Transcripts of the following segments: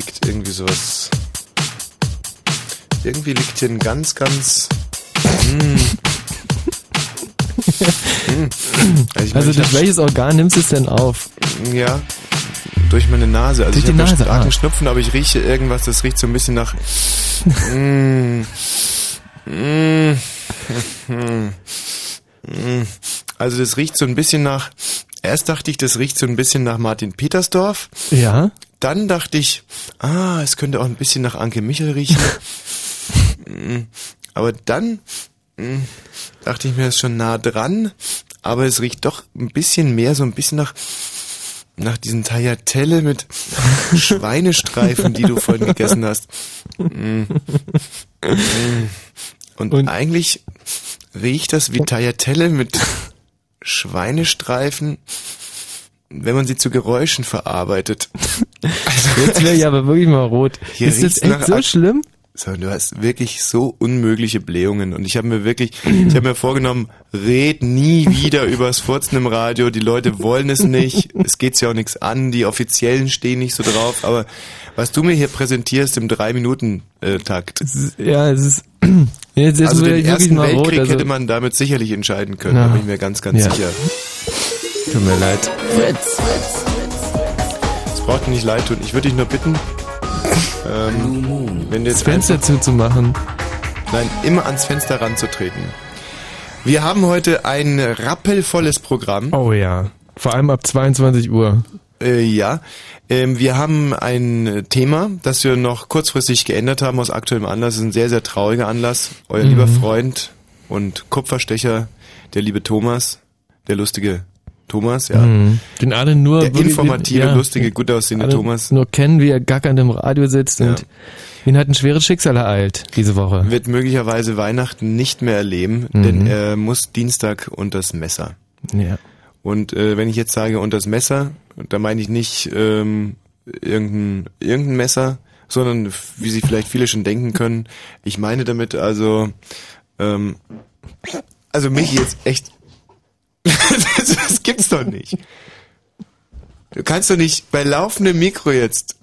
liegt irgendwie sowas. Irgendwie liegt hier ein ganz, ganz. Mm, hm. Also, also durch welches Organ nimmst du es denn auf? Ja, durch meine Nase. Also durch ich habe starken ah. Schnupfen, aber ich rieche irgendwas, das riecht so ein bisschen nach. mm, also das riecht so ein bisschen nach. Erst dachte ich, das riecht so ein bisschen nach Martin Petersdorf. Ja. Dann dachte ich, ah, es könnte auch ein bisschen nach Anke Michel riechen. Mm, aber dann mm, dachte ich mir, das ist schon nah dran, aber es riecht doch ein bisschen mehr, so ein bisschen nach nach diesen Tagliatelle mit Schweinestreifen, die du vorhin gegessen hast. Mm. Und, Und, eigentlich riecht das wie Tagliatelle mit Schweinestreifen, wenn man sie zu Geräuschen verarbeitet. Also, Jetzt wäre ich aber wirklich mal rot. Ist das echt so schlimm? So, du hast wirklich so unmögliche Blähungen und ich habe mir wirklich, ich habe mir vorgenommen, red nie wieder übers Furzen im Radio. Die Leute wollen es nicht, es geht ja auch nichts an, die Offiziellen stehen nicht so drauf. Aber was du mir hier präsentierst im drei Minuten Takt, ja, es ist jetzt, jetzt also den ersten Weltkrieg rot, also hätte man damit sicherlich entscheiden können, da bin ich mir ganz, ganz ja. sicher. Tut mir leid. Fritz, Fritz. Es braucht dir nicht leid tun. Ich würde dich nur bitten, ähm, wenn das Fenster zuzumachen. Nein, immer ans Fenster ranzutreten. Wir haben heute ein rappelvolles Programm. Oh ja. Vor allem ab 22 Uhr. Äh, ja. Ähm, wir haben ein Thema, das wir noch kurzfristig geändert haben aus aktuellem Anlass. Das ist ein sehr, sehr trauriger Anlass. Euer mhm. lieber Freund und Kupferstecher, der liebe Thomas, der lustige Thomas, ja. Mhm. Den alle nur der informative, ja, lustige, gut aussehende Thomas. Nur kennen, wie er gackernd im Radio sitzt ja. und ihn hat ein schweres Schicksal ereilt diese Woche. Wird möglicherweise Weihnachten nicht mehr erleben, mhm. denn er muss Dienstag unter das Messer. Ja. Und äh, wenn ich jetzt sage unter das Messer, da meine ich nicht ähm, irgendein, irgendein Messer, sondern wie sich vielleicht viele schon denken können. Ich meine damit also, ähm, also mich jetzt echt das, das gibt's doch nicht. Du kannst doch nicht bei laufendem Mikro jetzt.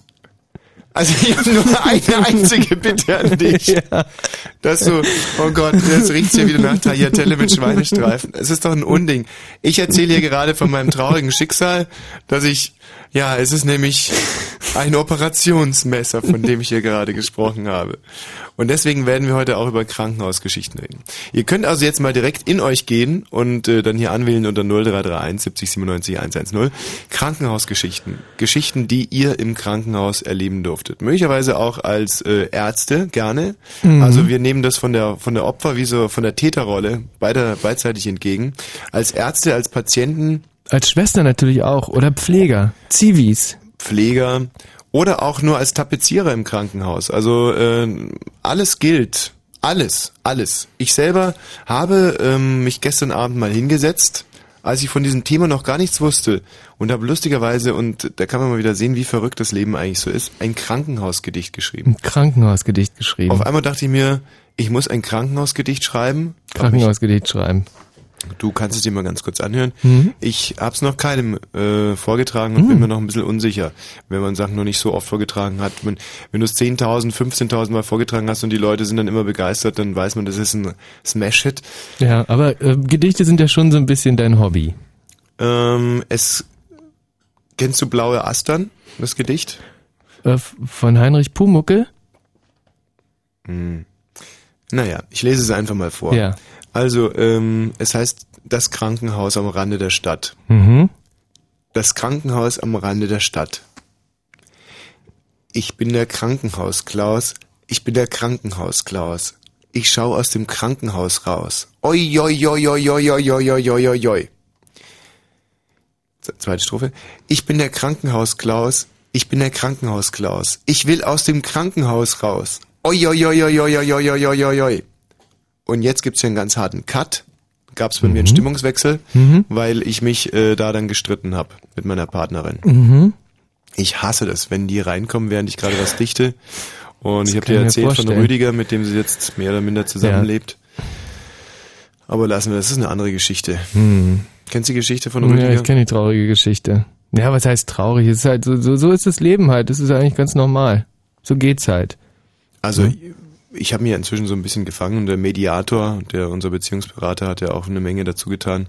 Also ich habe nur eine einzige Bitte an dich. Ja. Dass du, oh Gott, jetzt riecht's hier wieder nach Tagliatelle mit Schweinestreifen. Es ist doch ein Unding. Ich erzähle hier gerade von meinem traurigen Schicksal, dass ich, ja, es ist nämlich ein Operationsmesser, von dem ich hier gerade gesprochen habe. Und deswegen werden wir heute auch über Krankenhausgeschichten reden. Ihr könnt also jetzt mal direkt in euch gehen und äh, dann hier anwählen unter 0331 70 97 110. Krankenhausgeschichten. Geschichten, die ihr im Krankenhaus erleben durftet. Möglicherweise auch als äh, Ärzte gerne. Mhm. Also wir nehmen das von der von der Opfer wie so von der Täterrolle beider beidseitig entgegen. Als Ärzte, als Patienten. Als Schwester natürlich auch. Oder Pfleger. Zivis. Pfleger oder auch nur als Tapezierer im Krankenhaus. Also äh, alles gilt. Alles, alles. Ich selber habe ähm, mich gestern Abend mal hingesetzt, als ich von diesem Thema noch gar nichts wusste und habe lustigerweise, und da kann man mal wieder sehen, wie verrückt das Leben eigentlich so ist, ein Krankenhausgedicht geschrieben. Ein Krankenhausgedicht geschrieben. Auf einmal dachte ich mir, ich muss ein Krankenhausgedicht schreiben. Krankenhausgedicht schreiben. Du kannst es dir mal ganz kurz anhören. Mhm. Ich habe es noch keinem äh, vorgetragen und mhm. bin mir noch ein bisschen unsicher, wenn man Sachen noch nicht so oft vorgetragen hat. Wenn, wenn du es 10.000, 15.000 Mal vorgetragen hast und die Leute sind dann immer begeistert, dann weiß man, das ist ein Smash-Hit. Ja, aber äh, Gedichte sind ja schon so ein bisschen dein Hobby. Ähm, es kennst du Blaue Astern, das Gedicht? Äh, von Heinrich Pumuckel? Hm. Naja, ich lese es einfach mal vor. Ja. Also, ähm, es heißt das Krankenhaus am Rande der Stadt. Mhm. Das Krankenhaus am Rande der Stadt. Ich bin der Krankenhaus Klaus. Ich bin der Krankenhaus Klaus. Ich schau aus dem Krankenhaus raus. Oi, oi, oi, oi, oi, oi, oi, oi, oi, oi, oi. Zweite Strophe. Ich bin der Krankenhaus Klaus. Ich bin der Krankenhaus Klaus. Ich will aus dem Krankenhaus raus. Oi, oi, oi, oi, oi, oi, oi, oi, oi, oi. Und jetzt gibt's hier einen ganz harten Cut. Gab es bei mhm. mir einen mhm. Stimmungswechsel, mhm. weil ich mich äh, da dann gestritten habe mit meiner Partnerin. Mhm. Ich hasse das, wenn die reinkommen, während ich gerade was dichte. Und das ich habe dir erzählt von Rüdiger, mit dem sie jetzt mehr oder minder zusammenlebt. Ja. Aber lassen wir, das ist eine andere Geschichte. Mhm. Kennst du die Geschichte von Rüdiger? Ja, ich kenne die traurige Geschichte. Ja, was heißt traurig? Es ist halt so, so, so ist das Leben halt. Das ist eigentlich ganz normal. So geht's halt. Also mhm. Ich habe mir inzwischen so ein bisschen gefangen. Der Mediator, der unser Beziehungsberater, hat ja auch eine Menge dazu getan.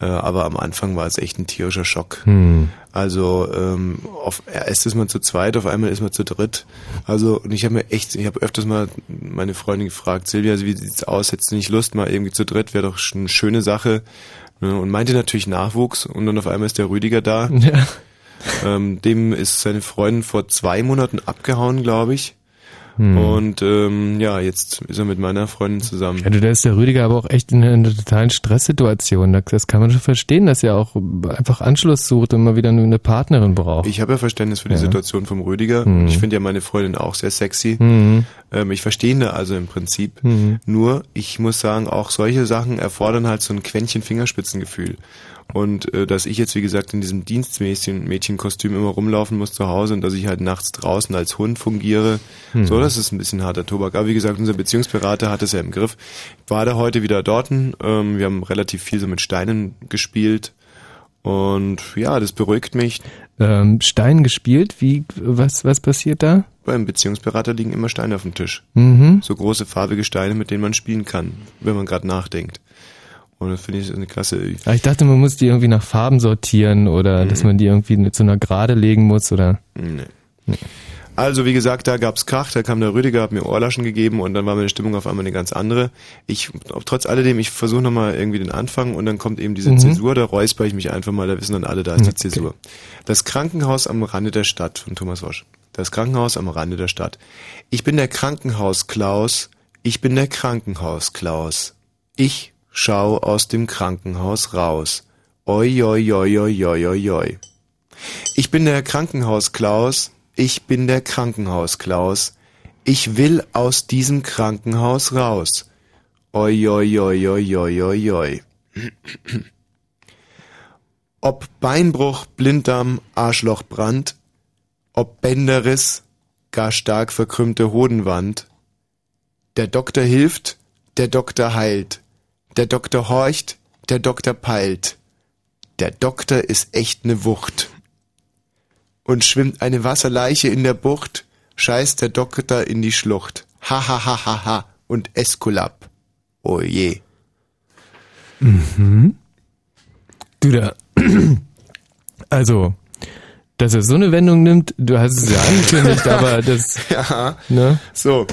Äh, aber am Anfang war es echt ein tierischer Schock. Hm. Also ähm, auf, erst ist man zu zweit, auf einmal ist man zu dritt. Also und ich habe mir echt, ich habe öfters mal meine Freundin gefragt, Silvia, wie sieht's aus? Hättest du nicht Lust, mal irgendwie zu dritt? Wäre doch eine schöne Sache. Ne? Und meinte natürlich Nachwuchs und dann auf einmal ist der Rüdiger da. Ja. Ähm, dem ist seine Freundin vor zwei Monaten abgehauen, glaube ich. Hm. Und ähm, ja, jetzt ist er mit meiner Freundin zusammen. Ja, du, da ist der Rüdiger aber auch echt in einer, totalen Stresssituation. Das kann man schon verstehen, dass er auch einfach Anschluss sucht und mal wieder eine Partnerin braucht. Ich habe ja Verständnis für die ja. Situation vom Rüdiger. Hm. Ich finde ja meine Freundin auch sehr sexy. Hm. Ähm, ich verstehe ihn da also im Prinzip. Hm. Nur, ich muss sagen, auch solche Sachen erfordern halt so ein Quäntchen Fingerspitzengefühl. Und äh, dass ich jetzt, wie gesagt, in diesem Dienstmädchenkostüm immer rumlaufen muss zu Hause und dass ich halt nachts draußen als Hund fungiere, hm. so, das ist ein bisschen harter Tobak. Aber wie gesagt, unser Beziehungsberater hat es ja im Griff. Ich war da heute wieder dort. Ähm, wir haben relativ viel so mit Steinen gespielt. Und ja, das beruhigt mich. Ähm, Stein gespielt? Wie, was, was passiert da? Beim Beziehungsberater liegen immer Steine auf dem Tisch. Mhm. So große farbige Steine, mit denen man spielen kann, wenn man gerade nachdenkt. Und das finde ich eine klasse. ich dachte, man muss die irgendwie nach Farben sortieren oder mhm. dass man die irgendwie so einer Gerade legen muss oder. Nee. nee. Also wie gesagt, da gab's Krach, da kam der Rüdiger, hat mir Ohrlaschen gegeben und dann war meine Stimmung auf einmal eine ganz andere. Ich, trotz alledem, ich versuche nochmal irgendwie den Anfang und dann kommt eben diese mhm. Zäsur, da räusper ich mich einfach mal, da wissen dann alle, da ist die Zäsur. Das Krankenhaus am Rande der Stadt von Thomas Wosch. Das Krankenhaus am Rande der Stadt. Ich bin der Krankenhaus Klaus, ich bin der Krankenhaus Klaus. Ich schau aus dem Krankenhaus raus. Oi, oi, oi, oi, oi, oi, oi. Ich bin der Krankenhaus Klaus, ich bin der Krankenhaus Klaus. Ich will aus diesem Krankenhaus raus. Oi, oi, oi, oi, oi, oi, oi. Ob Beinbruch, Blinddarm, Arschlochbrand, ob Bänderriss, gar stark verkrümmte Hodenwand. Der Doktor hilft, der Doktor heilt. Der Doktor horcht, der Doktor peilt. Der Doktor ist echt ne Wucht. Und schwimmt eine Wasserleiche in der Bucht, scheißt der Doktor in die Schlucht. Ha ha ha ha ha und Eskulap. Oh je. Mhm. Du da. Also, dass er so eine Wendung nimmt, du hast es ja angekündigt, aber das. Ja. Ne? So,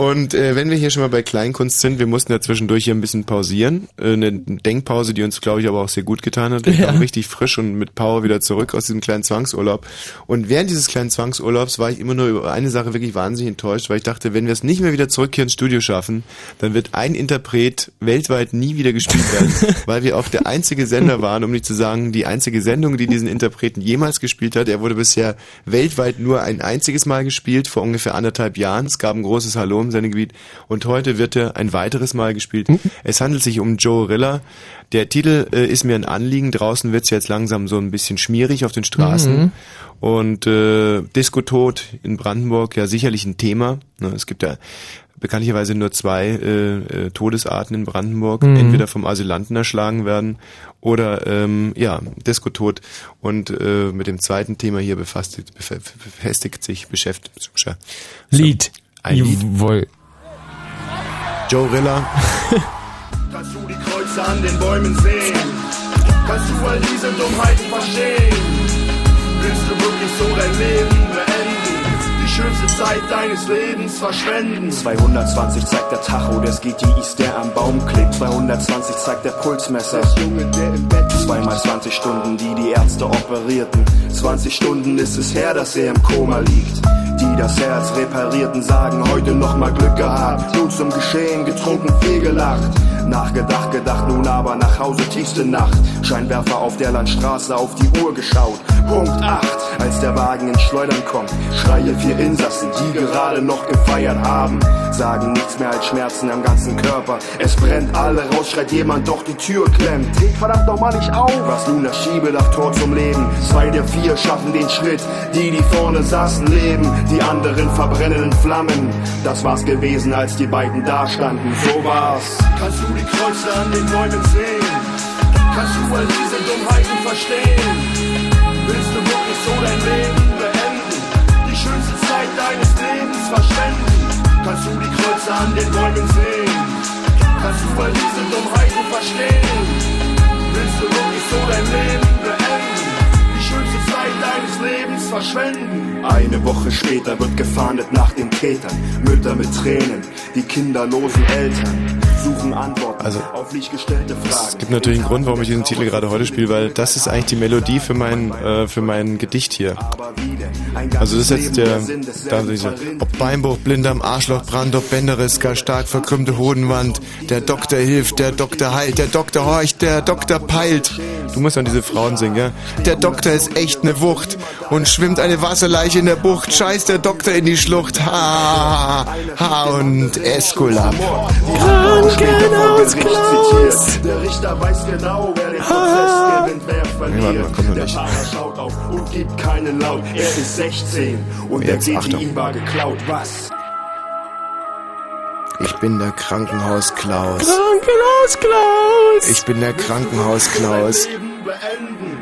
und äh, wenn wir hier schon mal bei Kleinkunst sind, wir mussten ja zwischendurch hier ein bisschen pausieren. Äh, eine Denkpause, die uns, glaube ich, aber auch sehr gut getan hat. Wir ja. kamen richtig frisch und mit Power wieder zurück aus diesem kleinen Zwangsurlaub. Und während dieses kleinen Zwangsurlaubs war ich immer nur über eine Sache wirklich wahnsinnig enttäuscht, weil ich dachte, wenn wir es nicht mehr wieder zurück hier ins Studio schaffen, dann wird ein Interpret weltweit nie wieder gespielt werden, weil wir auch der einzige Sender waren, um nicht zu sagen, die einzige Sendung, die diesen Interpreten jemals gespielt hat. Er wurde bisher weltweit nur ein einziges Mal gespielt, vor ungefähr anderthalb Jahren. Es gab ein großes Hallo im Sendegebiet. Und heute wird er ein weiteres Mal gespielt. Mhm. Es handelt sich um Joe Rilla. Der Titel äh, ist mir ein Anliegen. Draußen wird es jetzt langsam so ein bisschen schmierig auf den Straßen. Mhm. Und äh, Disco-Tod in Brandenburg ja sicherlich ein Thema. Ne, es gibt ja bekanntlicherweise nur zwei äh, äh, Todesarten in Brandenburg, mhm. entweder vom Asylanten erschlagen werden oder ähm, ja, Disco-Tod. Und äh, mit dem zweiten Thema hier befasst, befestigt sich, beschäftigt. So. Lied. Ein Jawohl. Joe Rilla. Kannst du die Kreuze an den Bäumen sehen? Kannst du all diese Dummheiten verstehen? Willst du wirklich so dein Leben schönste Zeit deines Lebens verschwenden? 220 zeigt der Tacho des GTIs, der am Baum klebt. 220 zeigt der Pulsmesser. Der Junge, der im Bett Zweimal 20 Stunden, die die Ärzte operierten. 20 Stunden ist es her, dass er im Koma liegt. Die das Herz reparierten, sagen heute noch mal Glück gehabt. Blut zum Geschehen, getrunken, viel gelacht. Nachgedacht, gedacht, nun aber nach Hause tiefste Nacht. Scheinwerfer auf der Landstraße auf die Uhr geschaut. Punkt 8, als der Wagen ins Schleudern kommt. Schreie vier Insassen, die gerade noch gefeiert haben. Sagen nichts mehr als Schmerzen am ganzen Körper. Es brennt alle raus, schreit jemand, doch die Tür klemmt. Tret verdammt nochmal nicht auf. Was nun das Schiebedach Tor zum Leben. Zwei der vier schaffen den Schritt. Die, die vorne saßen, leben. Die anderen verbrennen in Flammen. Das war's gewesen, als die beiden dastanden. So war's. Kannst du die Kreuze an den Bäumen sehen. Kannst du all diese Dummheiten verstehen? Willst du wirklich so dein Leben beenden? Die schönste Zeit deines Lebens verschwenden? Kannst du die Kreuze an den Bäumen sehen? Kannst du all diese Dummheiten verstehen? Willst du wirklich so dein Leben beenden? Lebens verschwenden? Eine Woche später wird gefahndet nach den Tätern. Mütter mit Tränen, die kinderlosen Eltern suchen Antworten Also, auf nicht gestellte Fragen. Es gibt natürlich einen Grund, warum ich diesen Titel gerade heute spiele, weil das ist eigentlich die Melodie für mein, äh, für mein Gedicht hier. Also das ist jetzt der, Sinn da diese, ob Beinbruch, Blinddarm, Arschloch, Brand, ob Bänderriss, gar stark verkrümmte Hodenwand, der Doktor hilft, der Doktor heilt, der Doktor horcht, der Doktor peilt. Du musst an diese Frauen singen, ja? Der Doktor ist echt ne Wucht und schwimmt eine Wasserleiche in der Bucht, scheißt der Doktor in die Schlucht, ha, ha und Eskulap. Krankenhaus Klaus. Der Richter weiß genau, wer den Prozess gewinnt, wer verliert. der. Fahrer schaut auf und gibt keinen Laut. Er ist 16 und der geht ihm war geklaut. Was? Ich bin der Krankenhaus Klaus. Krankenhaus Klaus! Ich bin der Krankenhaus Klaus. Leben beenden.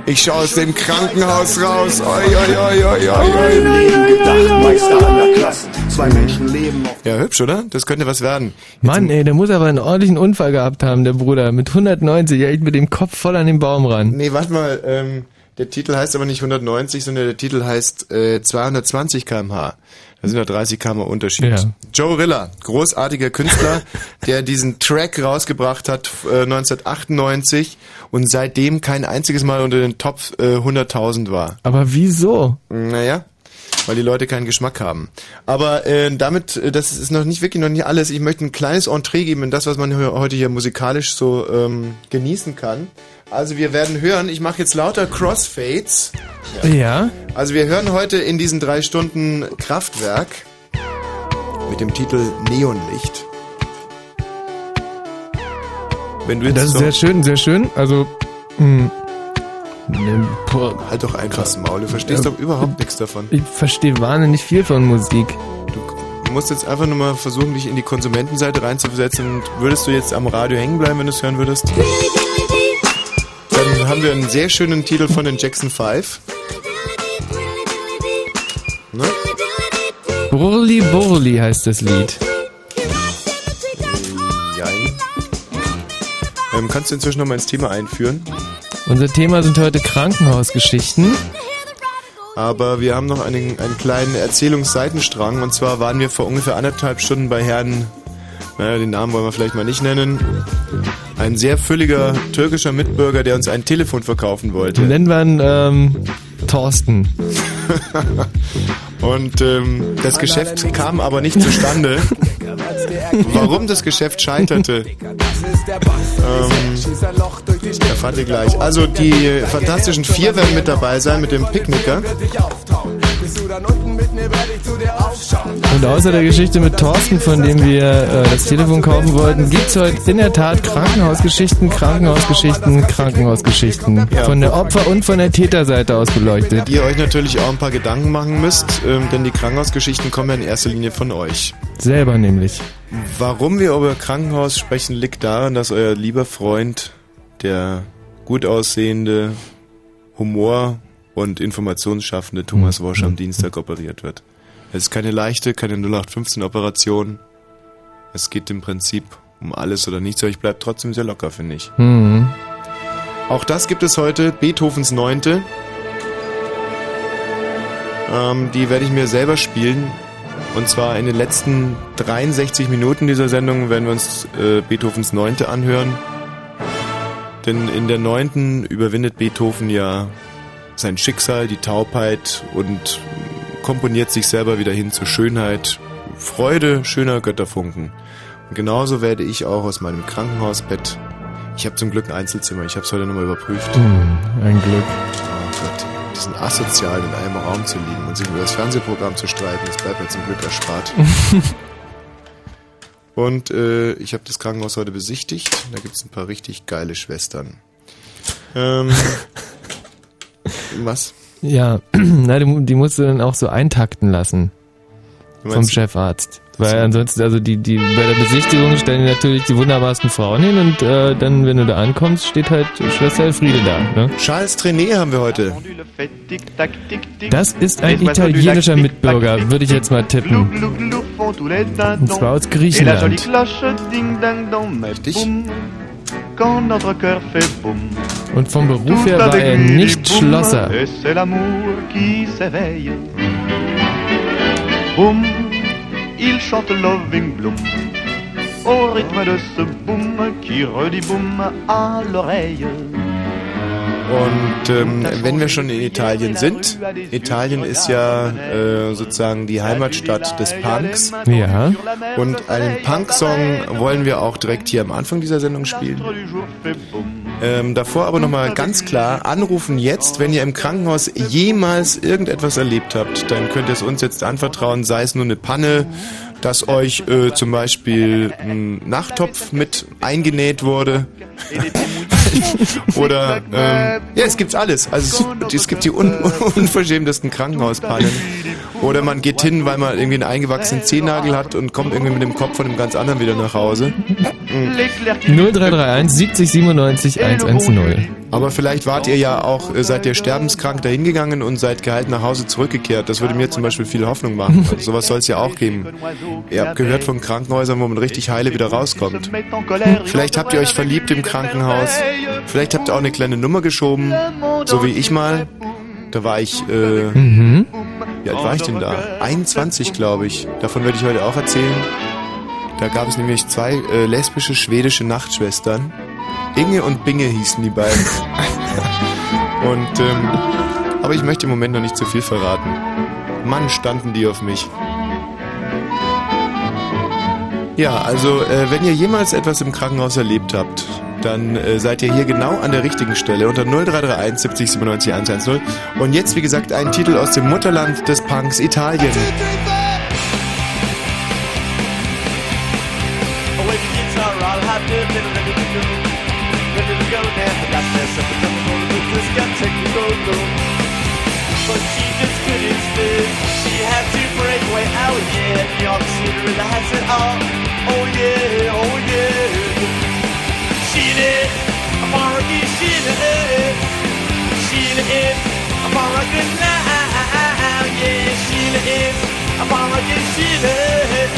Ich schau aus dem Krankenhaus raus. Oi, oi, oi, oi, oi, oi. Leben gedacht, Meister aller Klassen. Zwei Menschen leben auf Ja, hübsch, oder? Das könnte was werden. Mann, ey, der muss aber einen ordentlichen Unfall gehabt haben, der Bruder. Mit 190, echt mit dem Kopf voll an den Baum ran. Nee, warte mal, ähm, der Titel heißt aber nicht 190, sondern der Titel heißt äh, 220 kmh. Da sind ja 30 km Unterschied. Ja. Joe Rilla, großartiger Künstler, der diesen Track rausgebracht hat äh, 1998 und seitdem kein einziges Mal unter den Top äh, 100.000 war. Aber wieso? Naja, weil die Leute keinen Geschmack haben. Aber äh, damit, äh, das ist noch nicht wirklich noch nicht alles. Ich möchte ein kleines Entree geben in das, was man heute hier musikalisch so ähm, genießen kann. Also wir werden hören, ich mache jetzt lauter Crossfades. Ja? Also wir hören heute in diesen drei Stunden Kraftwerk mit dem Titel Neonlicht. Wenn du jetzt Das ist so, sehr schön, sehr schön. Also, hm, ne, boah, halt doch einfach das Maul, du verstehst Ja. doch überhaupt nichts davon. ich verstehe wahnsinnig viel von Musik. Du musst jetzt einfach nur mal versuchen, dich in die Konsumentenseite reinzuversetzen. Und würdest du jetzt am Radio hängen bleiben, wenn du es hören würdest? Dann haben wir einen sehr schönen Titel von den Jackson 5. Ne? Burli Burli heißt das Lied. Jein. Ähm, kannst du inzwischen noch mal ins Thema einführen? Unser Thema sind heute Krankenhausgeschichten. Aber wir haben noch einen, einen kleinen Erzählungsseitenstrang. Und zwar waren wir vor ungefähr anderthalb Stunden bei Herrn, naja, den Namen wollen wir vielleicht mal nicht nennen, ein sehr fülliger türkischer Mitbürger, der uns ein Telefon verkaufen wollte. Nennen wir ihn ähm, Thorsten. Und ähm, das Geschäft kam aber nicht zustande. Warum das Geschäft scheiterte, ähm, erfahrt ihr gleich. Also die Fantastischen Vier werden mit dabei sein mit dem Picknicker. Und außer der Geschichte mit Thorsten, von dem wir äh, das Telefon kaufen wollten, gibt's heute in der Tat Krankenhausgeschichten, Krankenhausgeschichten, Krankenhausgeschichten. Von der Opfer- und von der Täterseite aus beleuchtet. Ihr euch natürlich auch ein paar Gedanken machen müsst, ähm, denn die Krankenhausgeschichten kommen ja in erster Linie von euch. Selber nämlich. Warum wir über Krankenhaus sprechen, liegt daran, dass euer lieber Freund, der gut aussehende, Humor- und informationsschaffende Thomas Wosch am Dienstag operiert wird. Es ist keine leichte, keine 0815-Operation. Es geht im Prinzip um alles oder nichts, aber ich bleib trotzdem sehr locker, finde ich. Mhm. Auch das gibt es heute, Beethovens Neunte. Ähm, die werde ich mir selber spielen. Und zwar in den letzten 63 Minuten dieser Sendung werden wir uns äh, Beethovens Neunte anhören. Denn in der Neunten überwindet Beethoven ja sein Schicksal, die Taubheit und komponiert sich selber wieder hin zur Schönheit, Freude schöner Götterfunken. Und genauso werde ich auch aus meinem Krankenhausbett ich habe zum Glück ein Einzelzimmer. Ich habe es heute nochmal überprüft. Hm, ein Glück. Oh Gott, die sind asozial, in einem Raum zu liegen und sich über das Fernsehprogramm zu streiten. Das bleibt mir zum Glück erspart. und äh, ich habe das Krankenhaus heute besichtigt. Da gibt's ein paar richtig geile Schwestern. Ähm, was? Ja, na, die, die musst du dann auch so eintakten lassen vom Chefarzt. Weil ansonsten, also die, die, bei der Besichtigung stellen die natürlich die wunderbarsten Frauen hin und äh, dann, wenn du da ankommst, steht halt Schwester Elfriede da. Ne? Charles Trenet haben wir heute. Das ist ein italienischer Mitbürger, würde ich jetzt mal tippen. Und zwar aus Griechenland. Richtig. Und vom Beruf her war er nicht Schlosser. Boum, il chante Loving Bloom au rythme de ce boum qui redit boum à l'oreille. Und ähm, wenn wir schon in Italien sind, Italien ist ja äh, sozusagen die Heimatstadt des Punks. Ja. Und einen Punk-Song wollen wir auch direkt hier am Anfang dieser Sendung spielen. Ähm, davor aber nochmal ganz klar, anrufen jetzt, wenn ihr im Krankenhaus jemals irgendetwas erlebt habt, dann könnt ihr es uns jetzt anvertrauen, sei es nur eine Panne, dass euch äh, zum Beispiel ein Nachttopf mit eingenäht wurde. Oder ähm, ja, es gibt's alles. Also es, es gibt die un unverschämtesten Krankenhauspannen. Oder man geht hin, weil man irgendwie einen eingewachsenen Zehennagel hat und kommt irgendwie mit dem Kopf von einem ganz anderen wieder nach Hause. 0331 70 97 110. Aber vielleicht wart ihr ja auch, äh, seid ihr sterbenskrank dahingegangen und seid geheilt nach Hause zurückgekehrt. Das würde mir zum Beispiel viel Hoffnung machen. Also sowas soll es ja auch geben. Ihr habt gehört von Krankenhäusern, wo man richtig heile wieder rauskommt. Vielleicht habt ihr euch verliebt im Krankenhaus. Vielleicht habt ihr auch eine kleine Nummer geschoben, so wie ich mal. Da war ich, äh, Mhm. wie alt war ich denn da? 21, glaube ich. Davon werde ich heute auch erzählen. Da gab es nämlich zwei äh, lesbische schwedische Nachtschwestern. Inge und Binge hießen die beiden. und, ähm, aber ich möchte im Moment noch nicht zu viel verraten. Mann, standen die auf mich. Ja, also äh, wenn ihr jemals etwas im Krankenhaus erlebt habt, dann äh, seid ihr hier genau an der richtigen Stelle unter 0331 70 97 110. Und jetzt, wie gesagt, ein Titel aus dem Mutterland des Punks Italien. way out, yeah. If you're considering the hazard, oh, oh yeah, oh yeah. Shit I'm already shit it. Shit it, I'm already now, yeah. Shit it, I'm already shit it.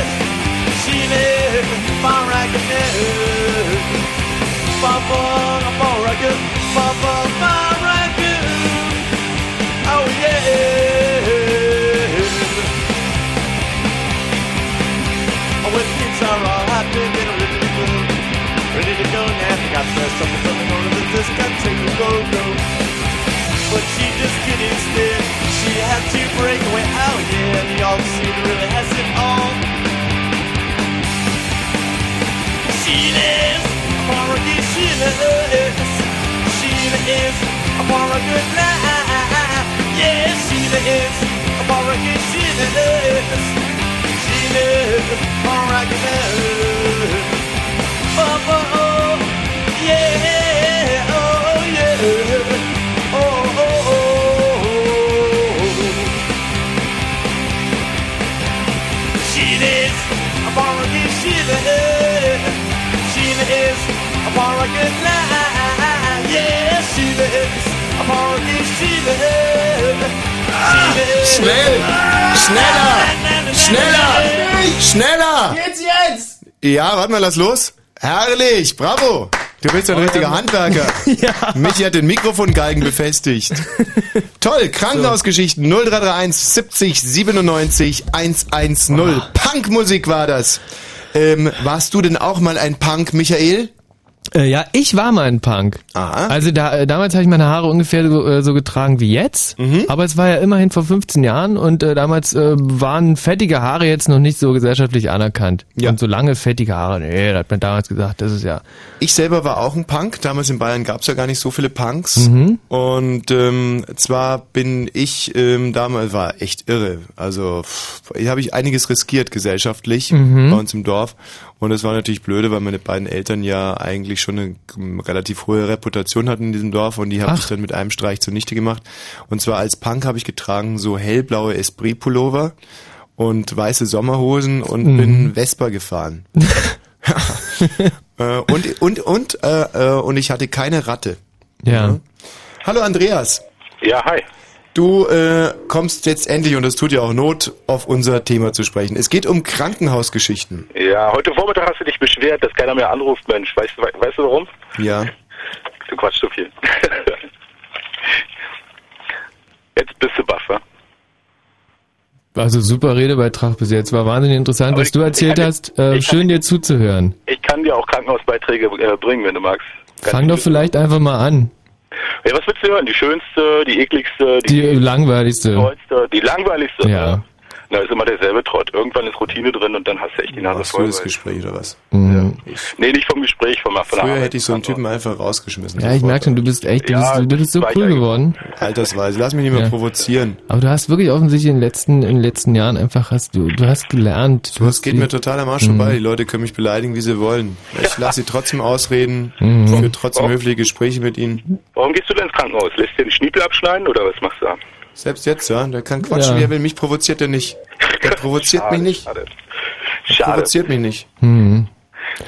Shit it, I'm already now. Bumble, I'm already, bumble, bumble. Happy and ready to go. Ready to go now. They got up and coming on the discotheque to go, go. But she just couldn't stay. She had to break away. Oh yeah, New York City really has it all. She is a Morgan, Sheila is. Sheila is a Morgan life. Yeah, Sheila is a Morgan, Sheila is regular, on regular. Oh, yeah, She is a borrow. She is a borrow. Yeah, she a borrow good shit. Schnell! Schneller! Schneller! Schneller! Jetzt, jetzt! Ja, warte mal, lass los. Herrlich, bravo. Du bist ein richtiger Handwerker. Ja. Michi hat den Mikrofongalgen befestigt. Toll, Krankenhausgeschichten 0331 70 97 110. Punkmusik war das. Ähm, warst du denn auch mal ein Punk, Michael? Äh, ja, ich war mal ein Punk. Aha. Also da, äh, damals habe ich meine Haare ungefähr so, äh, so getragen wie jetzt, Mhm. aber es war ja immerhin vor 15 Jahren und äh, damals äh, waren fettige Haare jetzt noch nicht so gesellschaftlich anerkannt. Ja. Und so lange fettige Haare, nee, da hat man damals gesagt, das ist ja... Ich selber war auch ein Punk. Damals in Bayern gab's ja gar nicht so viele Punks. Mhm. Und ähm, zwar bin ich ähm, damals war echt irre. Also habe ich einiges riskiert gesellschaftlich Mhm. bei uns im Dorf. Und es war natürlich blöde, weil meine beiden Eltern ja eigentlich schon eine relativ hohe Reputation hatten in diesem Dorf und die habe ich dann mit einem Streich zunichte gemacht. Und zwar als Punk habe ich getragen so hellblaue Esprit-Pullover und weiße Sommerhosen und mhm. bin Vespa gefahren. äh, und und und äh, äh, und ich hatte keine Ratte. Ja. ja. Hallo Andreas. Ja, hi. Du äh, kommst jetzt endlich, und es tut ja auch Not, auf unser Thema zu sprechen. Es geht um Krankenhausgeschichten. Ja, heute Vormittag hast du dich beschwert, dass keiner mehr anruft, Mensch. Weißt, we weißt du warum? Ja. Du quatschst so viel. jetzt bist du baff, wa? Also super Redebeitrag bis jetzt. War wahnsinnig interessant, Aber was ich, du erzählt hast. Äh, schön dir zuzuhören. Ich kann dir auch Krankenhausbeiträge äh, bringen, wenn du magst. Ganz Fang doch vielleicht einfach mal an. Ja, was willst du hören? Die schönste, die ekligste, die, die langweiligste. Die langweiligste. Ja. Na, ist immer derselbe Trott. Irgendwann ist Routine drin und dann hast du echt die Nase voll. das Gespräch oder was? Mhm. Ja. Nee, nicht vom Gespräch, vom Früher hätte ich so einen Typen einfach rausgeschmissen. Ja, ich merke schon, du bist echt, du, ja, bist, du bist so cool geworden. Altersweise, lass mich nicht mehr ja. provozieren. Aber du hast wirklich offensichtlich in den letzten, in den letzten Jahren einfach hast du, du hast gelernt. Du hast geht mir total am Arsch mhm. vorbei. Die Leute können mich beleidigen, wie sie wollen. Ich lasse sie trotzdem ausreden, mhm. führe trotzdem Warum? höfliche Gespräche mit ihnen. Warum gehst du denn ins Krankenhaus? Lässt dir den Schniepel abschneiden oder was machst du da? Selbst jetzt, ja. Der kann quatschen, ja. wie er will. Mich provoziert er nicht. Der provoziert schade, mich nicht. Schade. Der provoziert mich nicht. Hm.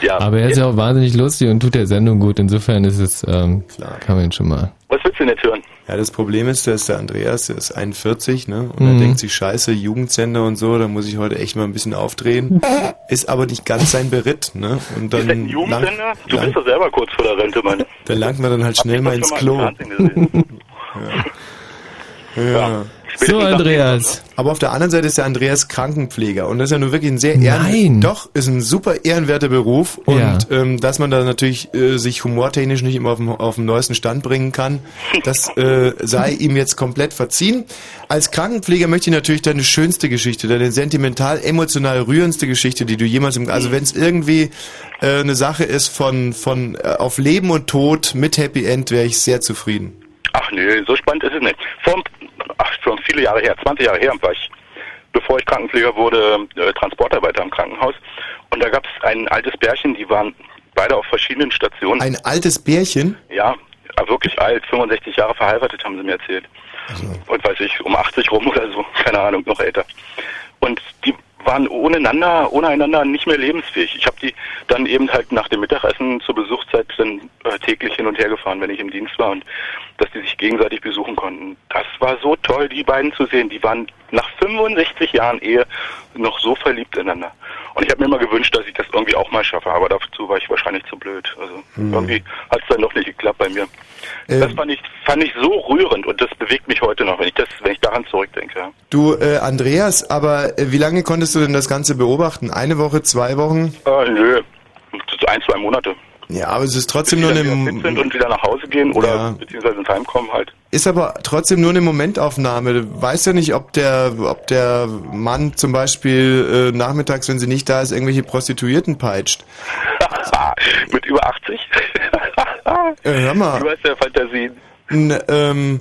Ja, Aber er ist ja auch wahnsinnig lustig und tut der Sendung gut. Insofern ist es, ähm, Klar. kann man ihn schon mal. Was willst du denn jetzt hören? Ja, das Problem ist, ist der Andreas, der ist 41, ne? Und mhm. er denkt sich, scheiße, Jugendsender und so, da muss ich heute echt mal ein bisschen aufdrehen. Ist aber nicht ganz sein Beritt, ne? Und dann. Ist ein Jugendsender? du bist doch selber kurz vor der Rente, Mann. Dann langt man dann halt schnell mal ins Klo. ja. Ja. So, Andreas. Aber auf der anderen Seite ist der Andreas Krankenpfleger und das ist ja nun wirklich ein sehr ehren doch ist ein super ehrenwerter Beruf und ja. ähm, dass man da natürlich äh, sich humortechnisch nicht immer auf dem, auf dem neuesten Stand bringen kann, das äh, sei ihm jetzt komplett verziehen. Als Krankenpfleger möchte ich natürlich deine schönste Geschichte, deine sentimental, emotional rührendste Geschichte, die du jemals im also wenn es irgendwie äh, eine Sache ist von von äh, auf Leben und Tod mit Happy End, wäre ich sehr zufrieden. Ach nee, so spannend ist es nicht. Vor ach, schon viele Jahre her, 20 Jahre her war ich, bevor ich Krankenpfleger wurde, äh, Transportarbeiter im Krankenhaus. Und da gab es ein altes Bärchen, die waren beide auf verschiedenen Stationen. Ein altes Bärchen? Ja, wirklich alt, 65 Jahre verheiratet, haben sie mir erzählt. Also. Und weiß ich, um 80 rum oder so, keine Ahnung, noch älter. Und die waren ohne einander, ohne einander nicht mehr lebensfähig. Ich habe die dann eben halt nach dem Mittagessen zur Besuchszeit dann äh, täglich hin und her gefahren, wenn ich im Dienst war und dass die sich gegenseitig besuchen konnten. Das war so toll, die beiden zu sehen. Die waren nach 65 Jahren Ehe noch so verliebt ineinander. Und ich habe mir immer gewünscht, dass ich das irgendwie auch mal schaffe, aber dazu war ich wahrscheinlich zu blöd. Also mhm. irgendwie hat es dann noch nicht geklappt bei mir. Ähm, das fand ich, fand ich so rührend und das bewegt mich heute noch, wenn ich das, wenn ich daran zurückdenke. Du, äh, Andreas, aber äh, wie lange konntest du denn das Ganze beobachten? Eine Woche, zwei Wochen? Äh, nö, ein, zwei Monate. Ja, aber es ist trotzdem nur eine... sind und wieder nach Hause gehen oder ja. beziehungsweise ins Heim kommen halt. Ist aber trotzdem nur eine Momentaufnahme. Du weißt ja nicht, ob der, ob der Mann zum Beispiel äh, nachmittags, wenn sie nicht da ist, irgendwelche Prostituierten peitscht. Mit über 80? Hör mal. Du hast ja Fantasien. N, ähm,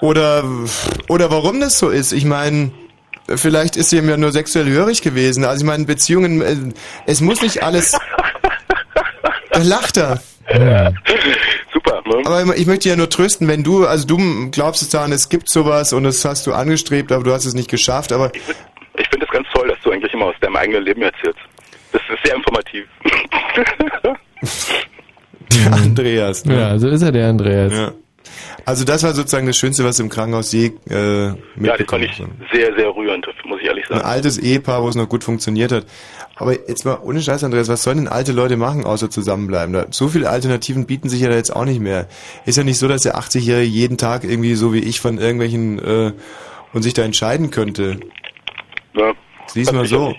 oder, oder warum das so ist. Ich meine, vielleicht ist sie ihm ja nur sexuell hörig gewesen. Also ich meine, Beziehungen, äh, es muss nicht alles... Da lacht er. Ja. Super. Ne? Aber ich möchte ja nur trösten, wenn du, also du glaubst es daran, es gibt sowas und das hast du angestrebt, aber du hast es nicht geschafft. Aber ich, ich finde es ganz toll, dass du eigentlich immer aus deinem eigenen Leben erzählst. Das ist sehr informativ. der Andreas. Ne? Ja, so ist er der Andreas. Ja. Also das war sozusagen das Schönste, was im Krankenhaus je äh, mitbekommen Ja, das fand ich sehr, sehr rührend, muss ich ehrlich sagen. Ein altes Ehepaar, wo es noch gut funktioniert hat. Aber jetzt mal ohne Scheiß, Andreas, was sollen denn alte Leute machen, außer zusammenbleiben? so viele Alternativen bieten sich ja da jetzt auch nicht mehr. Ist ja nicht so, dass der 80-Jährige jeden Tag irgendwie so wie ich von irgendwelchen äh, und sich da entscheiden könnte. Ja. Siehst mal so.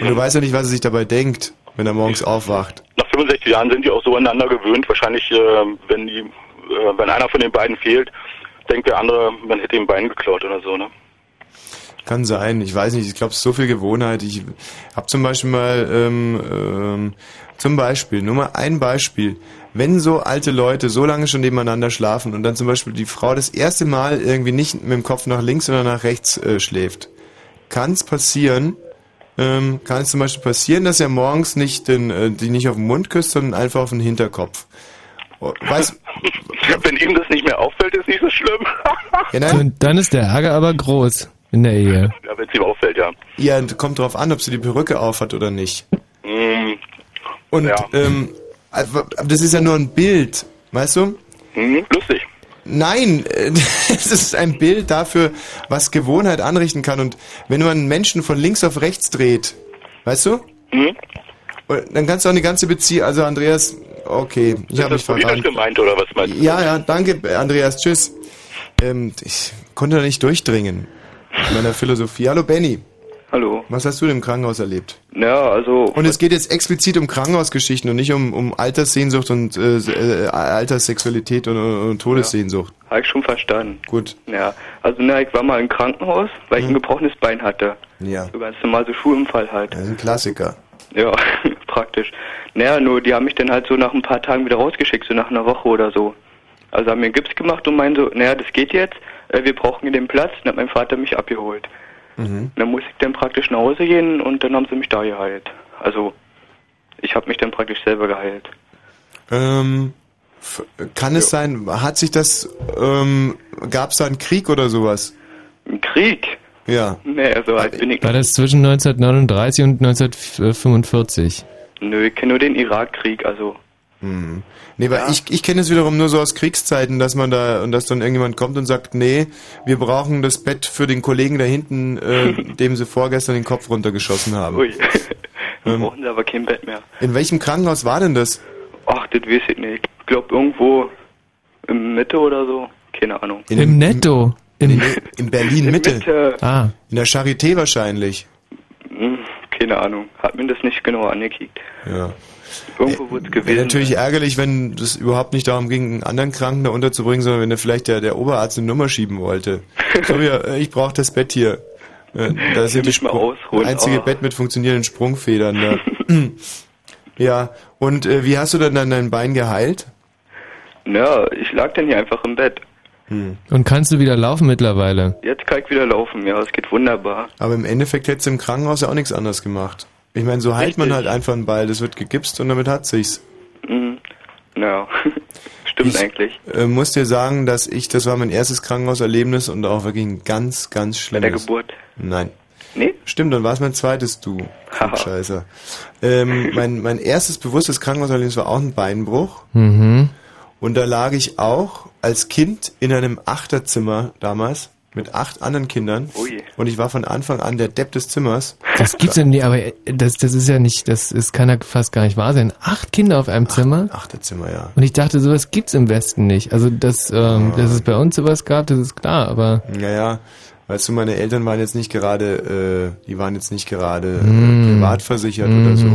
Und du weißt ja nicht, was er sich dabei denkt, wenn er morgens aufwacht. Nach 65 Jahren sind die auch so aneinander gewöhnt. Wahrscheinlich, äh, wenn die, äh, wenn einer von den beiden fehlt, denkt der andere, man hätte ihm Bein geklaut oder so, ne? Kann sein, ich weiß nicht, ich glaube, es ist so viel Gewohnheit. Ich habe zum Beispiel mal, ähm, ähm, zum Beispiel, nur mal ein Beispiel, wenn so alte Leute so lange schon nebeneinander schlafen und dann zum Beispiel die Frau das erste Mal irgendwie nicht mit dem Kopf nach links oder nach rechts äh, schläft, kann es passieren, ähm, kann es zum Beispiel passieren, dass er morgens nicht den, äh, die nicht auf den Mund küsst, sondern einfach auf den Hinterkopf. Oh, weiß, Wenn ihm das nicht mehr auffällt, ist nicht so schlimm. ja, nein. dann ist der Ärger aber groß. In der Ehe. Ja, wenn es ihm auffällt, ja. Ja, kommt drauf an, ob sie die Perücke aufhat oder nicht. Hm, Und Ja. ähm, aber das ist ja nur ein Bild, weißt du? hm, lustig. Nein, es ist ein Bild dafür, was Gewohnheit anrichten kann. Und wenn man einen Menschen von links auf rechts dreht, weißt du? Hm? Und Dann kannst du auch eine ganze Beziehung, also Andreas, okay, ich habe mich verraten. gemeint oder was meinst du? Ja, ja, danke, Andreas, tschüss. Ähm, ich konnte da nicht durchdringen mit meiner Philosophie. Hallo Benny, Hallo. was hast du denn im Krankenhaus erlebt? Ja, also. Und es geht jetzt explizit um Krankenhausgeschichten und nicht um, um Alterssehnsucht und äh, äh, Alterssexualität und, und Todessehnsucht. Habe ich schon verstanden. Gut. Ja, also na, ich war mal im Krankenhaus, weil ich ein gebrochenes Bein hatte. Ja, So ganz normal, so Schuhunfall halt. das ist ein Klassiker. Ja, praktisch. Naja, nur die haben mich dann halt so nach ein paar Tagen wieder rausgeschickt, so nach einer Woche oder so. Also haben mir einen Gips gemacht und meinen so, naja, das geht jetzt, äh, wir brauchen hier den Platz. Dann hat mein Vater mich abgeholt. Mhm. Dann musste ich dann praktisch nach Hause gehen und dann haben sie mich da geheilt. Also, ich habe mich dann praktisch selber geheilt. Ähm, kann es sein, hat sich das, ähm, gab es da einen Krieg oder sowas? Ein Krieg? Ja. Nee, so alt bin ich War das zwischen 1939 und 1945? Nö, ich kenne nur den Irakkrieg, also. Hm. Nee, weil ich, ich kenne es wiederum nur so aus Kriegszeiten, dass man da und dass dann irgendjemand kommt und sagt, nee, wir brauchen das Bett für den Kollegen da hinten, äh, dem sie vorgestern den Kopf runtergeschossen haben. Ui. Dann Ähm. brauchen sie aber kein Bett mehr. In welchem Krankenhaus war denn das? Ach, das weiß ich nicht. Ich glaube irgendwo in Mitte oder so. Keine Ahnung. In Im Netto. Im, In, in Berlin In Mitte. Mitte. ah, In der Charité wahrscheinlich. Hm, keine Ahnung. Hat mir das nicht genau angekickt. Ja. Irgendwo wird es Wäre gewesen. natürlich ärgerlich, wenn das überhaupt nicht darum ging, einen anderen Kranken da unterzubringen, sondern wenn da vielleicht der, der Oberarzt eine Nummer schieben wollte. So, ja, äh, ich brauche das Bett hier. Äh, Da mal Sprung- ausholen. einzige Oh. Bett mit funktionierenden Sprungfedern. Da. ja, und äh, wie hast du dann dein Bein geheilt? Ja, ich lag dann hier einfach im Bett. und kannst du wieder laufen mittlerweile? Jetzt kann ich wieder laufen. Ja, es geht wunderbar. Aber im Endeffekt hättest du im Krankenhaus ja auch nichts anderes gemacht. Ich meine, so heilt man halt einfach einen Ball, das wird gegipst und damit hat sich's. Hm, ja, stimmt Ich- eigentlich. Äh, muss dir sagen, dass ich, das war mein erstes Krankenhauserlebnis und auch wirklich ein ganz, ganz Bei schlimmes. der Geburt. Nein. Nee? Stimmt, dann war es mein zweites Du. Haha. Scheiße. Ähm, mein, mein erstes bewusstes Krankenhauserlebnis war auch ein Beinbruch. Mhm. Und da lag ich auch als Kind in einem Achterzimmer damals mit acht anderen Kindern. Ui. Und ich war von Anfang an der Depp des Zimmers. Das gibt's ja nicht, aber das, das ist ja nicht, das ist, kann ja fast gar nicht wahr sein. Acht Kinder auf einem Zimmer? Achterzimmer, ja. Und ich dachte, sowas gibt's im Westen nicht. Also, dass, ähm, dass es bei uns sowas gab, das ist klar, aber Naja, weißt du, meine Eltern waren jetzt nicht gerade, äh, die waren jetzt nicht gerade Mm. äh, privat versichert oder so,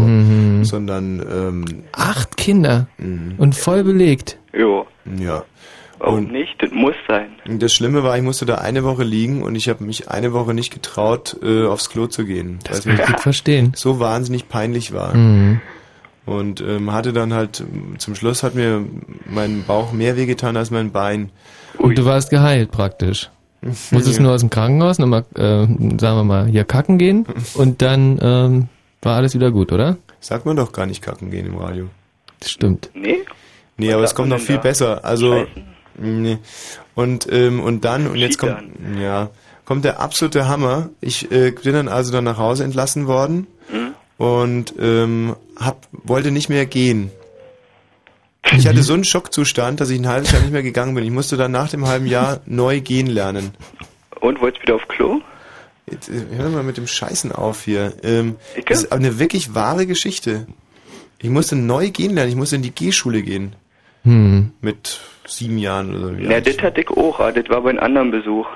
sondern ähm, acht Kinder Mhm. und voll belegt. Jo. ja. Warum Und- nicht? Das muss sein. Das Schlimme war, ich musste da eine Woche liegen und ich habe mich eine Woche nicht getraut, äh, aufs Klo zu gehen. Das es ich gut verstehen. so wahnsinnig peinlich war. Mhm. Und ähm, hatte dann halt, zum Schluss hat mir mein Bauch mehr wehgetan als mein Bein. Und du warst geheilt praktisch. Musstest nur aus dem Krankenhaus nochmal, äh, sagen wir mal, hier kacken gehen und dann ähm, war alles wieder gut, oder? Sagt man doch gar nicht kacken gehen im Radio. Das stimmt. Nee? Nee, Was aber es kommt noch viel da? besser. Also, Scheißen? Nee. Und, ähm, und dann, und jetzt kommt, ja, kommt der absolute Hammer. Ich äh, bin dann also dann nach Hause entlassen worden und ähm, hab, wollte nicht mehr gehen. Ich hatte so einen Schockzustand, dass ich ein halbes Jahr nicht mehr gegangen bin. Ich musste dann nach dem halben Jahr neu gehen lernen. Und wolltest wieder auf Klo? Jetzt, äh, hör mal mit dem Scheißen auf hier. Ähm, das ist aber eine wirklich wahre Geschichte. Ich musste neu gehen lernen. Ich musste in die G-Schule gehen. Hm. Mit sieben Jahren oder so. wie Ja, das hatte ich auch, das war bei einem anderen Besuch.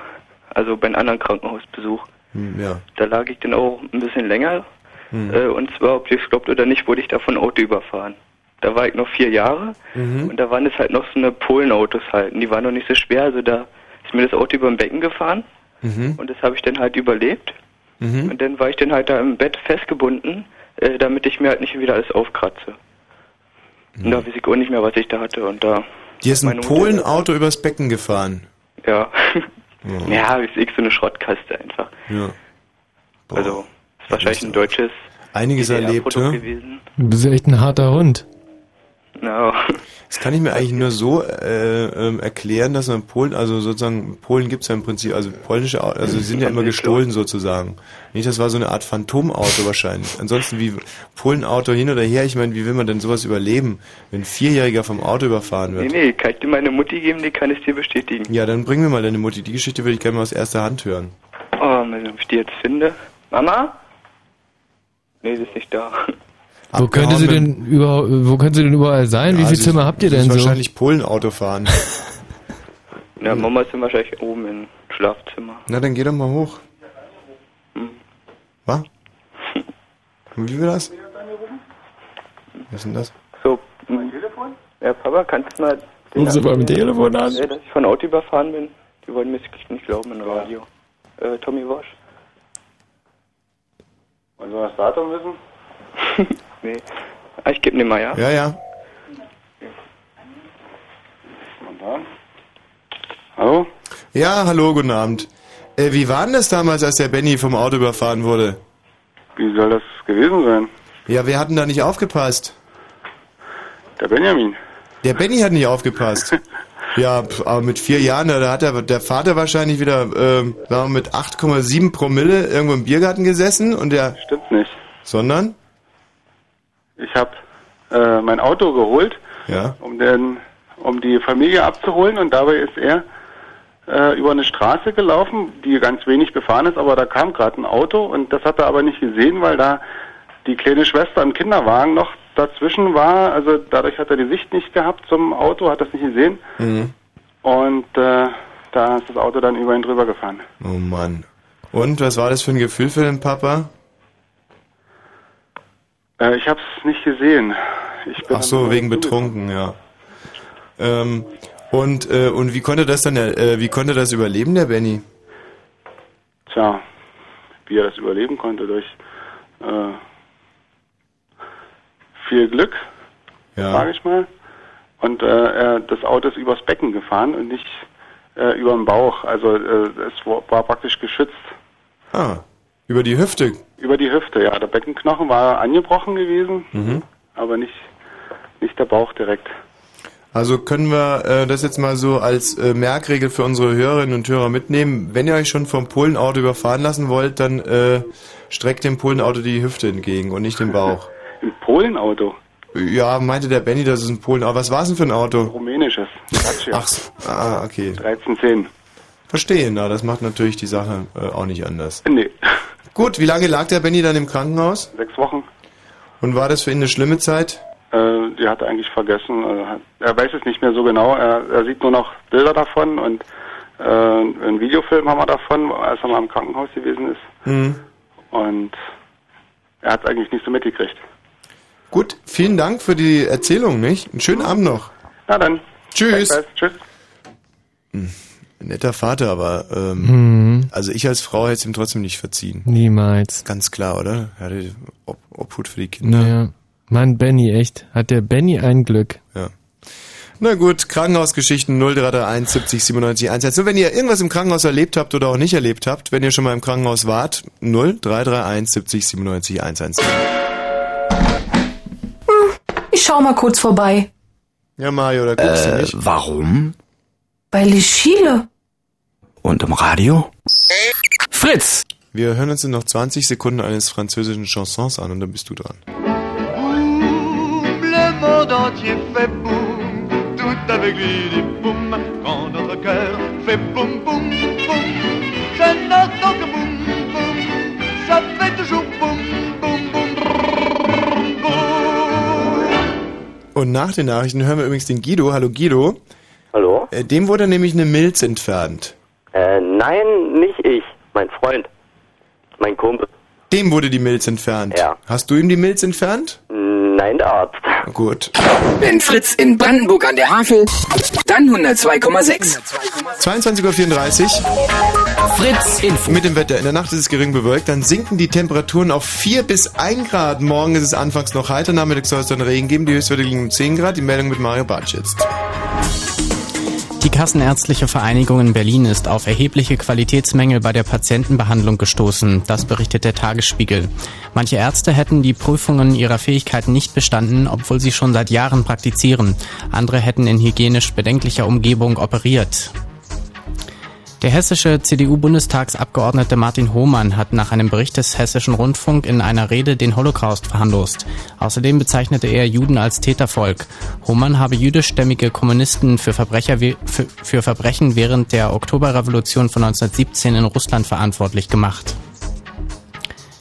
Also bei einem anderen Krankenhausbesuch. Hm, Ja. Da lag ich dann auch ein bisschen länger. Hm. Äh, und zwar, ob ihr es glaubt oder nicht, wurde ich da von Auto überfahren. Da war ich noch vier Jahre Mhm. und da waren es halt noch so eine Polenautos halt. Und die waren noch nicht so schwer, also da ist mir das Auto über dem Becken gefahren Mhm. und das habe ich dann halt überlebt. Mhm. Und dann war ich dann halt da im Bett festgebunden, äh, damit ich mir halt nicht wieder alles aufkratze. Und da weiß ich auch nicht mehr, was ich da hatte. Und da, Dir ist ein Polenauto übers Becken gefahren. ja. Ja. ja, ist ich so eine Schrottkaste einfach. ja. Boah. Also, ist wahrscheinlich ein deutsches Einiges erlebt, DDR-Produkt ne? gewesen. Du bist echt ein harter Hund. No. Das kann ich mir eigentlich nur so äh, ähm, erklären, dass man Polen, also sozusagen, Polen gibt's ja im Prinzip, also polnische Autos, also die sind ja immer gestohlen sozusagen. Nicht, das war so eine Art Phantomauto wahrscheinlich. Ansonsten wie Polenauto hin oder her, ich meine, wie will man denn sowas überleben, wenn ein Vierjähriger vom Auto überfahren Nee, wird? nee, kann ich dir meine Mutti geben, die kann ich dir bestätigen. Ja, dann bring mir mal deine Mutti. Die Geschichte würde ich gerne mal aus erster Hand hören. Oh, ob ich die jetzt finde. Mama? Nee, sie ist nicht da. Wo könnte sie denn über, wo könnte sie denn überall sein? Wie Ja, viele sie- Zimmer habt ihr sie denn ist so? wahrscheinlich Polenauto fahren. Ja, Mama ist dann wahrscheinlich oben im Schlafzimmer. Na, dann geh doch mal hoch. Was? Und Wie will das? Was ist denn das? So. Mein Telefon? Ja, Papa, kannst du mal... Ruf sie beim? Telefon an. Ja, dass ich von Auto überfahren bin. Die wollen mir nicht glauben im Radio. Äh, Tommy Walsh? Wollen wir das Datum wissen? nee. Ah, ich geb dir mal, ja? Ja, ja. Hallo? Ja, hallo, guten Abend. Äh, wie war denn das damals, als der Benny vom Auto überfahren wurde? Wie soll das gewesen sein? Ja, wer hat denn da nicht aufgepasst? Der Benjamin. Der Benny hat nicht aufgepasst. Ja, pf, aber mit vier Jahren, da da hat der, der Vater wahrscheinlich wieder, ähm, sagen wir, mit 8,7 Promille irgendwo im Biergarten gesessen und der... Stimmt nicht. Sondern? Ich habe äh, mein Auto geholt, Ja. um den, um die Familie abzuholen und dabei ist er äh, über eine Straße gelaufen, die ganz wenig befahren ist, aber da kam gerade ein Auto und das hat er aber nicht gesehen, weil da die kleine Schwester im Kinderwagen noch dazwischen war. Also dadurch hat er die Sicht nicht gehabt zum Auto, hat das nicht gesehen Mhm. und äh, da ist das Auto dann über ihn drüber gefahren. Oh Mann. Und, was war das für ein Gefühl für den Papa? Äh, ich habe es nicht gesehen. Ach so, wegen betrunken, ja. Ähm, und, äh, und wie konnte das dann, äh, wie konnte das überleben, der Benny? Tja, wie er das überleben konnte durch äh, viel Glück, Ja. sage ich mal. Und äh, er, das Auto ist übers Becken gefahren und nicht äh, über den Bauch. Also äh, es war, war praktisch geschützt. Ah, über die Hüfte. Über die Hüfte, ja. Der Beckenknochen war angebrochen gewesen, Mhm. aber nicht, nicht der Bauch direkt. Also können wir äh, das jetzt mal so als äh, Merkregel für unsere Hörerinnen und Hörer mitnehmen. Wenn ihr euch schon vom Polenauto überfahren lassen wollt, dann äh, streckt dem Polenauto die Hüfte entgegen und nicht den Bauch. Ein Polenauto, Ja, meinte der Benny, das ist ein Polenauto. Was war es denn für ein Auto? rumänisches. Dacia. Ach, ah, okay. 1310. Verstehe, na, das macht natürlich die Sache äh, auch nicht anders. Nee, Gut, wie lange lag der Benny dann im Krankenhaus? sechs Wochen. Und war das für ihn eine schlimme Zeit? Äh, die hat er eigentlich vergessen. Also er weiß es nicht mehr so genau. Er, er sieht nur noch Bilder davon und äh, einen Videofilm haben wir davon, als er mal im Krankenhaus gewesen ist. Mhm. Und er hat es eigentlich nicht so mitgekriegt. Gut, vielen Dank für die Erzählung, nicht? Einen schönen Abend noch. Na dann. Tschüss. Gleichfalls. Netter Vater, aber ähm, Hm, also ich als Frau hätte es ihm trotzdem nicht verziehen. niemals. Ganz klar, oder? Er hatte Ob Obhut für die Kinder. Naja. Mann, Benny, echt. Hat der Benny ein Glück. Ja. Na gut, Krankenhausgeschichten 0331 70 97 11. So, wenn ihr irgendwas im Krankenhaus erlebt habt oder auch nicht erlebt habt, wenn ihr schon mal im Krankenhaus wart, 0331 70 97 110. Ich schau mal kurz vorbei. Ja, Mario, da guckst du Äh, nicht. warum? Weil ich schiele. Und im Radio? Fritz! Wir hören uns in noch 20 Sekunden eines französischen Chansons an und dann bist du dran. Le monde entier fait boum, tout avec lui dit boum, quand notre cœur fait boum boum boum. Je n'entends que boum boum, ça fait toujours boum boum boum brrr, boum. Und nach den Nachrichten hören wir übrigens den Guido. Hallo Guido. Hallo? Äh, Dem wurde nämlich eine Milz entfernt. Äh, nein, nicht ich. Mein Freund. Mein Kumpel. Dem wurde die Milz entfernt. Ja. Hast du ihm die Milz entfernt? Nein, der Arzt. Gut. Wenn Fritz in Brandenburg an der Havel, dann 102,6. 22.34 Uhr. Fritz Info. Mit dem Wetter. In der Nacht ist es gering bewölkt, dann sinken die Temperaturen auf 4 bis 1 Grad. Morgen ist es anfangs noch heiter, nachmittags soll es dann Regen geben. Die Höchstwerte liegen um 10 Grad. Die Meldung mit Mario Bartsch jetzt. Die Kassenärztliche Vereinigung in Berlin ist auf erhebliche Qualitätsmängel bei der Patientenbehandlung gestoßen. Das berichtet der Tagesspiegel. Manche Ärzte hätten die Prüfungen ihrer Fähigkeiten nicht bestanden, obwohl sie schon seit Jahren praktizieren. Andere hätten in hygienisch bedenklicher Umgebung operiert. Der hessische CDU-Bundestagsabgeordnete Martin Hohmann hat nach einem Bericht des Hessischen Rundfunk in einer Rede den Holocaust verharmlost. Außerdem bezeichnete er Juden als Tätervolk. Hohmann habe jüdischstämmige Kommunisten für, Verbrecher, für, für Verbrechen während der Oktoberrevolution von 1917 in Russland verantwortlich gemacht.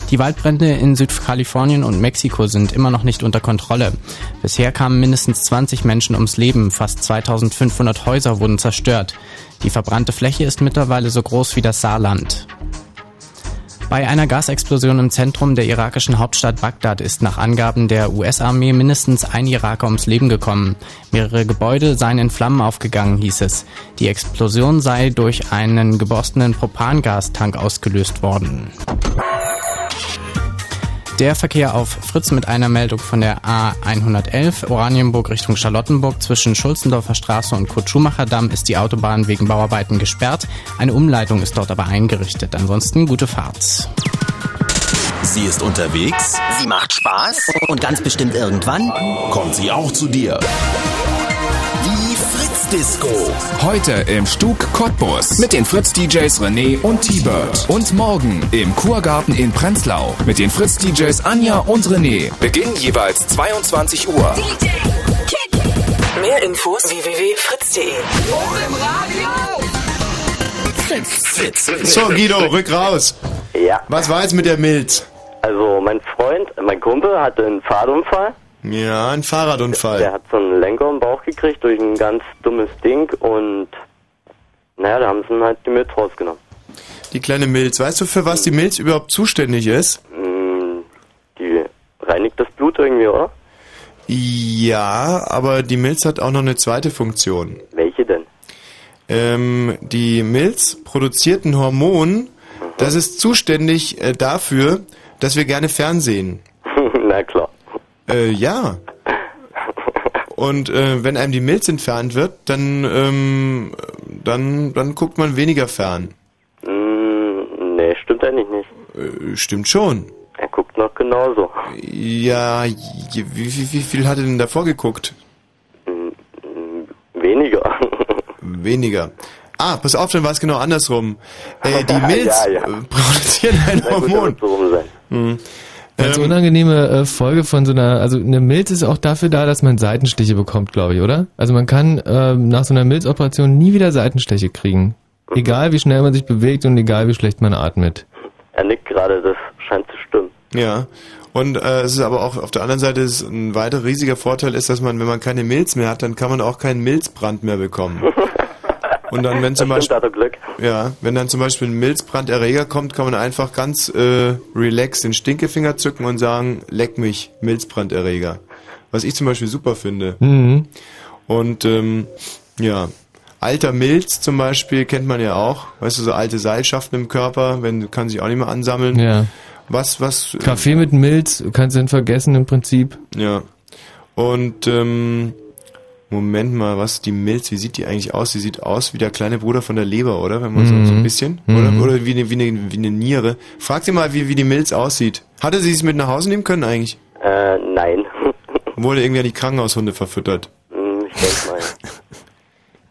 Die Waldbrände in Südkalifornien und Mexiko sind immer noch nicht unter Kontrolle. Bisher kamen mindestens 20 Menschen ums Leben, fast 2500 Häuser wurden zerstört. Die verbrannte Fläche ist mittlerweile so groß wie das Saarland. Bei einer Gasexplosion im Zentrum der irakischen Hauptstadt Bagdad ist nach Angaben der US-Armee mindestens ein Iraker ums Leben gekommen. Mehrere Gebäude seien in Flammen aufgegangen, hieß es. Die Explosion sei durch einen geborstenen Propangastank ausgelöst worden. Der Verkehr auf Fritz mit einer Meldung von der A111 Oranienburg Richtung Charlottenburg zwischen Schulzendorfer Straße und Kurt-Schumacher-Damm ist die Autobahn wegen Bauarbeiten gesperrt. Eine Umleitung ist dort aber eingerichtet. Ansonsten gute Fahrt. Sie ist unterwegs. Sie macht Spaß. Und ganz bestimmt irgendwann kommt sie auch zu dir. Disco. Heute im Stug Cottbus mit den Fritz-DJs René und T-Bird. Und morgen im Kurgarten in Prenzlau mit den Fritz-DJs Anja und René. Beginn jeweils 22 Uhr. Mehr Infos www.fritz.de. Fritz, Fritz. So, Guido, rück raus. Ja. Was war jetzt mit der Milz? Also mein Freund, mein Kumpel hatte einen Fahrradunfall. Ja, ein Fahrradunfall. Der hat so einen Lenker im Bauch gekriegt durch ein ganz dummes Ding und naja, da haben sie halt die Milz rausgenommen. Die kleine Milz. Weißt du, für was die Milz überhaupt zuständig ist? Mm, Die reinigt das Blut irgendwie, oder? Ja, aber die Milz hat auch noch eine zweite Funktion. Welche denn? Ähm, die Milz produziert ein Hormon, das ist zuständig äh, dafür, dass wir gerne Fernsehen. Na klar. Äh, ja. Und äh, wenn einem die Milz entfernt wird, dann, ähm, dann, dann guckt man weniger fern. Mm, nee, stimmt eigentlich nicht. Äh, stimmt schon. Er guckt noch genauso. Ja, wie, wie, wie viel hat er denn davor geguckt? Weniger. Weniger. Ah, pass auf, dann war es genau andersrum. Äh, die Milz Ja, ja. produziert ein Na gut, Hormon. wird so rum sein. Hm. Ganz unangenehme äh, Folge von so einer, also eine Milz ist auch dafür da, dass man Seitenstiche bekommt, glaube ich, oder? Also man kann ähm, nach so einer Milzoperation nie wieder Seitenstiche kriegen. Egal wie schnell man sich bewegt und egal wie schlecht man atmet. Er nickt gerade, das scheint zu stimmen. Ja. Und äh, es ist aber auch auf der anderen Seite ist ein weiter riesiger Vorteil ist, dass man, wenn man keine Milz mehr hat, dann kann man auch keinen Milzbrand mehr bekommen. Und dann, wenn zum Das Beispiel, ja, wenn dann zum Beispiel ein Milzbranderreger kommt, kann man einfach ganz äh, relaxed den Stinkefinger zücken und sagen, leck mich, Milzbranderreger. Was ich zum Beispiel super finde. Mhm. Und ähm, ja, alter Milz zum Beispiel kennt man ja auch. Weißt du, so alte Seilschaften im Körper, wenn kann sich auch nicht mehr ansammeln. Ja. Was, was? Kaffee mit Milz, kannst du ihn vergessen im Prinzip. Ja. Und ähm, Moment mal, was die Milz, wie sieht die eigentlich aus? Sie sieht aus wie der kleine Bruder von der Leber, oder? Wenn man so, so ein Mhm. bisschen, Mhm. oder? Oder wie eine, wie eine, wie eine Niere. Frag sie mal, wie, wie die Milz aussieht. Hatte sie es mit nach Hause nehmen können eigentlich? Äh, nein. Wurde irgendwie an die Krankenhaushunde verfüttert. Hm, ich denke mal.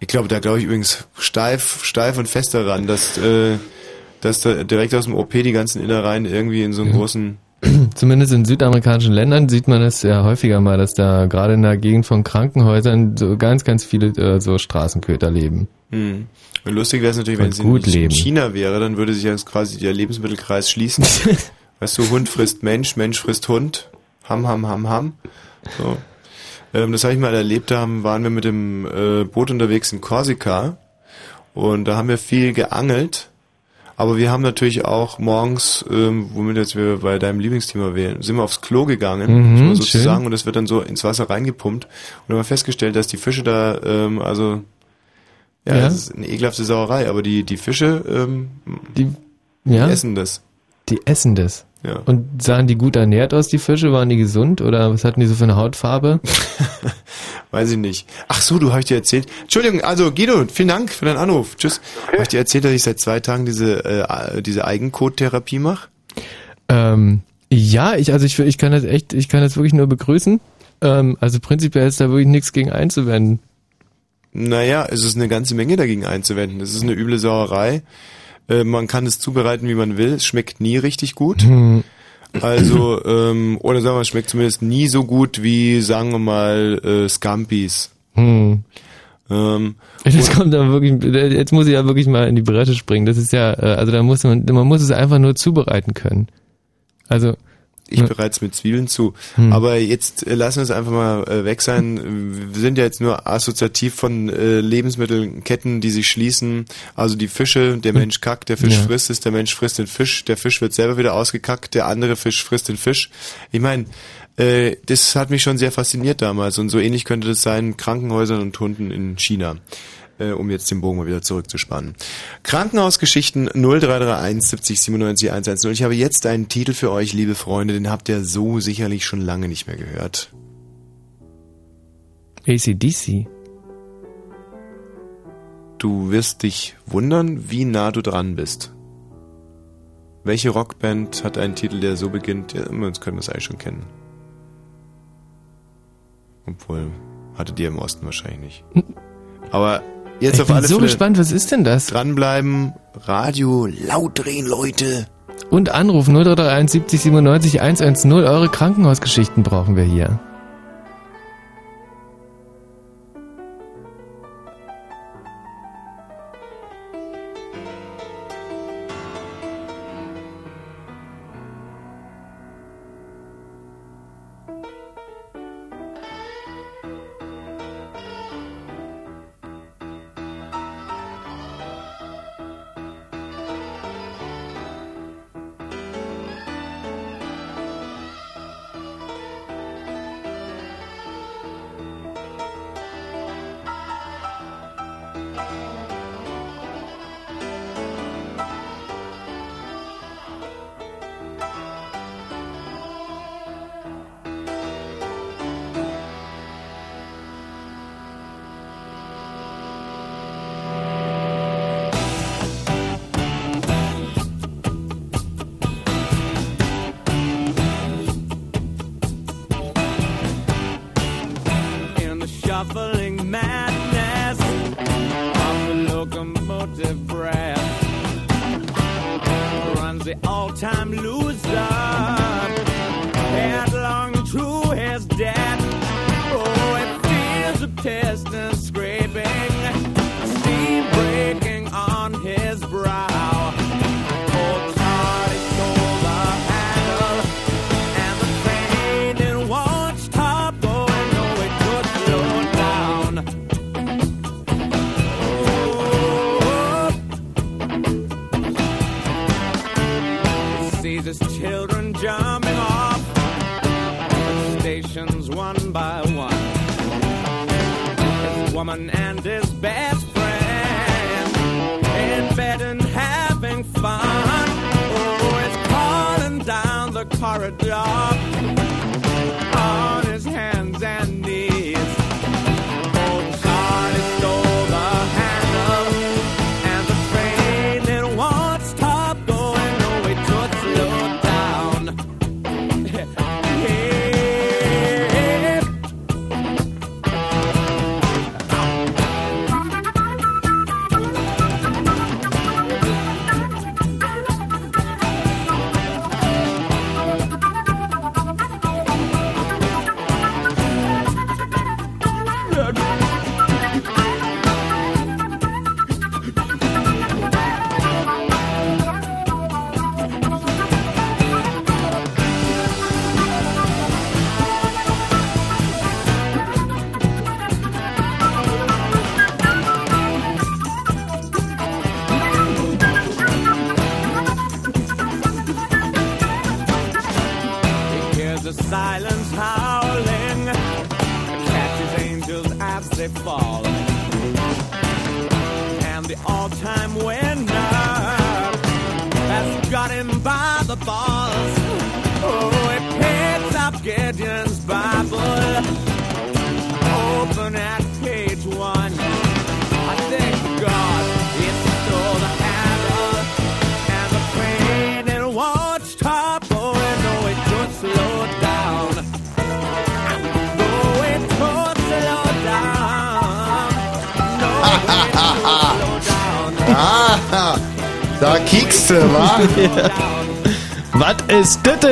Ich glaube, da glaube ich übrigens steif, steif und fest daran, dass, äh, dass da direkt aus dem OP die ganzen Innereien irgendwie in so einem großen Zumindest in südamerikanischen Ländern sieht man es ja häufiger mal, dass da gerade in der Gegend von Krankenhäusern so ganz, ganz viele äh, so Straßenköter leben. Hm. Und lustig wäre es natürlich, wenn es in, in. China wäre, dann würde sich jetzt quasi der Lebensmittelkreis schließen. weißt du, Hund frisst Mensch, Mensch frisst Hund. Ham, ham, ham, ham. So. Ähm, das habe ich mal erlebt, da haben, waren wir mit dem äh, Boot unterwegs in Korsika und da haben wir viel geangelt. Aber wir haben natürlich auch morgens, ähm, womit jetzt wir bei deinem Lieblingsthema wählen, sind wir aufs Klo gegangen, Mhm, man schön. sozusagen, und das wird dann so ins Wasser reingepumpt. Und haben wir festgestellt, dass die Fische da, ähm, also ja, Ja. das ist eine ekelhafte Sauerei, aber die, die Fische, ähm, Die, ja? die essen das. Die essen das. Ja. Und sahen die gut ernährt aus, die Fische? Waren die gesund oder was hatten die so für eine Hautfarbe? Weiß ich nicht. Ach so, du habe ich dir erzählt. Entschuldigung, also Guido, vielen Dank für deinen Anruf. Tschüss. Okay. Habe ich dir erzählt, dass ich seit zwei Tagen diese äh, diese Eigencode-Therapie mache? Ähm, ja, ich also ich, ich kann das echt, ich kann das wirklich nur begrüßen. Ähm, also prinzipiell ist da wirklich nichts gegen einzuwenden. Naja, es ist eine ganze Menge dagegen einzuwenden. Es ist eine üble Sauerei. Äh, man kann es zubereiten, wie man will. Es schmeckt nie richtig gut. Hm. Also, ähm, oder sagen wir, es schmeckt zumindest nie so gut wie, sagen wir mal, äh, Scampis. Hm. Ähm, Das kommt aber wirklich, jetzt muss ich ja wirklich mal in die Bresche springen. Das ist ja, äh, also da muss man, man muss es einfach nur zubereiten können. Also, ich bereits mit Zwiebeln zu. Hm. Aber jetzt äh, lassen wir es einfach mal äh, weg sein. Wir sind ja jetzt nur assoziativ von äh, Lebensmittelketten, die sich schließen. Also die Fische, der Mensch kackt, der Fisch Ja. frisst es, der Mensch frisst den Fisch, der Fisch wird selber wieder ausgekackt, der andere Fisch frisst den Fisch. Ich meine, äh, das hat mich schon sehr fasziniert damals und so ähnlich könnte das sein in Krankenhäusern und Hunden in China. Äh, um jetzt den Bogen mal wieder zurückzuspannen. Krankenhausgeschichten 0331 70 97 110. Ich habe jetzt einen Titel für euch, liebe Freunde, den habt ihr so sicherlich schon lange nicht mehr gehört. ACDC. Du wirst dich wundern, wie nah du dran bist. Welche Rockband hat einen Titel, der so beginnt? Ja, uns können es eigentlich schon kennen. Obwohl, hattet ihr im Osten wahrscheinlich nicht. Aber jetzt ich auf bin alle so Fälle gespannt, was ist denn das? dranbleiben, Radio laut drehen, Leute. Und Anruf 0331 70 97 110. Eure Krankenhausgeschichten brauchen wir hier.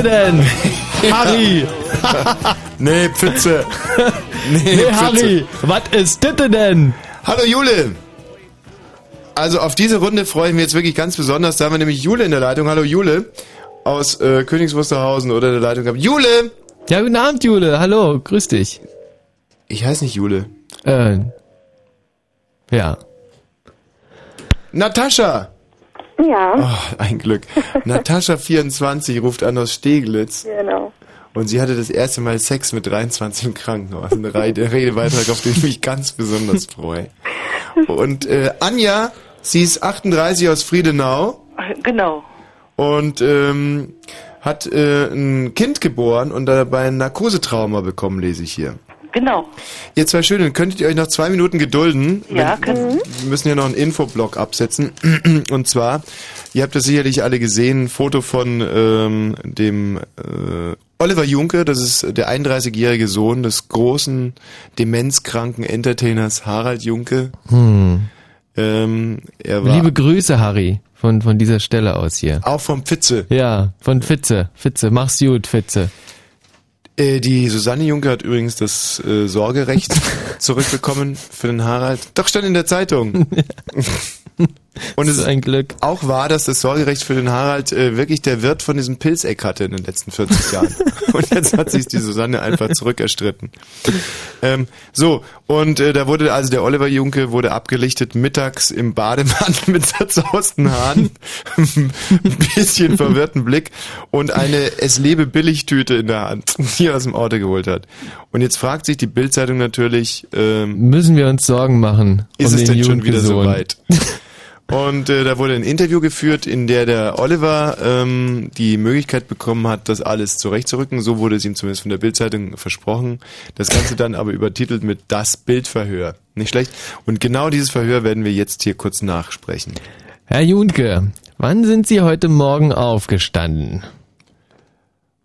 Denn? Harry! nee, Pfütze. Nee, Nee, Pfütze. Harry, was ist das denn? Hallo Jule. Also auf diese Runde freue ich mich jetzt wirklich ganz besonders. Da haben wir nämlich Jule in der Leitung. Hallo Jule aus äh, Königs oder der Leitung gehabt. Jule! Ja, guten Abend, Jule. Hallo, grüß dich. Ich heiße nicht Jule. Äh, ja. Natascha! Ja. Oh, ein Glück. Natascha24 ruft an aus Steglitz. Genau. Und sie hatte das erste Mal Sex mit 23 im Krankenhaus. Ein Rede- Redebeitrag, auf den ich mich ganz besonders freue. Und äh, Anja, sie ist 38 aus Friedenau Genau. und ähm, hat äh, ein Kind geboren und dabei ein Narkosetrauma bekommen, lese ich hier. Genau. Ihr zwei Schönen, könntet ihr euch noch zwei Minuten gedulden? Ja, können wir. Wir müssen hier noch einen Infoblock absetzen. Und zwar, ihr habt das sicherlich alle gesehen, ein Foto von ähm, dem äh, Oliver Junke, das ist der 31-jährige Sohn des großen, demenzkranken Entertainers Harald Junke. Hm. Ähm, er war Liebe Grüße, Harry, von, von dieser Stelle aus hier. auch vom Pfitze. Ja, von Fitze. Fitze, mach's gut, Fitze. Äh, die Susanne Junke hat übrigens das äh, Sorgerecht zurückbekommen für den Harald. Doch stand in der Zeitung. Und es ist ein Glück. Auch wahr, dass das Sorgerecht für den Harald äh, wirklich der Wirt von diesem Pilzeck hatte in den letzten 40 Jahren. und jetzt hat sich die Susanne einfach zurückerstritten. Ähm, so, und äh, da wurde also der Oliver Junke wurde abgelichtet mittags im Bademantel mit zerzausten Haaren, ein bisschen verwirrten Blick und eine Es lebe Billigtüte in der Hand, die er aus dem Auto geholt hat. Und jetzt fragt sich die Bildzeitung natürlich, ähm, Müssen wir uns Sorgen machen ist um es den denn schon wieder Junke-Sohn? soweit? Und äh, da wurde ein Interview geführt, in der der Oliver ähm, die Möglichkeit bekommen hat, das alles zurechtzurücken. So wurde es ihm zumindest von der Bildzeitung versprochen. Das Ganze dann aber übertitelt mit Das Bildverhör. Nicht schlecht. Und genau dieses Verhör werden wir jetzt hier kurz nachsprechen. Herr Junke, wann sind Sie heute Morgen aufgestanden?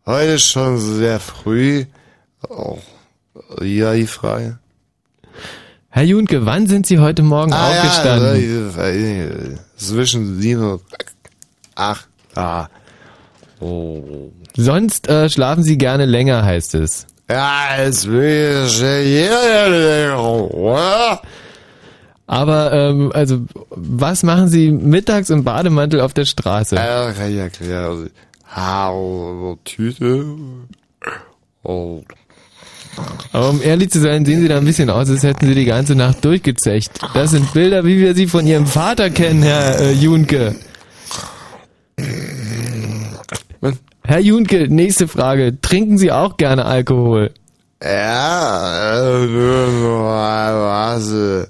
Heute schon sehr früh. Oh, ja, die Frage. Herr Junke, wann sind Sie heute Morgen Ah, aufgestanden? Ja, äh, zwischen sieben und acht. Ah. Oh. Sonst äh, schlafen Sie gerne länger, heißt es. Ja, es? Aber ähm, also, was machen Sie mittags im Bademantel auf der Straße? Ja, ich erklären. Haare, Tüte. Oh. Aber um ehrlich zu sein, sehen Sie da ein bisschen aus, als hätten Sie die ganze Nacht durchgezecht. Das sind Bilder, wie wir sie von Ihrem Vater kennen, Herr äh, Junke. Herr Junke, nächste Frage. Trinken Sie auch gerne Alkohol? Ja, äh, was? äh,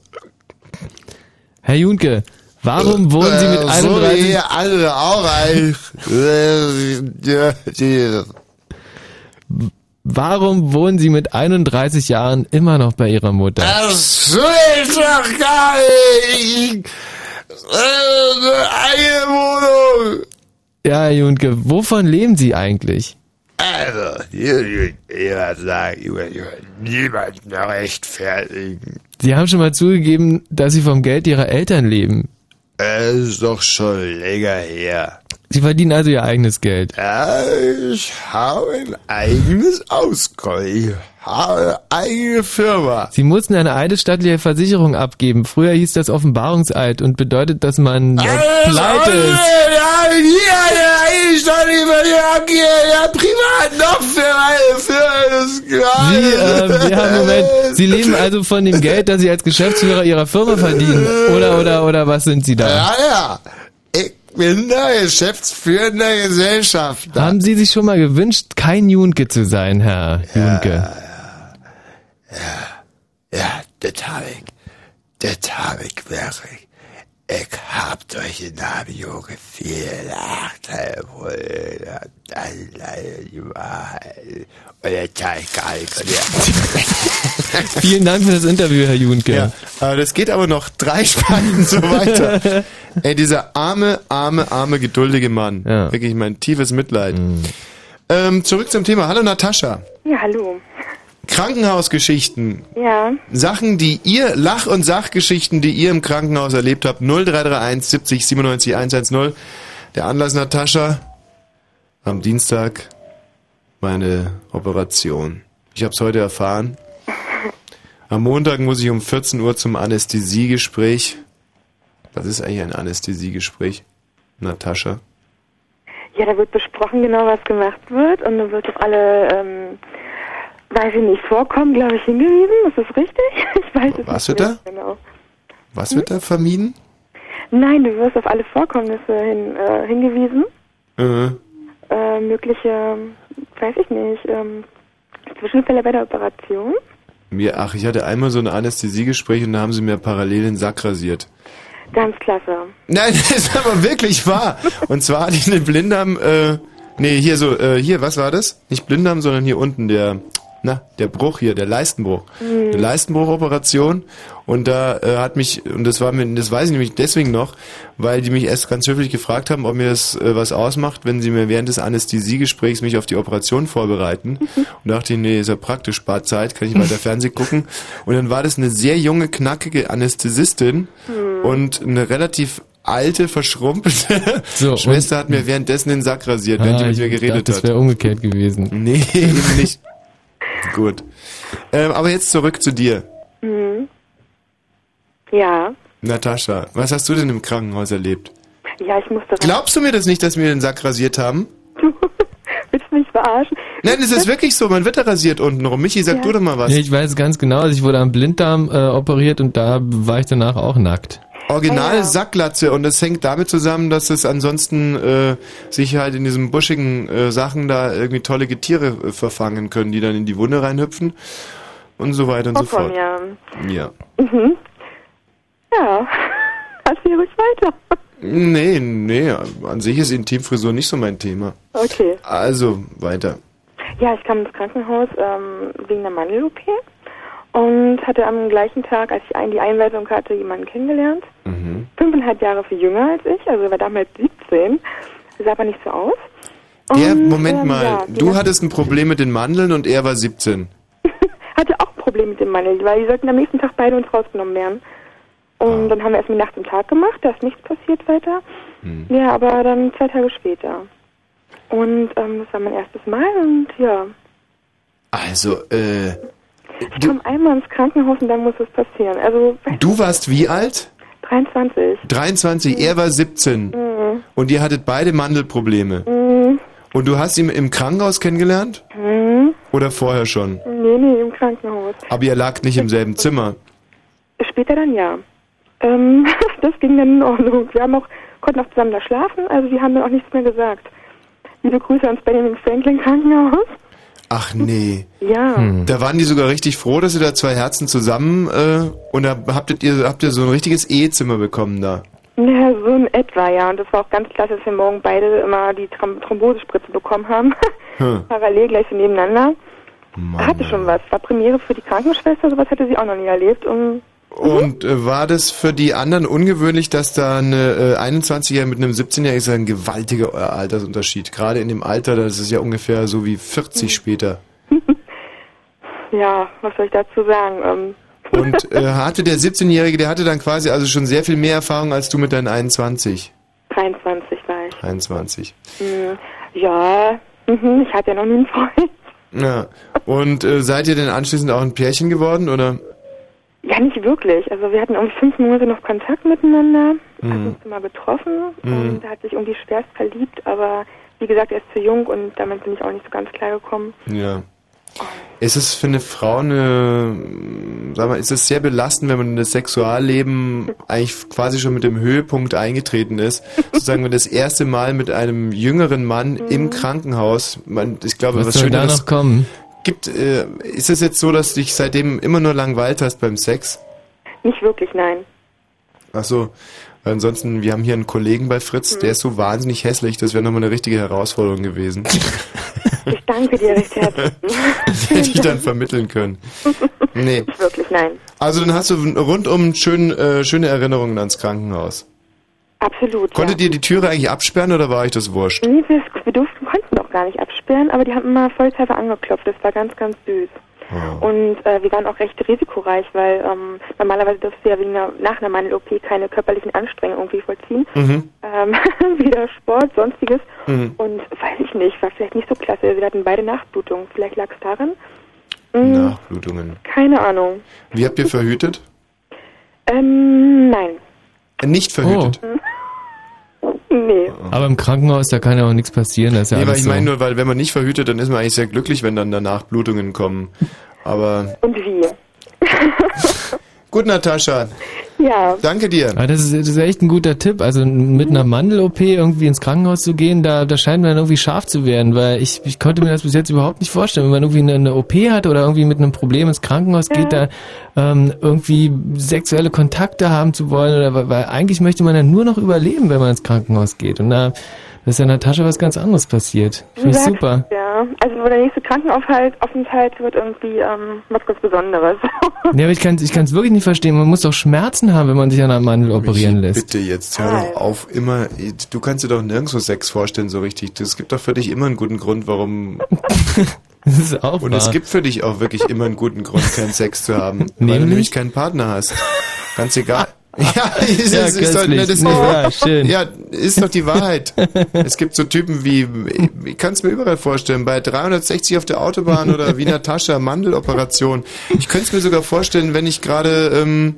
Herr Junke, warum wohnen Sie mit äh, So 31... wie alle auch Warum wohnen Sie mit 31 Jahren immer noch bei Ihrer Mutter? Das will ich doch gar nicht. Eine eigene Wohnung. Ja, Junke, wovon leben Sie eigentlich? Also, würde sagen, niemanden rechtfertigen. Sie haben schon mal zugegeben, dass Sie vom Geld Ihrer Eltern leben. Es ist doch schon länger her. Sie verdienen also Ihr eigenes Geld. Ich habe ein eigenes Auskommen. Ich habe eine eigene Firma. Sie mussten eine eidesstattliche Versicherung abgeben. Früher hieß das Offenbarungseid und bedeutet, dass man äh, pleite ist. Sie, ähm, ja, Moment. Sie leben also von dem Geld, das Sie als Geschäftsführer Ihrer Firma verdienen. Oder, oder, oder was sind Sie da? Ja, ja. Bin der geschäftsführende Gesellschafter. Haben Sie sich schon mal gewünscht, kein Junke zu sein, Herr Junke? Ja, das hab ich. Das hab ich wirklich. Ich hab durch den Namen Junge viel Nachteile wohl. Das leider die Wahrheit. Mehr. Vielen Dank für das Interview, Herr Junke. Ja, aber das geht aber noch drei Spalten so weiter. Ey, dieser arme, arme, arme, geduldige Mann. Wirklich mein tiefes Mitleid. Ähm, zurück zum Thema. Hallo Natascha. Ja, hallo. Krankenhausgeschichten. Ja. Sachen, die ihr, Lach- und Sachgeschichten, die ihr im Krankenhaus erlebt habt. 0331 70 97 110. Der Anlass Natascha. Am Dienstag meine Operation. Ich habe es heute erfahren. Am Montag muss ich um 14 Uhr zum Anästhesiegespräch. Was ist eigentlich ein Anästhesiegespräch? Natascha. Ja, da wird besprochen genau, was gemacht wird und dann wird auf alle, ähm, weiß ich nicht, vorkommen, glaube ich, hingewiesen. Ist das richtig? Ich weiß es Was nicht wird da? genau. Was wird da vermieden? Nein, du wirst auf alle Vorkommnisse hin, äh, hingewiesen. Äh, Äh, mögliche, weiß ich nicht, ähm, Zwischenfälle bei der Operation. mir, ach, ich hatte einmal so ein Anästhesiegespräch und da haben sie mir parallel den Sack rasiert. Ganz klasse. Nein, das ist aber wirklich wahr. Und zwar hatte ich eine Blinddarm, äh, nee, hier so, äh, hier, was war das? Nicht Blinddarm, sondern hier unten der, na, der Bruch hier, der Leistenbruch. Mhm. Eine Leistenbruchoperation. Und da äh, hat mich, und das war mir, das weiß ich nämlich deswegen noch, weil die mich erst ganz höflich gefragt haben, ob mir das äh, was ausmacht, wenn sie mir während des Anästhesiegesprächs mich auf die Operation vorbereiten. Und dachte ich, nee, ist ja praktisch, spart Zeit, kann ich weiter Fernsehen gucken. Und dann war das eine sehr junge, knackige Anästhesistin Mhm. und eine relativ alte, verschrumpelte So, Schwester hat mir währenddessen den Sack rasiert, während die Ah, mit mir geredet dachte, hat. Das wäre umgekehrt gewesen. Nee, eben nicht. Gut. Ähm, aber jetzt zurück zu dir. Mhm. Ja. Natascha, was hast du denn im Krankenhaus erlebt? Ja, ich musste. Glaubst du mir das nicht, dass wir den Sack rasiert haben? Willst du mich verarschen? Nein, es ist wirklich so, man wird da rasiert unten rum. Michi, sag Ja. du doch mal was. Nee, ich weiß ganz genau, also ich wurde am Blinddarm äh, operiert und da war ich danach auch nackt. Original Sackglatze und das hängt damit zusammen, dass es ansonsten äh, sich halt in diesen buschigen äh, Sachen da irgendwie tolle Getiere äh, verfangen können, die dann in die Wunde reinhüpfen und so weiter und so Von fort. mir. Ja. Mhm. Ja. Erzähl ruhig weiter. Nee, nee, an sich ist Intimfrisur nicht so mein Thema. Okay. Also, weiter. Ja, ich kam ins Krankenhaus ähm, wegen der Mandel-OP und hatte am gleichen Tag, als ich die Einweisung hatte, jemanden kennengelernt. Mhm. Fünfeinhalb Jahre viel jünger als ich, also er war damals 17, sah aber nicht so aus. Ja, Und, Moment ähm, mal. ja, du ganzen- hattest ein Problem mit den Mandeln und er war 17. hatte auch ein Problem mit dem Mandel, weil die sollten am nächsten Tag beide uns rausgenommen werden. Und dann haben wir erstmal nachts und Tag gemacht, da ist nichts passiert weiter. Ja, aber dann zwei Tage später. Und ähm, das war mein erstes Mal und ja, Also, äh, ich kam einmal ins Krankenhaus und dann muss es passieren. Also du warst wie alt? 23. 23, er war 17. Mhm. Und ihr hattet beide Mandelprobleme. Mhm. Und du hast ihn im Krankenhaus kennengelernt? Mhm. Oder vorher schon? Nee, nee, im Krankenhaus. Aber ihr lagt nicht im selben Zimmer. Später dann ja. Ähm, das ging dann in Ordnung. Wir haben auch, konnten auch zusammen da schlafen, also die haben dann auch nichts mehr gesagt. Liebe Grüße ans Benjamin Franklin Krankenhaus. Ach nee. Ja. Da waren die sogar richtig froh, dass ihr da zwei Herzen zusammen äh, und da habtet ihr habt ihr so ein richtiges Ehezimmer bekommen da. Ja, so in etwa, ja. Und das war auch ganz klasse, dass wir morgen beide immer die Trom Thrombosespritze bekommen haben. Hm. Parallel gleich so nebeneinander. Hatte schon was. War Premiere für die Krankenschwester, sowas hatte sie auch noch nie erlebt. Und Und äh, war das für die anderen ungewöhnlich, dass da eine äh, 21-Jährige mit einem 17-Jährigen ist ja ein gewaltiger äh, Altersunterschied. Gerade in dem Alter, das ist ja ungefähr so wie 40 später. ja, was soll ich dazu sagen? Ähm, Und äh, hatte der 17-Jährige, der hatte dann quasi also schon sehr viel mehr Erfahrung als du mit deinen 21. 23 war ich. 23. Hm, ja, mhm, ich hatte ja noch nie einen Freund. Ja. Und äh, seid ihr denn anschließend auch ein Pärchen geworden oder? Ja, nicht wirklich. Also wir hatten irgendwie fünf Monate noch Kontakt miteinander, Mhm. haben uns immer getroffen Mhm. und er hat sich irgendwie schwerst verliebt, aber wie gesagt, er ist zu jung und damit bin ich auch nicht so ganz klar gekommen. Ja. Ist es für eine Frau eine, sag mal, ist es sehr belastend, wenn man in das Sexualleben eigentlich quasi schon mit dem Höhepunkt eingetreten ist? Sozusagen, wenn das erste Mal mit einem jüngeren Mann im Krankenhaus, man, ich glaube, Was was, soll da Schöneres noch kommen? Gibt, äh, ist es jetzt so, dass du dich seitdem immer nur langweilt hast beim Sex? Nicht wirklich, nein. Ach so. Weil Ansonsten, wir haben hier einen Kollegen bei Fritz, der ist so wahnsinnig hässlich, das wäre nochmal eine richtige Herausforderung gewesen. Ich danke dir recht herzlich. Hätte ich dann vermitteln können. Nee. Nicht wirklich, nein. Also dann hast du rundum schön, äh, schöne Erinnerungen ans Krankenhaus. Absolut. Konntet ihr die Türe eigentlich absperren oder war euch das wurscht? Nee, wir, wir durften, gar nicht absperren, aber die haben immer vollzeitig angeklopft. Das war ganz, ganz süß. Oh. Und äh, wir waren auch recht risikoreich, weil ähm, normalerweise darfst du ja wegen einer, nach einer Mandel-OP keine körperlichen Anstrengungen irgendwie vollziehen. Mhm. Ähm, weder Sport, sonstiges. Mhm. Und weiß ich nicht, war vielleicht nicht so klasse. Wir hatten beide Nachblutungen. Vielleicht lag es daran. Mm, Nachblutungen. Keine Ahnung. Wie habt ihr verhütet? Ähm, nein. Nicht verhütet. Nee. Aber im Krankenhaus, da kann ja auch nichts passieren. Das ist ja nee, weil alles ich so. meine nur, weil wenn man nicht verhütet, dann ist man eigentlich sehr glücklich, wenn dann danach Blutungen kommen. Aber Und wie? gut, Natascha. Ja. Danke dir. Aber das ist, das ist echt ein guter Tipp. Also mit einer Mandel-OP irgendwie ins Krankenhaus zu gehen, da, da scheint man dann irgendwie scharf zu werden, weil ich, ich konnte mir das bis jetzt überhaupt nicht vorstellen. Wenn man irgendwie eine, eine OP hat oder irgendwie mit einem Problem ins Krankenhaus geht, da ähm, irgendwie sexuelle Kontakte haben zu wollen, oder weil, weil eigentlich möchte man ja nur noch überleben, wenn man ins Krankenhaus geht. Und da ist ja Natascha was ganz anderes passiert. Finde ich super. es, Ja, also der nächste Krankenaufenthalt Aufenthalt wird irgendwie ähm, was ganz Besonderes. Nee, aber ich kann ich kann es wirklich nicht verstehen. Man muss doch Schmerzen haben, wenn man sich an einer Mandel operieren lässt. Bitte jetzt, hör doch auf, immer, du kannst dir doch nirgendwo Sex vorstellen so richtig. Es gibt doch für dich immer einen guten Grund, warum... Das ist auch Und wahr. es gibt für dich auch wirklich immer einen guten Grund, keinen Sex zu haben. Weil du nämlich keinen Partner hast. Ganz egal. Ja, ist, Ja, ist, ist doch, ne, das Nee, ja, schön. ja, ist doch die Wahrheit. Es gibt so Typen wie, ich kann es mir überall vorstellen, bei 360 auf der Autobahn oder wie Natascha, Mandeloperation. Ich könnte es mir sogar vorstellen, wenn ich gerade ähm,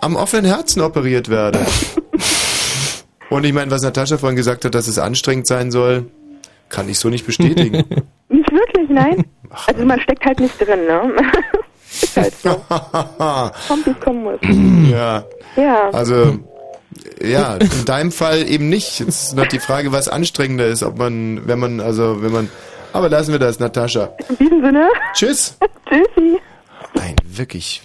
am offenen Herzen operiert werde. Und ich meine, was Natascha vorhin gesagt hat, dass es anstrengend sein soll, kann ich so nicht bestätigen. nicht wirklich, nein. Also man steckt halt nicht drin, ne? Ist halt so. Kommt, wie es kommen muss. ja. Ja. Also, ja, in deinem Fall eben nicht. Jetzt ist noch die Frage, was anstrengender ist, ob man, wenn man, also, wenn man, aber lassen wir das, Natascha. In diesem Sinne. Tschüss. Tschüssi. Ein wirklich,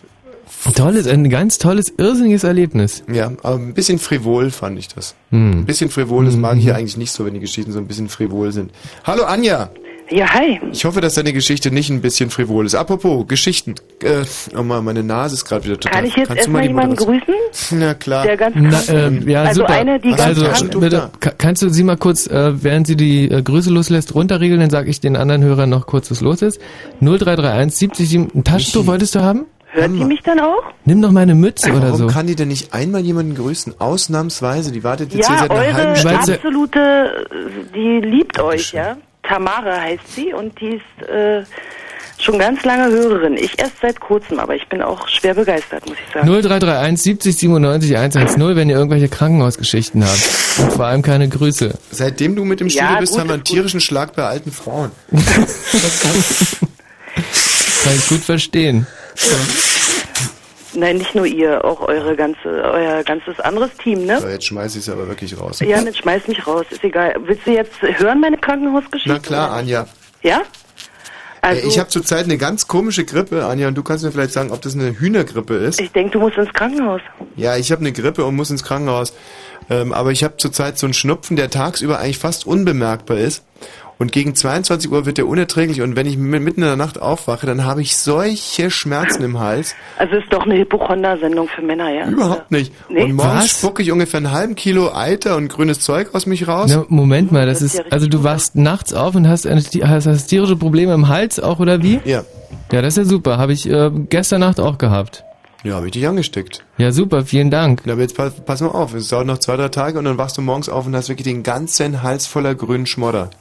Tolles, ein ganz tolles, irrsinniges Erlebnis. ja, aber ein bisschen frivol fand ich das. Hm. Ein bisschen frivol, das mag ich ja eigentlich nicht so, wenn die Geschichten so ein bisschen frivol sind. Hallo Anja. Ja, hi. Ich hoffe, dass deine Geschichte nicht ein bisschen frivol ist. Apropos, Geschichten. Äh, oh mal, meine Nase ist gerade wieder total. Kann ich jetzt Kannst du mal erstmal jemanden grüßen? Na klar. Der ganz Na, ist? ja, also super. eine, die ganz also, bitte, ka- kannst du sie mal kurz, äh, während sie die äh, Grüße loslässt, runterregeln, dann sage ich den anderen Hörern noch kurz, was los ist. 0331 70 7, ein Taschentuch wolltest du haben? Hört die mich dann auch? Nimm doch meine Mütze oder Warum so. kann die denn nicht einmal jemanden grüßen? Ausnahmsweise. Die wartet jetzt hier Ja, seit einer halben eure Stunde. absolute, die liebt euch, ja. Tamara heißt sie und die ist äh, schon ganz lange Hörerin. Ich erst seit kurzem, aber ich bin auch schwer begeistert, muss ich sagen. 0331 70 97 110, wenn ihr irgendwelche Krankenhausgeschichten habt. Und vor allem keine Grüße. Seitdem du mit dem Ja, Studio bist, gut, haben wir einen ist gut. tierischen Schlag bei alten Frauen. Kann ich gut verstehen. Nein, nicht nur ihr, auch eure ganze, euer ganzes anderes Team, ne? So, jetzt schmeiß ich es aber wirklich raus. Ja, dann schmeiß mich raus, ist egal. Willst du jetzt hören, meine Krankenhausgeschichte? Na klar, Anja. Ja? Also, ich habe zurzeit eine ganz komische Grippe, Anja, und du kannst mir vielleicht sagen, ob das eine Hühnergrippe ist. ich denke, du musst ins Krankenhaus. Ja, ich habe eine Grippe und muss ins Krankenhaus. Ähm, aber ich habe zurzeit so einen Schnupfen, der tagsüber eigentlich fast unbemerkbar ist. Und gegen 22 Uhr wird der unerträglich und wenn ich mi- mitten in der Nacht aufwache, dann habe ich solche Schmerzen im Hals. Also ist doch eine Hypochonder-Sendung für Männer, ja? Überhaupt nicht. Nee? Und morgens Was? spucke ich ungefähr einen halben Kilo Eiter und grünes Zeug aus mich raus. Na, Moment mal, das ist, also du wachst nachts auf und hast, eine, hast, hast tierische Probleme im Hals auch oder wie? Ja. Ja, das ist ja super. Habe ich äh, gestern Nacht auch gehabt. Ja, habe ich dich angesteckt. Ja, super, vielen Dank. Na, aber jetzt pass, pass mal auf, es dauert noch zwei, drei Tage und dann wachst du morgens auf und hast wirklich den ganzen Hals voller grünen Schmodder.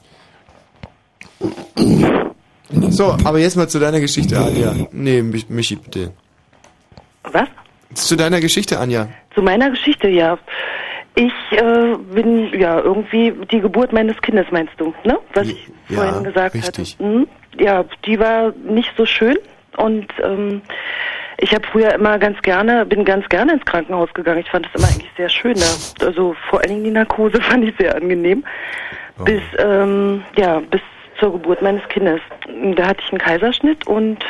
So, aber jetzt mal zu deiner Geschichte, Anja. Nee, Mich- Michi, bitte. Was? Zu deiner Geschichte, Anja. Zu meiner Geschichte, ja. Ich äh, bin ja irgendwie die Geburt meines Kindes, meinst du, ne? Was ich Ja, vorhin gesagt richtig. hatte. Mhm. Ja, die war nicht so schön und ähm, ich habe früher immer ganz gerne, bin ganz gerne ins Krankenhaus gegangen. Ich fand es immer eigentlich sehr schön da. Also vor allen Dingen die Narkose fand ich sehr angenehm. Oh. Bis ähm, ja bis zur Geburt meines Kindes. Da hatte ich einen Kaiserschnitt und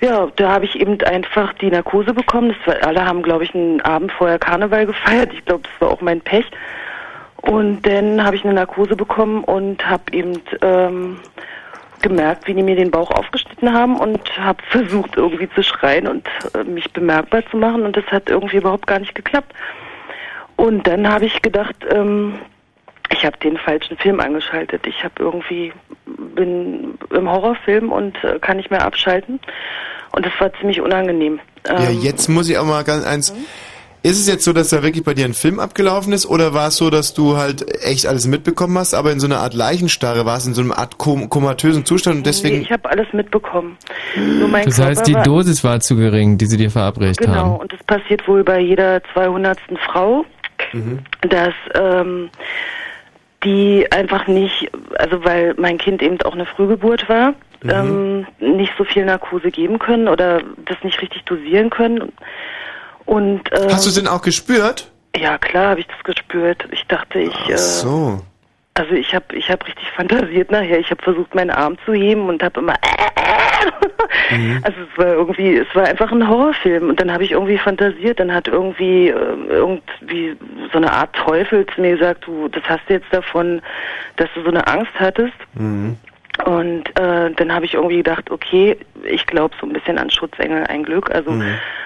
ja, da habe ich eben einfach die Narkose bekommen. War, alle haben, glaube ich, einen Abend vorher Karneval gefeiert. Ich glaube, das war auch mein Pech. Und dann habe ich eine Narkose bekommen und habe eben ähm, gemerkt, wie die mir den Bauch aufgeschnitten haben und habe versucht, irgendwie zu schreien und äh, mich bemerkbar zu machen. Und das hat irgendwie überhaupt gar nicht geklappt. Und dann habe ich gedacht, ähm, ich habe den falschen Film angeschaltet. Ich habe irgendwie bin im Horrorfilm und äh, kann nicht mehr abschalten. Und das war ziemlich unangenehm. Ja, Ähm, jetzt muss ich auch mal ganz eins. Ist es jetzt so, dass da wirklich bei dir ein Film abgelaufen ist oder war es so, dass du halt echt alles mitbekommen hast, aber in so einer Art Leichenstarre warst, in so einer Art kom komatösen Zustand und nee, deswegen. ich habe alles mitbekommen. Nur mein Das Körper heißt, die war, Dosis war zu gering, die sie dir verabreicht Genau, haben. und das passiert wohl bei jeder 200. Frau, dass ähm, die einfach nicht, also weil mein Kind eben auch eine Frühgeburt war, ähm, nicht so viel Narkose geben können oder das nicht richtig dosieren können. Und ähm, Hast du es denn auch gespürt? ja klar, habe ich das gespürt. Ich dachte, ich äh, So. Also ich habe ich habe richtig fantasiert nachher. Ich habe versucht, meinen Arm zu heben und habe immer also es war irgendwie, es war einfach ein Horrorfilm und dann habe ich irgendwie fantasiert, dann hat irgendwie äh, irgendwie so eine Art Teufel zu mir gesagt, du, das hast du jetzt davon, dass du so eine Angst hattest. Und äh, dann habe ich irgendwie gedacht, okay, ich glaube so ein bisschen an Schutzengel, ein Glück. Also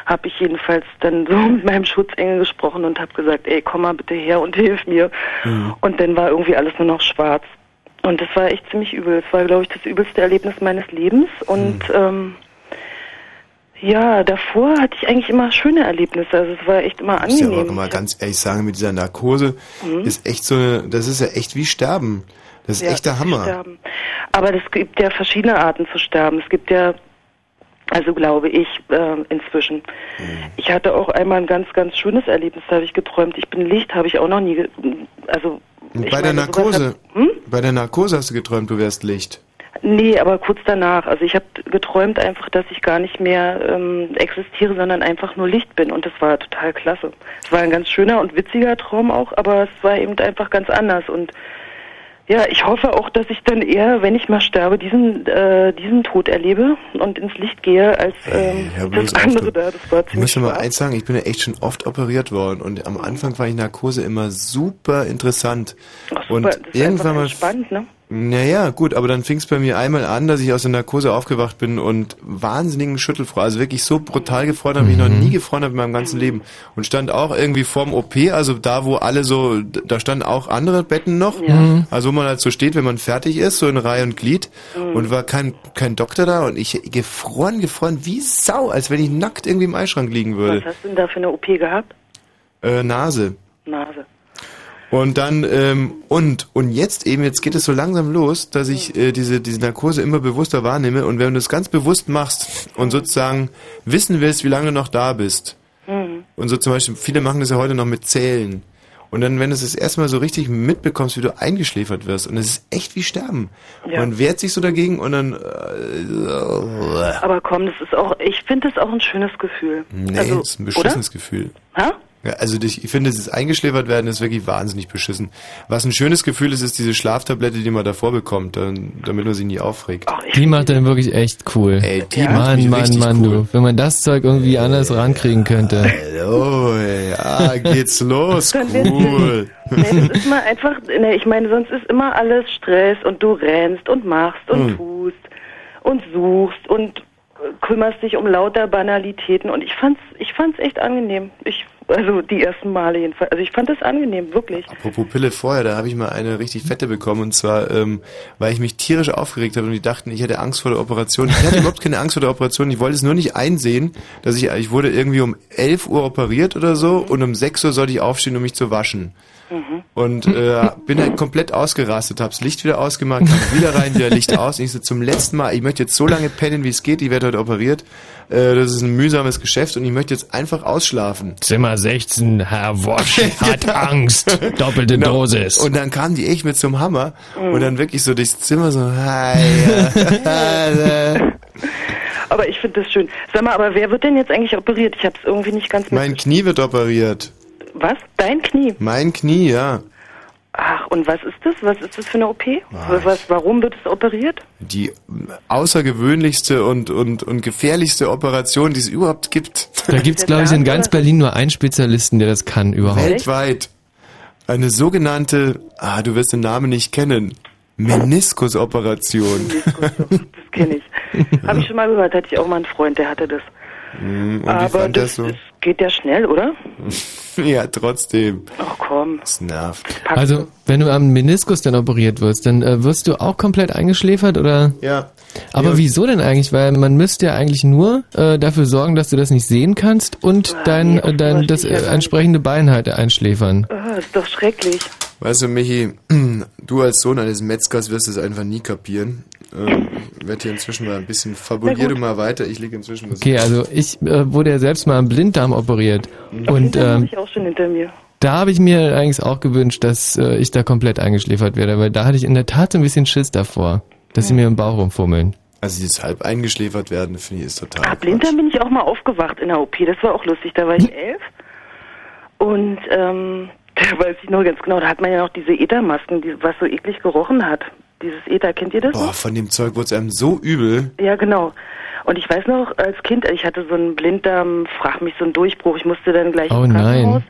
habe ich jedenfalls dann so mit meinem Schutzengel gesprochen und habe gesagt, ey, komm mal bitte her und hilf mir. Und dann war irgendwie alles nur noch schwarz. Und das war echt ziemlich übel. Es war, glaube ich, das übelste Erlebnis meines Lebens. Und ähm, ja, davor hatte ich eigentlich immer schöne Erlebnisse. Also es war echt immer Ich muss ja angenehm. auch mal ganz ehrlich sagen, mit dieser Narkose Mhm. ist echt so eine, das ist ja echt wie Sterben. Das ist Ja, echt der Hammer. Aber es gibt ja verschiedene Arten zu sterben. Es gibt ja, also glaube ich, äh, inzwischen. Ich hatte auch einmal ein ganz, ganz schönes Erlebnis, da habe ich geträumt. Ich bin Licht, habe ich auch noch nie, also bei der meine, Narkose, Hat, hm? bei der Narkose hast du geträumt, du wärst Licht. Nee, aber kurz danach. Also ich habe geträumt einfach, dass ich gar nicht mehr ähm, existiere, sondern einfach nur Licht bin. Und das war total klasse. Es war ein ganz schöner und witziger Traum auch, aber es war eben einfach ganz anders. Und ja, ich hoffe auch, dass ich dann eher, wenn ich mal sterbe, diesen äh, diesen Tod erlebe und ins Licht gehe, als ähm, Hör das andere du. da. Das war Ich ziemlich muss dir mal eins sagen, ich bin ja echt schon oft operiert worden und am Anfang fand ich Narkose immer super interessant. Ach, super, und das ist irgendwann mal entspannt, ne? Naja, gut, aber dann fing es bei mir einmal an, dass ich aus der Narkose aufgewacht bin und wahnsinnigen Schüttelfrost, also wirklich so brutal gefreut habe, wie ich noch nie gefreut habe in meinem ganzen Leben. Und stand auch irgendwie vorm OP, also da, wo alle so, da standen auch andere Betten noch, Mhm. also wo man halt so steht, wenn man fertig ist, so in Reihe und Glied, Mhm. und war kein, kein Doktor da und ich gefroren, gefroren, wie Sau, als wenn ich nackt irgendwie im Eischrank liegen würde. Was hast du denn da für eine OP gehabt? Äh, Nase. Nase. Und dann, ähm, und, und jetzt eben, jetzt geht es so langsam los, dass ich äh, diese, diese Narkose immer bewusster wahrnehme. Und wenn du das ganz bewusst machst und sozusagen wissen willst, wie lange du noch da bist, Mhm. und so zum Beispiel, viele machen das ja heute noch mit Zählen. Und dann, wenn du es das erste Mal so richtig mitbekommst, wie du eingeschläfert wirst, und es ist echt wie Sterben. Ja. Man wehrt sich so dagegen und dann, äh, Aber komm, das ist auch, ich finde das auch ein schönes Gefühl. nee, also, das ist ein beschissenes Gefühl. Oder? Ha? Ja, also ich, ich finde, dieses eingeschläfert werden ist wirklich wahnsinnig beschissen. Was ein schönes Gefühl ist, ist diese Schlaftablette, die man davor bekommt, damit man sich nie aufregt. Die macht dann wirklich echt cool. Ey, die macht Mann, Mann, richtig Mann, cool. du. Wenn man das Zeug irgendwie anders rankriegen könnte. Hallo, ey, ah, geht's los, cool. Nee, das ist mal einfach, nee, ich meine, sonst ist immer alles Stress und du rennst und machst und Hm. tust und suchst und äh, kümmerst dich um lauter Banalitäten und ich fand's, ich fand's echt angenehm. Ich, also die ersten Male jedenfalls. Also ich fand es angenehm, wirklich. Apropos Pille vorher, da habe ich mal eine richtig fette bekommen und zwar, ähm, weil ich mich tierisch aufgeregt habe und die dachten, ich hätte Angst vor der Operation. Ich hatte überhaupt keine Angst vor der Operation, ich wollte es nur nicht einsehen, dass ich, ich wurde irgendwie um 11 Uhr operiert oder so und um 6 Uhr sollte ich aufstehen, um mich zu waschen. Und äh, bin halt komplett ausgerastet, hab's Licht wieder ausgemacht, kam wieder rein, wieder Licht aus. Und ich so zum letzten Mal, ich möchte jetzt so lange pennen, wie es geht, ich werde heute operiert. Äh, das ist ein mühsames Geschäft und ich möchte jetzt einfach ausschlafen. Zimmer 16, Herr Wosch hat Angst. Doppelte Genau. Dosis. Und dann kamen die echt mit einem Hammer Mhm. und dann wirklich so durchs Zimmer so, hi. äh, Aber ich finde das schön. Sag mal, aber wer wird denn jetzt eigentlich operiert? Ich habe es irgendwie nicht ganz mein Knie wird operiert. Was? Dein Knie? Mein Knie, ja. Ach, und was ist das? Was ist das für eine OP? Was, warum wird es operiert? Die außergewöhnlichste und, und, und gefährlichste Operation, die es überhaupt gibt. Da gibt's, glaube ich, in ganz Berlin nur einen Spezialisten, der das kann überhaupt. Weltweit. Eine sogenannte, ah, du wirst den Namen nicht kennen, Meniskusoperation. Das kenne ich. Habe ich schon mal gehört, hatte ich auch mal einen Freund, der hatte das. Hm, Und wie Aber fand das, das so? das geht ja schnell, oder? ja, trotzdem. Ach komm. Das nervt. Also, wenn du am Meniskus dann operiert wirst, dann äh, wirst du auch komplett eingeschläfert oder? Ja. Aber Ja. wieso denn eigentlich? Weil man müsste ja eigentlich nur äh, dafür sorgen, dass du das nicht sehen kannst und dein, äh, dein das äh, entsprechende Bein halt einschläfern. Ah, ist doch schrecklich. Weißt du, Michi, du als Sohn eines Metzgers wirst es einfach nie kapieren. Ähm, ich werde hier inzwischen mal ein bisschen fabulier du mal weiter. Ich liege inzwischen Okay, also ich äh, wurde ja selbst mal am Blinddarm operiert und Den habe ähm, ich auch schon hinter mir. da habe ich mir eigentlich auch gewünscht, dass äh, ich da komplett eingeschläfert werde, weil da hatte ich in der Tat so ein bisschen Schiss davor, dass sie mir im Bauch rumfummeln. Also dieses halb eingeschläfert werden, finde ich, ist total. Ah, Blinddarm bin ich auch mal aufgewacht in der OP. Das war auch lustig. Da war ich elf. Und ähm, da weiß ich nur ganz genau, da hat man ja noch diese Ethermasken, die, was so eklig gerochen hat. Dieses Ether, kennt ihr das? Boah, von dem Zeug wurde es einem so übel. Ja, genau. Und ich weiß noch, als Kind, ich hatte so einen Blinddarm, frag mich so einen Durchbruch. Ich musste dann gleich Oh ins Krankenhaus. nein.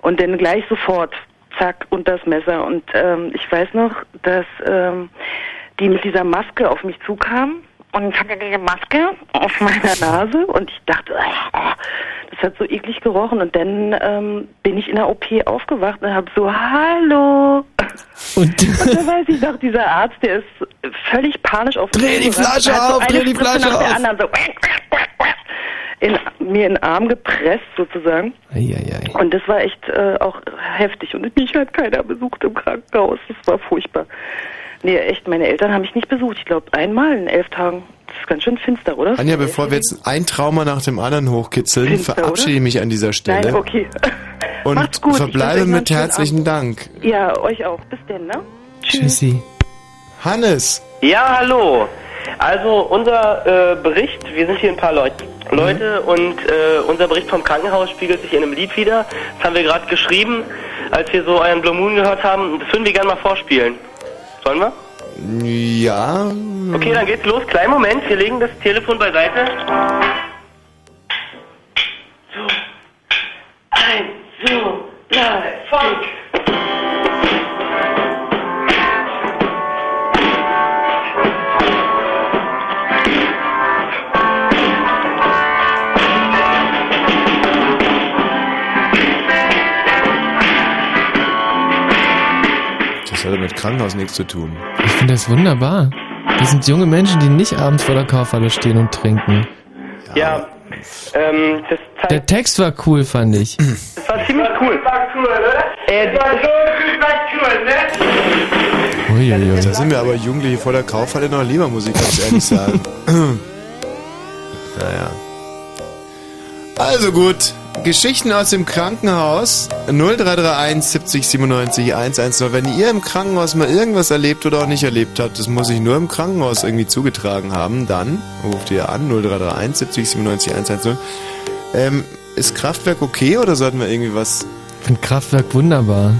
Und dann gleich sofort, zack, und das Messer. Und ähm, ich weiß noch, dass ähm, die mit dieser Maske auf mich zukamen. Und ich hatte diese Maske auf meiner Nase und ich dachte, ah, das hat so eklig gerochen. Und dann ähm, bin ich in der OP aufgewacht und habe so, hallo. Und, und da weiß ich noch, dieser Arzt, der ist völlig panisch auf Dreh die Flasche auf, dreh die Flasche nach der auf. anderen so in, mir in den Arm gepresst sozusagen. Eieiei. Und das war echt äh, auch heftig. Und mich hat keiner besucht im Krankenhaus. Das war furchtbar. Nee, echt, meine Eltern haben mich nicht besucht. Ich glaube, einmal in elf Tagen. Das ist ganz schön finster, oder? Anja, bevor wir jetzt ein Trauma nach dem anderen hochkitzeln, Finster, verabschiede ich mich an dieser Stelle Nein, okay. und Macht's gut. Verbleibe mit herzlichen Dank. Ja, euch auch. Bis denn, ne? Tschüssi. Hannes. Ja, hallo. Also unser äh, Bericht, wir sind hier ein paar Leute, Leute und äh, unser Bericht vom Krankenhaus spiegelt sich in einem Lied wieder. Das haben wir gerade geschrieben, als wir so einen Blue Moon gehört haben. Das würden wir gerne mal vorspielen. Sollen wir? Ja. Okay, dann geht's los. Kleinen Moment, wir legen das Telefon beiseite. So. Eins, so, drei, fünf. Hat ja mit Krankenhaus nichts zu tun. Ich finde das wunderbar. Das sind junge Menschen, die nicht abends vor der Kaufhalle stehen und trinken. Ja, ähm, das zeigt, Der Text war cool, fand ich. das war ziemlich cool. Äh, das war so cool, ne? Uiuiui. Da sind wir aber Jugendliche vor der Kaufhalle noch lieber Musik, kann ich ehrlich sagen. naja. Also gut. Geschichten aus dem Krankenhaus 0331 70 97 110. Wenn ihr im Krankenhaus mal irgendwas erlebt oder auch nicht erlebt habt, das muss sich nur im Krankenhaus irgendwie zugetragen haben, dann ruft ihr an 0331 70 97 110. Ähm, ist Kraftwerk okay oder sollten wir irgendwie was Ich finde Kraftwerk wunderbar.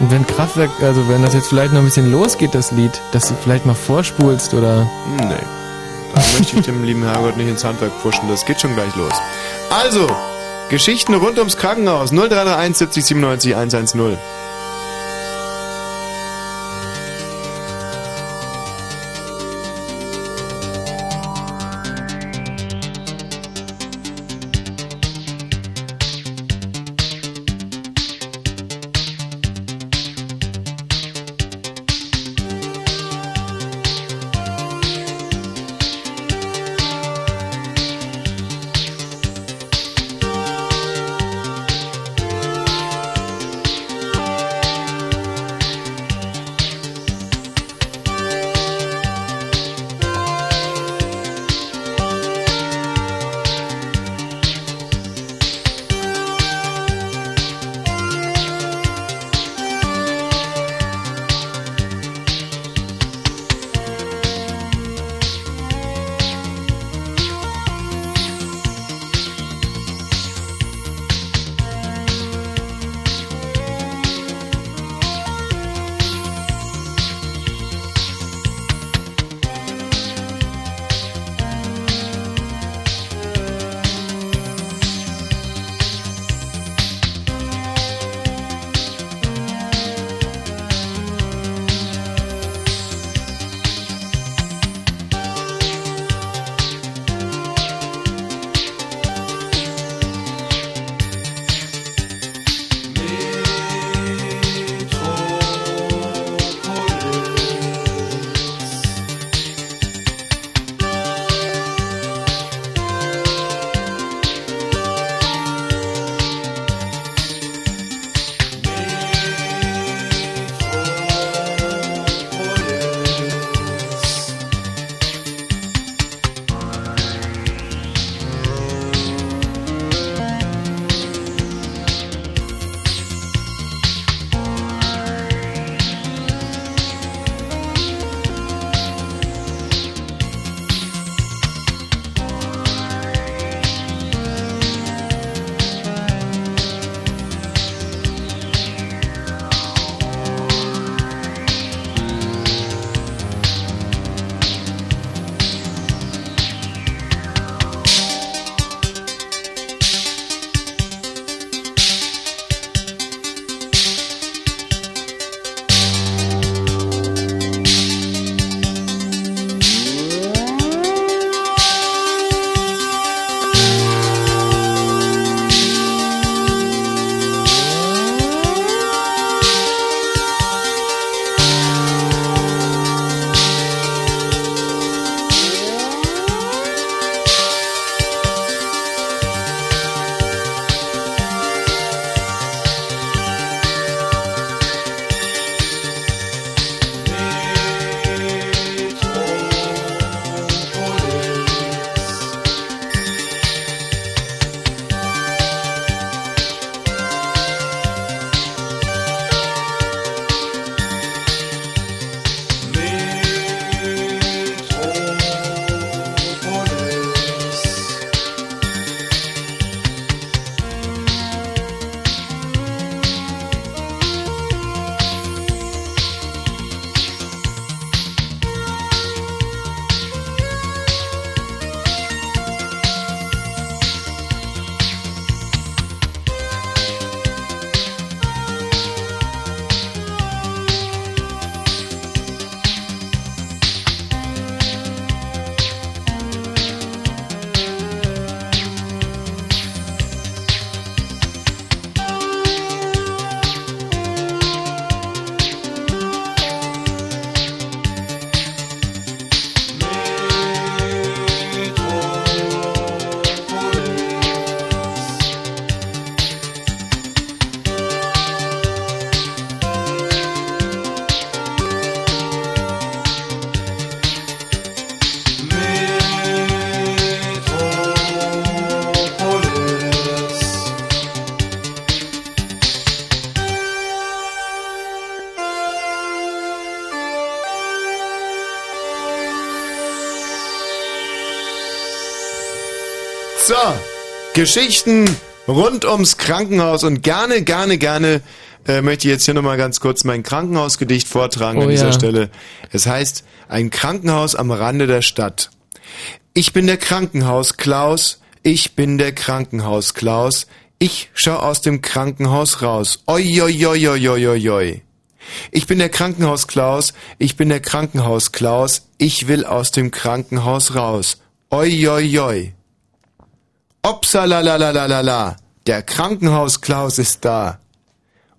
Und wenn Kraftwerk, also wenn das jetzt vielleicht noch ein bisschen losgeht, das Lied, dass du vielleicht mal vorspulst oder. Nee. Da möchte ich dem lieben Herrgott nicht ins Handwerk pushen. Das geht schon gleich los. Also, Geschichten rund ums Krankenhaus 0331 70 97 110. Geschichten rund ums Krankenhaus und gerne, gerne, gerne äh, möchte ich jetzt hier nochmal ganz kurz mein Krankenhausgedicht vortragen Oh an dieser ja. Stelle. Es heißt, ein Krankenhaus am Rande der Stadt. Ich bin der Krankenhaus Klaus, ich bin der Krankenhaus Klaus, ich schau aus dem Krankenhaus raus. Oi, oi, oi, oi, oi, oi, oi. Ich bin der Krankenhaus Klaus, ich bin der Krankenhaus Klaus, ich will aus dem Krankenhaus raus. Oi, oi, oi. Opsalalalala, der Krankenhaus Klaus ist da.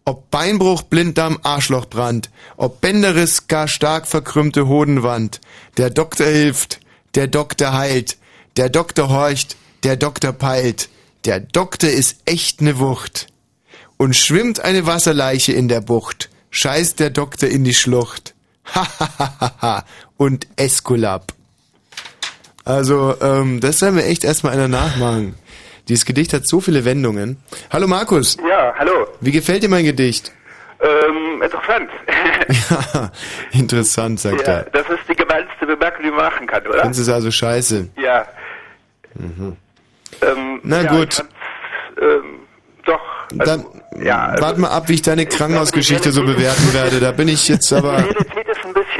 Ob Beinbruch, Blinddarm, Arschlochbrand, ob Bänderriss, gar stark verkrümmte Hodenwand, der Doktor hilft, der Doktor heilt, der Doktor horcht, der Doktor peilt, der Doktor ist echt ne Wucht. Und schwimmt eine Wasserleiche in der Bucht, scheißt der Doktor in die Schlucht. Ha ha ha ha ha und Eskulap. Also, ähm, das werden wir echt erstmal einer nachmachen. Dieses Gedicht hat so viele Wendungen. Hallo Markus. Ja, hallo. Wie gefällt dir mein Gedicht? Ähm, interessant. Ja, interessant, sagt ja, er. das ist die gemeinste Bemerkung, die man machen kann, oder? Findest du es also scheiße? Ja. Mhm. Ähm, Na ja, gut. Ähm, doch. Dann ja, also- warte mal ab, wie ich deine Krankenhausgeschichte so bewerten werde. Da bin ich jetzt aber...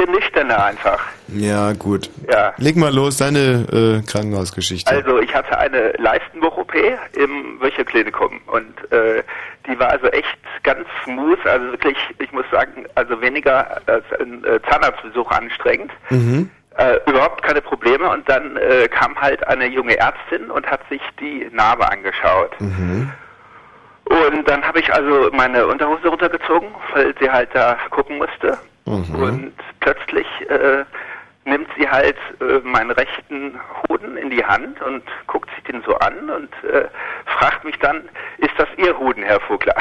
bisschen nüchterner einfach. Ja, gut. Ja. Leg mal los, deine äh, Krankenhausgeschichte. Also ich hatte eine Leistenbruch-OP im Wöcherklinikum und äh, die war also echt ganz smooth, also wirklich, ich muss sagen, also weniger als ein äh, Zahnarztbesuch anstrengend. Mhm. Äh, überhaupt keine Probleme und dann äh, kam halt eine junge Ärztin und hat sich die Narbe angeschaut. Mhm. Und dann habe ich also meine Unterhose runtergezogen, weil sie halt da gucken musste. Mhm. Und plötzlich äh, nimmt sie halt äh, meinen rechten Hoden in die Hand und guckt sich den so an und äh, fragt mich dann, ist das Ihr Hoden, Herr Vogler?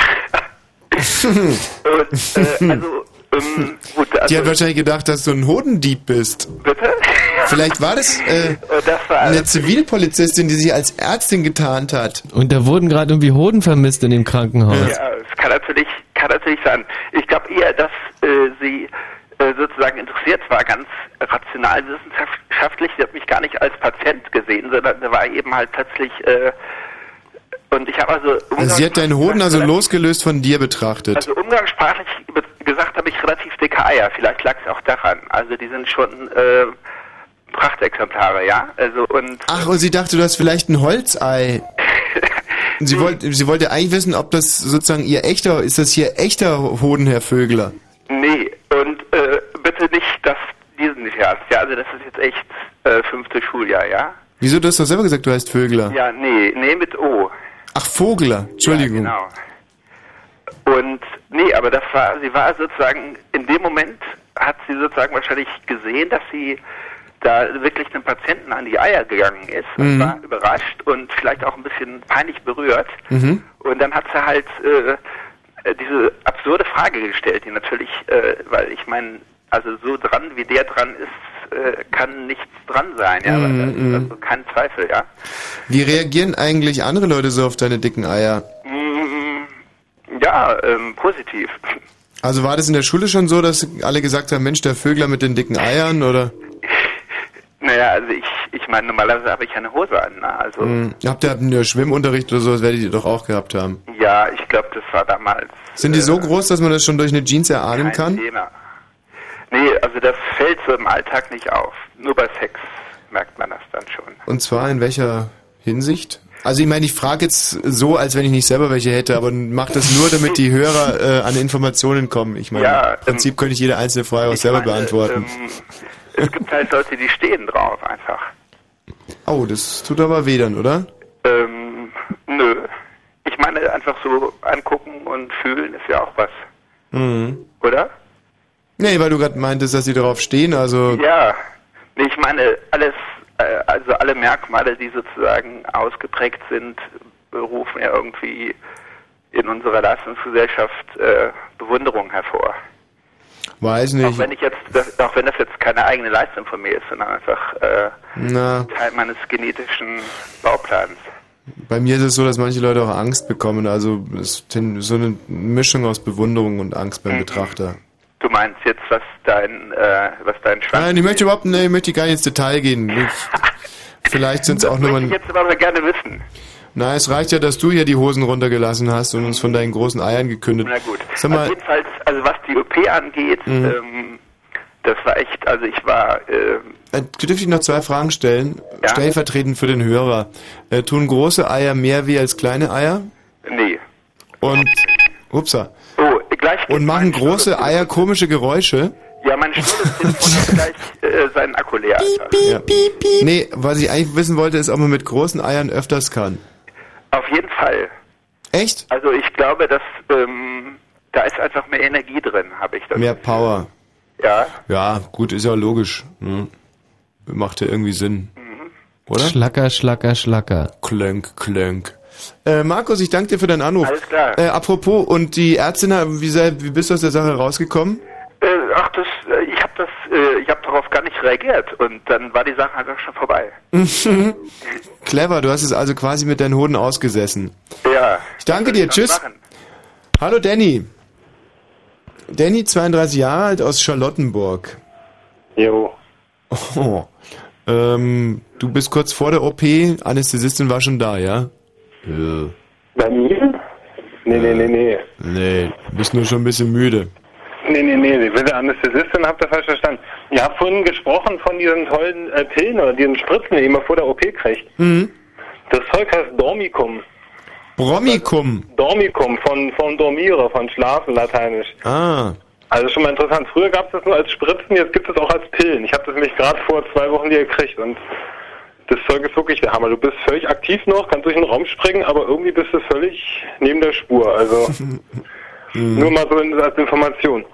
und, äh, also, ähm, gut, Die also, hat wahrscheinlich gedacht, dass du ein Hodendieb bist. bitte? Vielleicht war das, äh, das war eine Zivilpolizistin, die sich als Ärztin getarnt hat. Und da wurden gerade irgendwie Hoden vermisst in dem Krankenhaus. Ja, es kann natürlich, kann natürlich sein. Ich glaube eher, dass äh, sie äh, sozusagen interessiert war, ganz rational wissenschaftlich. Sie hat mich gar nicht als Patient gesehen, sondern war eben halt plötzlich äh, und ich habe also, Also sie hat deinen Hoden also losgelöst von dir betrachtet. also umgangssprachlich gesagt habe ich relativ dicke Eier. Vielleicht lag es auch daran. Also die sind schon äh, Prachtexemplare, ja. Also und Ach, und sie dachte, du hast vielleicht ein Holzei. Sie, wollte, sie wollte eigentlich wissen, ob das sozusagen ihr echter, ist das hier echter Hoden, Herr Vögler? Nee, und äh, bitte nicht das, diesen Scherz, ja, also das ist jetzt echt äh, fünfte Schuljahr, ja? Wieso, du hast doch selber gesagt, du heißt Vögler. Ja, nee, nee mit O. Ach, Vogler, Entschuldigung. Ja, genau. Und nee, aber das war, sie war sozusagen, in dem Moment hat sie sozusagen wahrscheinlich gesehen, dass sie da wirklich einem Patienten an die Eier gegangen ist und Mhm. war überrascht und vielleicht auch ein bisschen peinlich berührt. Mhm. Und dann hat sie halt äh, äh, diese absurde Frage gestellt, die natürlich, äh, weil ich meine, also so dran wie der dran ist, äh, kann nichts dran sein, ja, Mhm, mhm. also kein Zweifel, ja. Wie reagieren eigentlich andere Leute so auf deine dicken Eier? Mm, Ja, ähm, positiv. Also war das in der Schule schon so, dass alle gesagt haben, Mensch, der Vögler mit den dicken Eiern, oder? Naja, also ich, ich meine, normalerweise habe ich eine Hose an, ne? Also, Hm. Habt ihr habt ihr Schwimmunterricht oder so, das werdet ihr doch auch gehabt haben. ja, ich glaube, das war damals Sind die so groß, dass man das schon durch eine Jeans erahnen kann? Thema. Nee, also das fällt so im Alltag nicht auf. Nur bei Sex merkt man das dann schon. Und zwar in welcher Hinsicht? Also ich meine, ich frage jetzt so, als wenn ich nicht selber welche hätte, aber mach das nur, damit die Hörer äh, an Informationen kommen. Ich meine, Ja, im Prinzip könnte ich jede einzelne Frage auch selber meine, beantworten. Ähm, es gibt halt Leute, die stehen drauf einfach. Oh, das tut aber weh dann, oder? Ähm, nö. Ich meine, einfach so angucken und fühlen ist ja auch was, Mhm. oder? Nee, weil du gerade meintest, dass sie darauf stehen, also... Ja, nee, ich meine, alles, äh, also alle Merkmale, die sozusagen ausgeprägt sind, berufen ja irgendwie in unserer Leistungsgesellschaft äh, Bewunderung hervor. Weiß nicht. Auch wenn ich jetzt, das, auch wenn das jetzt keine eigene Leistung von mir ist, sondern einfach äh, Teil meines genetischen Bauplans. bei mir ist es so, dass manche Leute auch Angst bekommen, also es ist so eine Mischung aus Bewunderung und Angst Mhm. beim Betrachter. Du meinst jetzt, was dein, äh, was dein Schwanz Nein, ich möchte überhaupt, nee, ich möchte gar nicht ins Detail gehen. Ich, Vielleicht sind es auch Das nur möchte ich jetzt aber gerne wissen. Na, es reicht ja, dass du hier die Hosen runtergelassen hast und uns von deinen großen Eiern gekündigt. Na gut. Sag mal, Also jedenfalls, also was die OP angeht, Mhm. ähm, das war echt, also ich war, äh, äh, dürfte ich noch zwei Fragen stellen? Ja. Stellvertretend für den Hörer. Äh, tun große Eier mehr weh als kleine Eier? nee. Und, upsa. Oh, gleich Und machen große Eier komische Geräusche? Ja, mein schnelles Telefon hat gleich äh, seinen Akku leer. Alter. Ja. Nee, was ich eigentlich wissen wollte, ist, ob man mit großen Eiern öfters kann. Auf jeden Fall. Echt? Also ich glaube, dass ähm, da ist einfach mehr Energie drin, habe ich das. Mehr Power. Ja. Ja, gut, ist ja logisch. Ne? Macht ja irgendwie Sinn. Oder? Schlacker, schlacker, schlacker. Klönk, klönk. Äh, Markus, ich danke dir für deinen Anruf. Alles klar. Äh, apropos, und die Ärztin, wie, sei, wie bist du aus der Sache rausgekommen? Äh, ach, das, äh, ich habe das, äh, ich habe darauf gar nicht reagiert und dann war die Sache einfach schon vorbei. Clever, du hast es also quasi mit deinen Hoden ausgesessen. Ja. Ich danke dir, tschüss. machen? Hallo Danny. Danny, 32 Jahre alt aus Charlottenburg. Jo. Oh. Ähm, du bist kurz vor der OP, Anästhesistin war schon da, ja? Ja. Bei mir? Nee, nee, nee, nee. Nee, du bist nur schon ein bisschen müde. Nee, nee, nee, der Anästhesistin, habt ihr falsch verstanden. Ihr habt vorhin gesprochen von diesen tollen äh, Pillen oder diesen Spritzen, die man vor der OP kriegt. Mhm. Das Zeug heißt Dormicum. Bromicum. Dormicum von, von Dormire, von Schlafen, lateinisch. Ah. Also schon mal interessant. Früher gab es das nur als Spritzen, jetzt gibt es auch als Pillen. Ich habe das nämlich gerade vor zwei Wochen hier gekriegt und das Zeug ist wirklich der Hammer. Du bist völlig aktiv noch, kannst durch den Raum springen, aber irgendwie bist du völlig neben der Spur. Also nur mal so als Information.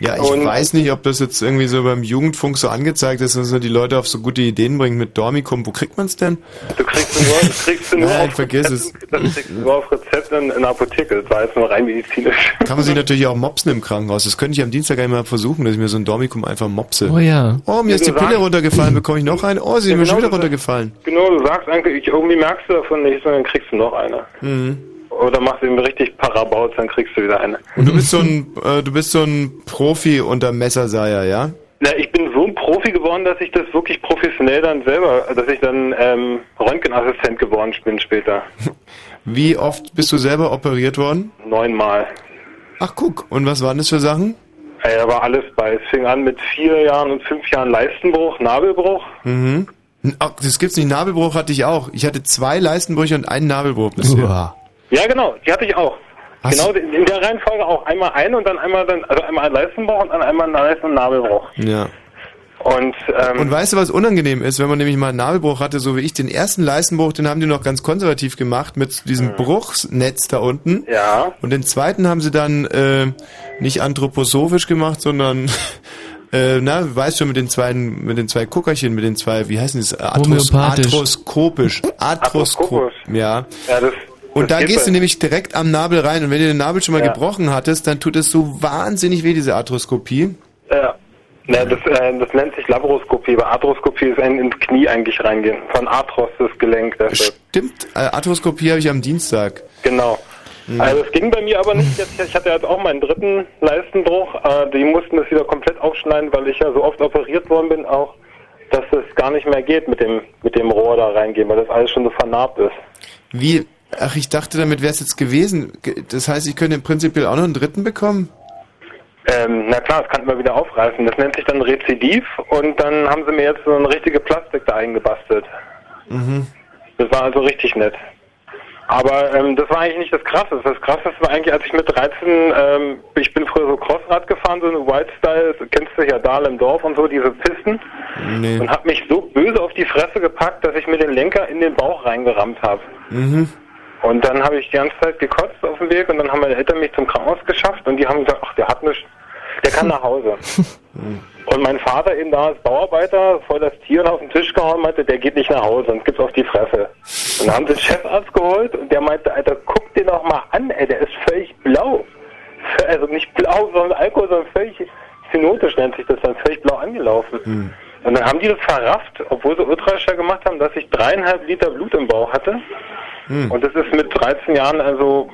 Ja, ich Und- weiß nicht, ob das jetzt irgendwie so beim Jugendfunk so angezeigt ist, dass er die Leute auf so gute Ideen bringt mit Dormicum. Wo kriegt man's denn? Du kriegst nur, du kriegst du nur Nein, auf vergiss es. Das kriegst du nur auf Rezept in, in der Apotheke. Das war jetzt nur rein medizinisch. Kann man sich natürlich auch mopsen im Krankenhaus. Das könnte ich am Dienstag einmal versuchen, dass ich mir so ein Dormicum einfach mopse. Oh ja. Oh, mir ist die Pille sagst- runtergefallen. Bekomme ich noch eine? Oh, sie ist Ja, mir schon genau, wieder du- runtergefallen. Genau, du sagst eigentlich, irgendwie merkst du davon nichts, und dann kriegst du noch eine. Mhm. Oder machst du eben richtig Parabaut, dann kriegst du wieder eine. Und du bist so ein, äh, du bist so ein Profi unter Messerseier, ja? Na, ich bin so ein Profi geworden, dass ich das wirklich professionell dann selber, dass ich dann ähm, Röntgenassistent geworden bin später. Wie oft bist du selber operiert worden? Neunmal. Ach, guck. Und was waren das für Sachen? Da war alles bei. Es fing an mit vier Jahren und fünf Jahren Leistenbruch, Nabelbruch. Mhm. Ach, das gibt's nicht. Nabelbruch hatte ich auch. Ich hatte zwei Leistenbrüche und einen Nabelbruch bisher. Ja, genau, die hatte ich auch. Hast genau in der Reihenfolge auch. Einmal eine und dann einmal dann, also einmal ein Leistenbruch und dann einmal ein Leisten- und Nabelbruch. Ja. Und, ähm, Und weißt du, was unangenehm ist, wenn man nämlich mal einen Nabelbruch hatte, so wie ich, den ersten Leistenbruch, den haben die noch ganz konservativ gemacht mit diesem Bruchsnetz da unten. Ja. Und den zweiten haben sie dann äh, nicht anthroposophisch gemacht, sondern äh, na, du weißt schon mit den zwei mit den zwei Kuckerchen, mit den zwei, wie heißen das? Arthros, Homöopathisch. arthroskopisch. Arthroskopisch. Ja. Ja, das, Und da gehst du nämlich direkt am Nabel rein und wenn du den Nabel schon mal Ja. gebrochen hattest, dann tut es so wahnsinnig weh, diese Arthroskopie. Ja. Ja, das, äh, das nennt sich Laparoskopie, aber Arthroskopie ist ein ins Knie eigentlich reingehen. Von Arthros das Gelenk. Das ist, Stimmt, äh, Arthroskopie habe ich am Dienstag. genau. Mhm. Also es ging bei mir aber nicht. Jetzt, ich hatte jetzt auch meinen dritten Leistenbruch. Äh, die mussten das wieder komplett aufschneiden, weil ich ja so oft operiert worden bin auch, dass es gar nicht mehr geht mit dem mit dem Rohr da reingehen, weil das alles schon so vernarbt ist. Wie? Ach, ich dachte, damit wäre es jetzt gewesen. Ge- Das heißt, ich könnte prinzipiell auch noch einen dritten bekommen? Ähm, na klar, das kann man wieder aufreißen. Das nennt sich dann Rezidiv und dann haben sie mir jetzt so eine richtige Plastik da eingebastelt. Mhm. Das war also richtig nett. Aber ähm, das war eigentlich nicht das Krasseste. Das Krasseste war eigentlich, als ich mit 13, ähm, ich bin früher so Crossrad gefahren, so eine White Style, kennst du ja Dahl im Dorf und so, diese Pisten. Nee. Und hab mich so böse auf die Fresse gepackt, dass ich mir den Lenker in den Bauch reingerammt habe. Mhm. Und dann habe ich die ganze Zeit gekotzt auf dem Weg und dann haben meine Eltern mich zum Krankenhaus geschafft und die haben gesagt, ach, der hat nichts, der kann nach Hause. und mein Vater eben da als Bauarbeiter voll das Tier auf den Tisch gehauen meinte, der geht nicht nach Hause, sonst gibt's auf die Fresse. Und dann haben sie den Chefarzt geholt und der meinte, Alter, guck den doch mal an, ey, der ist völlig blau. Also nicht blau, sondern Alkohol, sondern völlig cyanotisch nennt sich das dann, völlig blau angelaufen. Und dann haben die das verrafft, obwohl sie Ultraschall gemacht haben, dass ich dreieinhalb Liter Blut im Bauch hatte. Hm. Und das ist mit 13 Jahren, also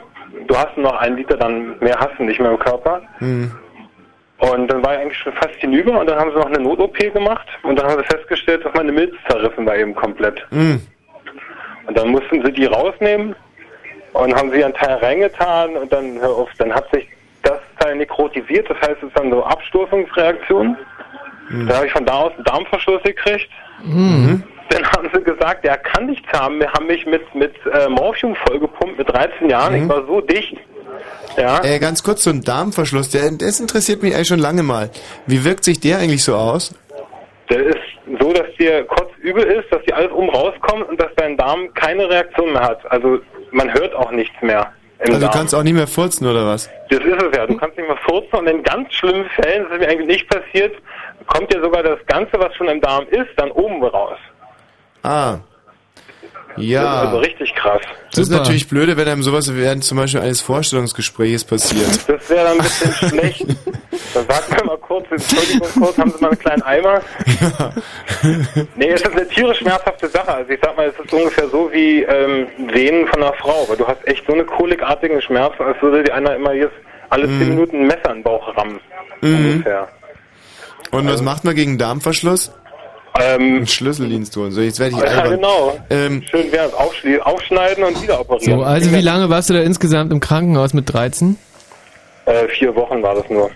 du hast noch einen Liter, dann mehr hast du nicht mehr im Körper. Mhm. Und dann war ich eigentlich schon fast hinüber und dann haben sie noch eine Not-OP gemacht und dann haben sie festgestellt, dass meine Milz zerrissen war eben komplett. Mhm. Und dann mussten sie die rausnehmen und haben sie einen Teil reingetan und dann, hör auf, dann hat sich das Teil nekrotisiert, das heißt, es ist dann so Abstoßungsreaktion. Dann habe ich von da aus einen Darmverschluss gekriegt. Mhm. Dann haben sie gesagt, er kann nichts haben. Wir haben mich mit, mit äh, Morphium vollgepumpt mit 13 Jahren. Ich war so dicht. Ja. Äh, ganz kurz, so ein Darmverschluss, der, das interessiert mich eigentlich schon lange mal. Wie wirkt sich der eigentlich so aus? Der ist so, dass dir kurz übel ist, dass dir alles oben rauskommt und dass dein Darm keine Reaktion mehr hat. Also man hört auch nichts mehr. Also du Darm. kannst auch nicht mehr furzen oder was? Das ist es ja. Du kannst nicht mehr furzen und in ganz schlimmen Fällen, das ist mir eigentlich nicht passiert, kommt dir sogar das Ganze, was schon im Darm ist, dann oben raus. Ah. Das ist Ja. also richtig krass. Das ist natürlich blöde, wenn einem sowas während zum Beispiel eines Vorstellungsgespräches passiert. Das wäre dann ein bisschen schlecht. Dann sagt mir mal kurz, Entschuldigung kurz, haben Sie mal einen kleinen Eimer? Nee, es ist eine tierisch schmerzhafte Sache. Also ich sag mal, es ist ungefähr so wie ähm, Venen von einer Frau, weil du hast echt so eine kolikartigen Schmerzen, als würde dir einer immer jetzt alle zehn Minuten ein Messer in den Bauch rammen. Mhm. Ungefähr. Und was macht man gegen Darmverschluss? Ähm, Ein Schlüsseldienst holen. So, jetzt werde ich Ja, albern. genau. Ähm, Schön wäre es aufschneiden und wieder operieren. So, also wie lange warst du da insgesamt im Krankenhaus mit 13? Äh, vier Wochen war das nur.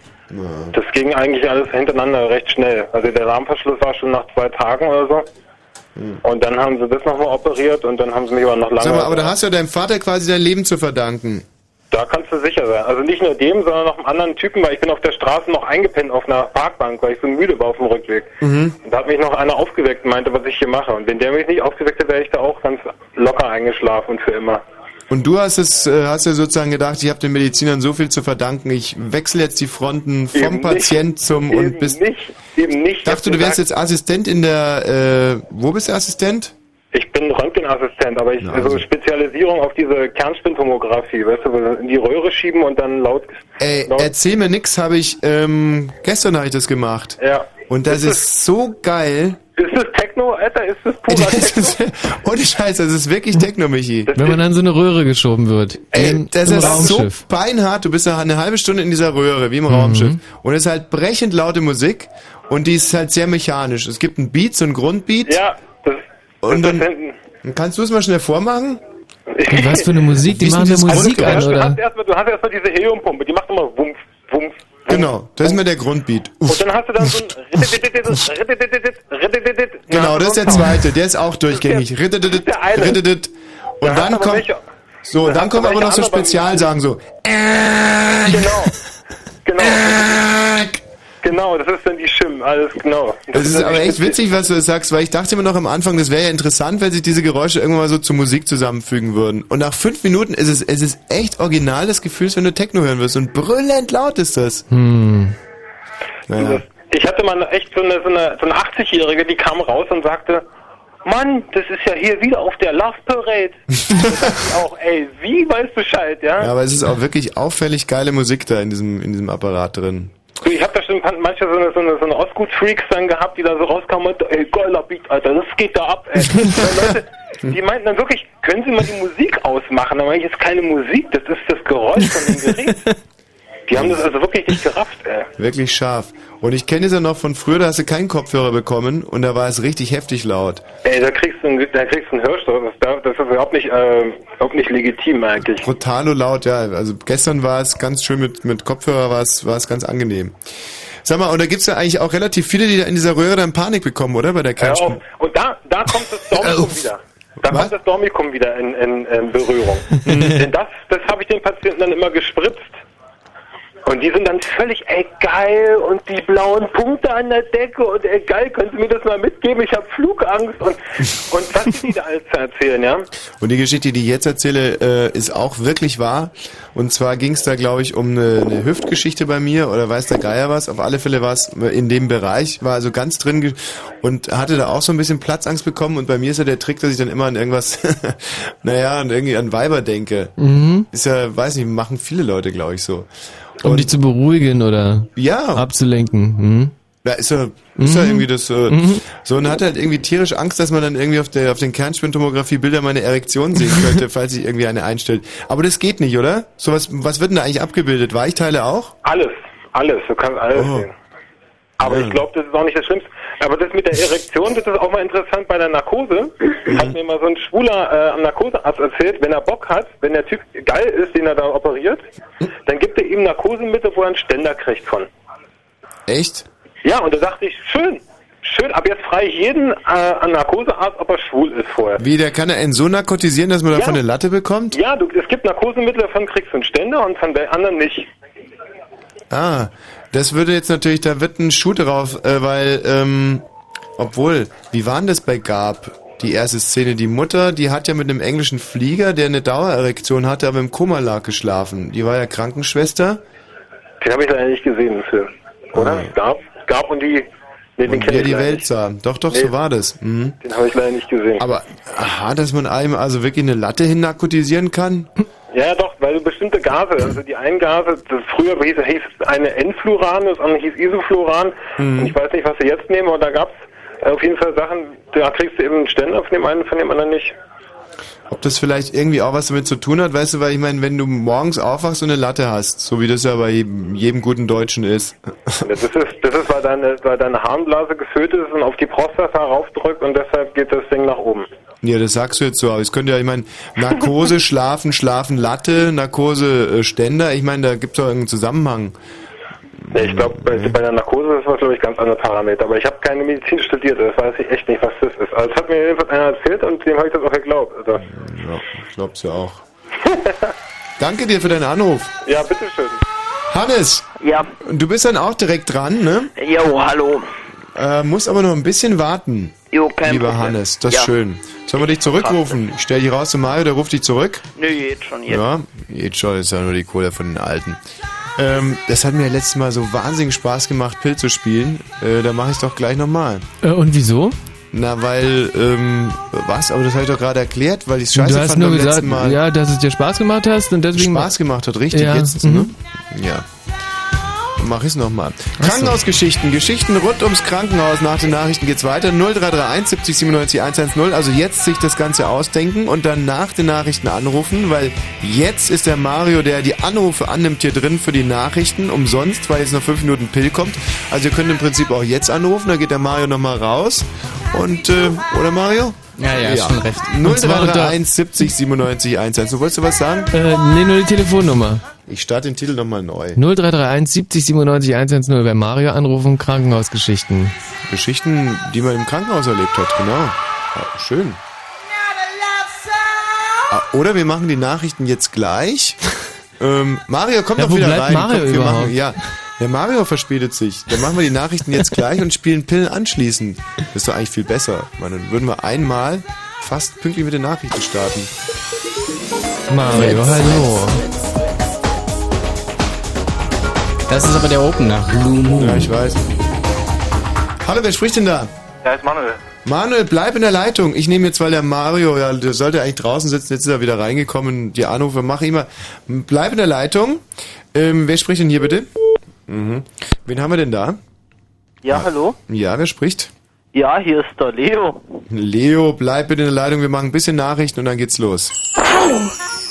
Das ging eigentlich alles hintereinander recht schnell. Also der Darmverschluss war schon nach zwei Tagen oder so. Und dann haben sie das nochmal operiert und dann haben sie mich aber noch lange. Sag mal, aber da hast du ja deinem Vater quasi dein Leben zu verdanken. Da kannst du sicher sein. Also nicht nur dem, sondern noch einem anderen Typen, weil ich bin auf der Straße noch eingepennt auf einer Parkbank, weil ich so müde war auf dem Rückweg. Mhm. Und da hat mich noch einer aufgeweckt und meinte, was ich hier mache. Und wenn der mich nicht aufgeweckt hätte, wäre ich da auch ganz locker eingeschlafen und für immer. Und du hast es, äh, hast ja sozusagen gedacht, ich habe den Medizinern so viel zu verdanken, ich wechsle jetzt die Fronten vom Eben nicht. Patient zum und bist. nicht, eben nicht. Ich dachte, du wärst jetzt Assistent in der, äh, wo bist du Assistent? Ich bin Röntgenassistent, aber ich also Spezialisierung auf diese Kernspintomographie, weißt du, in die Röhre schieben und dann laut. Ey, erzähl mir nix, habe ich, ähm, gestern habe ich das gemacht. Ja. Und das Ist ist so geil. Ist das Techno, Alter? Ist das purer Techno? Ohne Scheiß, das ist wirklich Techno, Michi. Wenn man an so eine Röhre geschoben wird. Ey, Im, das ist Raumschiff. so beinhart. Du bist ja eine halbe Stunde in dieser Röhre, wie im Raumschiff. Und es ist halt brechend laute Musik. Und die ist halt sehr mechanisch. Es gibt einen Beat, so einen Grundbeat. Ja, das, Und dann, kannst du es mal schnell vormachen? Und was für eine Musik? Die machen das Musik an, Du hast oder? erstmal, du hast erstmal diese Heliumpumpe, die macht immer Wumpf, Wumpf. Genau, das ist mir der Grundbeat. Und dann hast du dann so ein Genau, das ist der zweite. Der ist auch durchgängig. Und dann kommt, so, da dann kommen aber noch so Spezialsagen, so. Genau. Genau. Genau, das ist dann die Schim, alles genau. Das ist dann aber echt witzig, was du sagst, weil ich dachte immer noch am Anfang, das wäre ja interessant, wenn sich diese Geräusche irgendwann mal so zur Musik zusammenfügen würden. Und nach fünf Minuten ist es, es ist echt original des Gefühls, wenn du Techno hören wirst. Und brüllend laut ist das. Hm. Naja. Ich hatte mal echt so eine, so eine, so eine 80-Jährige, die kam raus und sagte, Mann, das ist ja hier wieder auf der Love Parade. da dachte ich auch, ey, wie weißt Bescheid, ja? Ja, aber es ist auch wirklich auffällig geile Musik da in diesem, in diesem Apparat drin. Ich habe da schon manche so eine, so eine, so eine Ostgut-Freaks dann gehabt, die da so rauskamen und, ey, geiler Beat, Alter, das geht da ab, ey. Leute, die meinten dann wirklich, können Sie mal die Musik ausmachen? Meine ich, ist keine Musik, das ist das Geräusch von dem Gerät. Die haben das also wirklich nicht gerafft, ey. Wirklich scharf. Und ich kenne es ja noch von früher, da hast du keinen Kopfhörer bekommen und da war es richtig heftig laut. Ey, da kriegst du einen, da kriegst du einen Hörstoß. Das, darf- das ist überhaupt nicht, äh, überhaupt nicht legitim eigentlich. Brutalo laut, ja. Also gestern war es ganz schön mit, mit Kopfhörer, war es, war es ganz angenehm. Sag mal, und da gibt's ja eigentlich auch relativ viele, die da in dieser Röhre dann Panik bekommen, oder? Bei der. Kernspin. Und da, da kommt das Dormikum wieder. Da kommt das Dormikum wieder in, in, in Berührung. Denn das, das habe ich den Patienten dann immer gespritzt. Und die sind dann völlig, ey geil, und die blauen Punkte an der Decke und ey geil, können Sie mir das mal mitgeben? Ich habe Flugangst und, und was die da alles zu erzählen, ja? Und die Geschichte, die ich jetzt erzähle, äh, ist auch wirklich wahr. Und zwar ging's da, glaube ich, um eine, eine Hüftgeschichte bei mir oder weiß der Geier was. Auf alle Fälle war es in dem Bereich, war also ganz drin und hatte da auch so ein bisschen Platzangst bekommen. Und bei mir ist ja der Trick, dass ich dann immer an irgendwas, naja, an irgendwie an Weiber denke. Mhm. Ist ja, weiß nicht, machen viele Leute, glaube ich, so. Um dich zu beruhigen oder ja. abzulenken. Hm? Ja, ist ja, ist ja Mhm. irgendwie das äh, Mhm. so und hat halt irgendwie tierisch Angst, dass man dann irgendwie auf der auf den Kernspintomographie Bilder meine Erektion sehen könnte, falls sich irgendwie eine einstellt. Aber das geht nicht, oder? So was was wird denn da eigentlich abgebildet? Weichteile auch? Alles, Alles, du kannst alles Oh. sehen. Aber ich glaube, das ist auch nicht das Schlimmste. Aber das mit der Erektion, das ist auch mal interessant bei der Narkose. Hat mir mal so ein Schwuler äh, am Narkosearzt erzählt, wenn er Bock hat, wenn der Typ geil ist, den er da operiert, dann gibt er ihm Narkosemittel, wo er einen Ständer kriegt von. Echt? Ja, und da dachte ich, schön, schön, ab jetzt frage ich jeden äh, an Narkosearzt, ob er schwul ist vorher. Wie, der kann er einen so narkotisieren, dass man davon eine Latte bekommt? Ja, du, es gibt Narkosemittel, davon kriegst du einen Ständer und von der anderen nicht. Ah, das würde jetzt natürlich, da wird ein Schuh drauf, äh, weil, ähm, obwohl, wie war denn das bei Gab? Die erste Szene, die Mutter, die hat ja mit einem englischen Flieger, der eine Dauererektion hatte, aber im Koma lag geschlafen. Die war ja Krankenschwester. Den habe ich leider nicht gesehen im Film. Oder? Gab, gab und die. Nee, den ich die Welt nicht. sah. Doch, doch, Nee. so war das. Mhm. Den habe ich leider nicht gesehen. Aber, aha, dass man einem also wirklich eine Latte hin narkotisieren kann? Ja, doch, weil du bestimmte Gase, also die einen Gase, das früher hieß, hieß eine Enfluran, das andere hieß Isofluran. Mhm. Und ich weiß nicht, was sie jetzt nehmen, aber da gab's äh, auf jeden Fall Sachen, da kriegst du eben einen Ständer von dem einen, von dem anderen nicht. Ob das vielleicht irgendwie auch was damit zu tun hat, weißt du, weil ich meine, wenn du morgens aufwachst und eine Latte hast, so wie das ja bei jedem, guten Deutschen ist. Das ist, das ist weil, deine, weil deine Harnblase gefüllt ist und auf die Prostata raufdrückt und deshalb geht das Ding nach oben. Ja, das sagst du jetzt so, aber es könnte ja, ich meine, Narkose, Schlafen, Schlafen, Latte, Narkose, äh, Ständer, ich meine, da gibt es doch irgendeinen Zusammenhang. Nee, ich glaube, bei, bei der Narkose ist das, glaube ich, ganz andere Parameter. Aber ich habe keine Medizin studiert, das weiß ich echt nicht, was das ist. Also, das hat mir jedenfalls einer erzählt und dem habe ich das auch geglaubt. Also, Ja, ich glaub's ja auch. Danke dir für deinen Anruf. ja, bitteschön. Hannes! Ja. Du bist dann auch direkt dran, ne? Jo, hallo. Äh, musst aber noch ein bisschen warten. Jo, kein Lieber Problem. Hannes, das ist Ja. schön. Sollen wir dich zurückrufen? Ich stell dich raus zu Mario, der ruft dich zurück. Nö, jetzt schon jetzt. Ja, jetzt schon, ist ja nur die Kohle von den Alten. Ähm, das hat mir letztes Mal so wahnsinnig Spaß gemacht, Pill zu spielen. Äh, da mache ich doch gleich nochmal. Äh, und wieso? Na, weil, ähm, was? Aber das habe ich doch gerade erklärt, weil ich es du scheiße hast fand nur beim gesagt, letzten Mal. ja, dass es dir Spaß gemacht hast und deswegen Spaß gemacht hat, richtig, Ja, jetzt, mhm. ne? Ja. Mach ich's nochmal. Krankenhausgeschichten, Geschichten rund ums Krankenhaus. Nach den Nachrichten geht's weiter. 0331 70 97 110. Also jetzt sich das Ganze ausdenken und dann nach den Nachrichten anrufen, weil jetzt ist der Mario, der die Anrufe annimmt hier drin für die Nachrichten, umsonst, weil jetzt noch fünf Minuten Pill kommt. Also ihr könnt im Prinzip auch jetzt anrufen, da geht der Mario nochmal raus. Und, äh, oder Mario? Ja, ja, ist schon recht. Und zwar unter- 0331 70 97 110. Du wolltest du was sagen? Äh, nee, nur die Telefonnummer. Ich starte den Titel nochmal neu. 0331 70 97 110. Wer Mario anrufen, Krankenhausgeschichten. Geschichten, die man im Krankenhaus erlebt hat, genau. Ja, schön. Ah, Oder wir machen die Nachrichten jetzt gleich. Ähm, Mario, komm Ja, doch wieder rein. Mario komm, wir überhaupt? machen, ja, der Mario verspätet sich. Dann machen wir die Nachrichten jetzt gleich und spielen Pillen anschließend. Das ist doch eigentlich viel besser. Meine, dann würden wir einmal fast pünktlich mit den Nachrichten starten. Mario, hallo. Das ist aber der Opener. Ja, ich weiß. Hallo, wer spricht denn da? Da ist Manuel. Manuel, bleib in der Leitung. Ich nehme jetzt, weil der Mario, ja, der sollte eigentlich draußen sitzen, jetzt ist er wieder reingekommen. Die Anrufe mache ich immer. Bleib in der Leitung. Ähm, wer spricht denn hier bitte? Mhm. Wen haben wir denn da? Ja, hallo? Ja, wer spricht? Ja, hier ist der Leo. Leo, bleib bitte in der Leitung. Wir machen ein bisschen Nachrichten und dann geht's los. Hallo,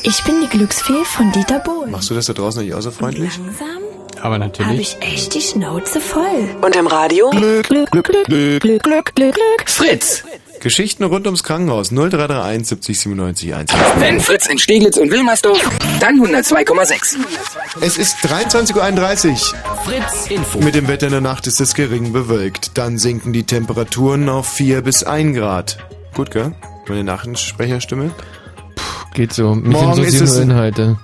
ich bin die Glücksfee von Dieter Bohlen. Machst du das da draußen nicht auch so freundlich? Langsam aber natürlich. Habe ich echt die Schnauze voll. Und im Radio? Glück, Glück, Glück, Glück, Glück, Glück, Glück, Glück. Glück. Fritz. Geschichten rund ums Krankenhaus 0331 70 97 1. Wenn Fritz in Steglitz und Wilmersdorf, dann 102,6. Es ist 23.31 Uhr. Fritz Info. Mit dem Wetter in der Nacht ist es gering bewölkt. Dann sinken die Temperaturen auf 4 bis 1 Grad. Gut, gell? Meine Nachrichtensprecherstimme? Geht so. Mich Morgen ist interessieren es- nur Inhalte.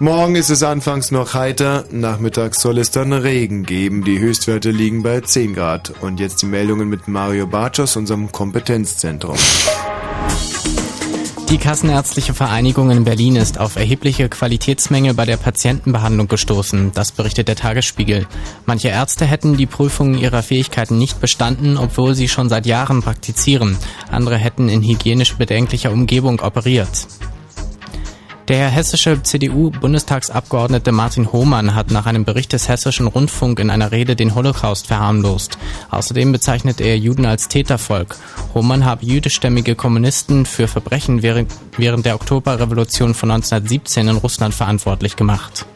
Morgen ist es anfangs noch heiter, nachmittags soll es dann Regen geben. Die Höchstwerte liegen bei 10 Grad. Und jetzt die Meldungen mit Mario Bartsch aus unserem Kompetenzzentrum. Die Kassenärztliche Vereinigung in Berlin ist auf erhebliche Qualitätsmängel bei der Patientenbehandlung gestoßen. Das berichtet der Tagesspiegel. Manche Ärzte hätten die Prüfungen ihrer Fähigkeiten nicht bestanden, obwohl sie schon seit Jahren praktizieren. Andere hätten in hygienisch bedenklicher Umgebung operiert. Der hessische CDU-Bundestagsabgeordnete Martin Hohmann hat nach einem Bericht des hessischen Rundfunk in einer Rede den Holocaust verharmlost. Außerdem bezeichnet er Juden als Tätervolk. Hohmann habe jüdischstämmige Kommunisten für Verbrechen während, der Oktoberrevolution von 1917 in Russland verantwortlich gemacht.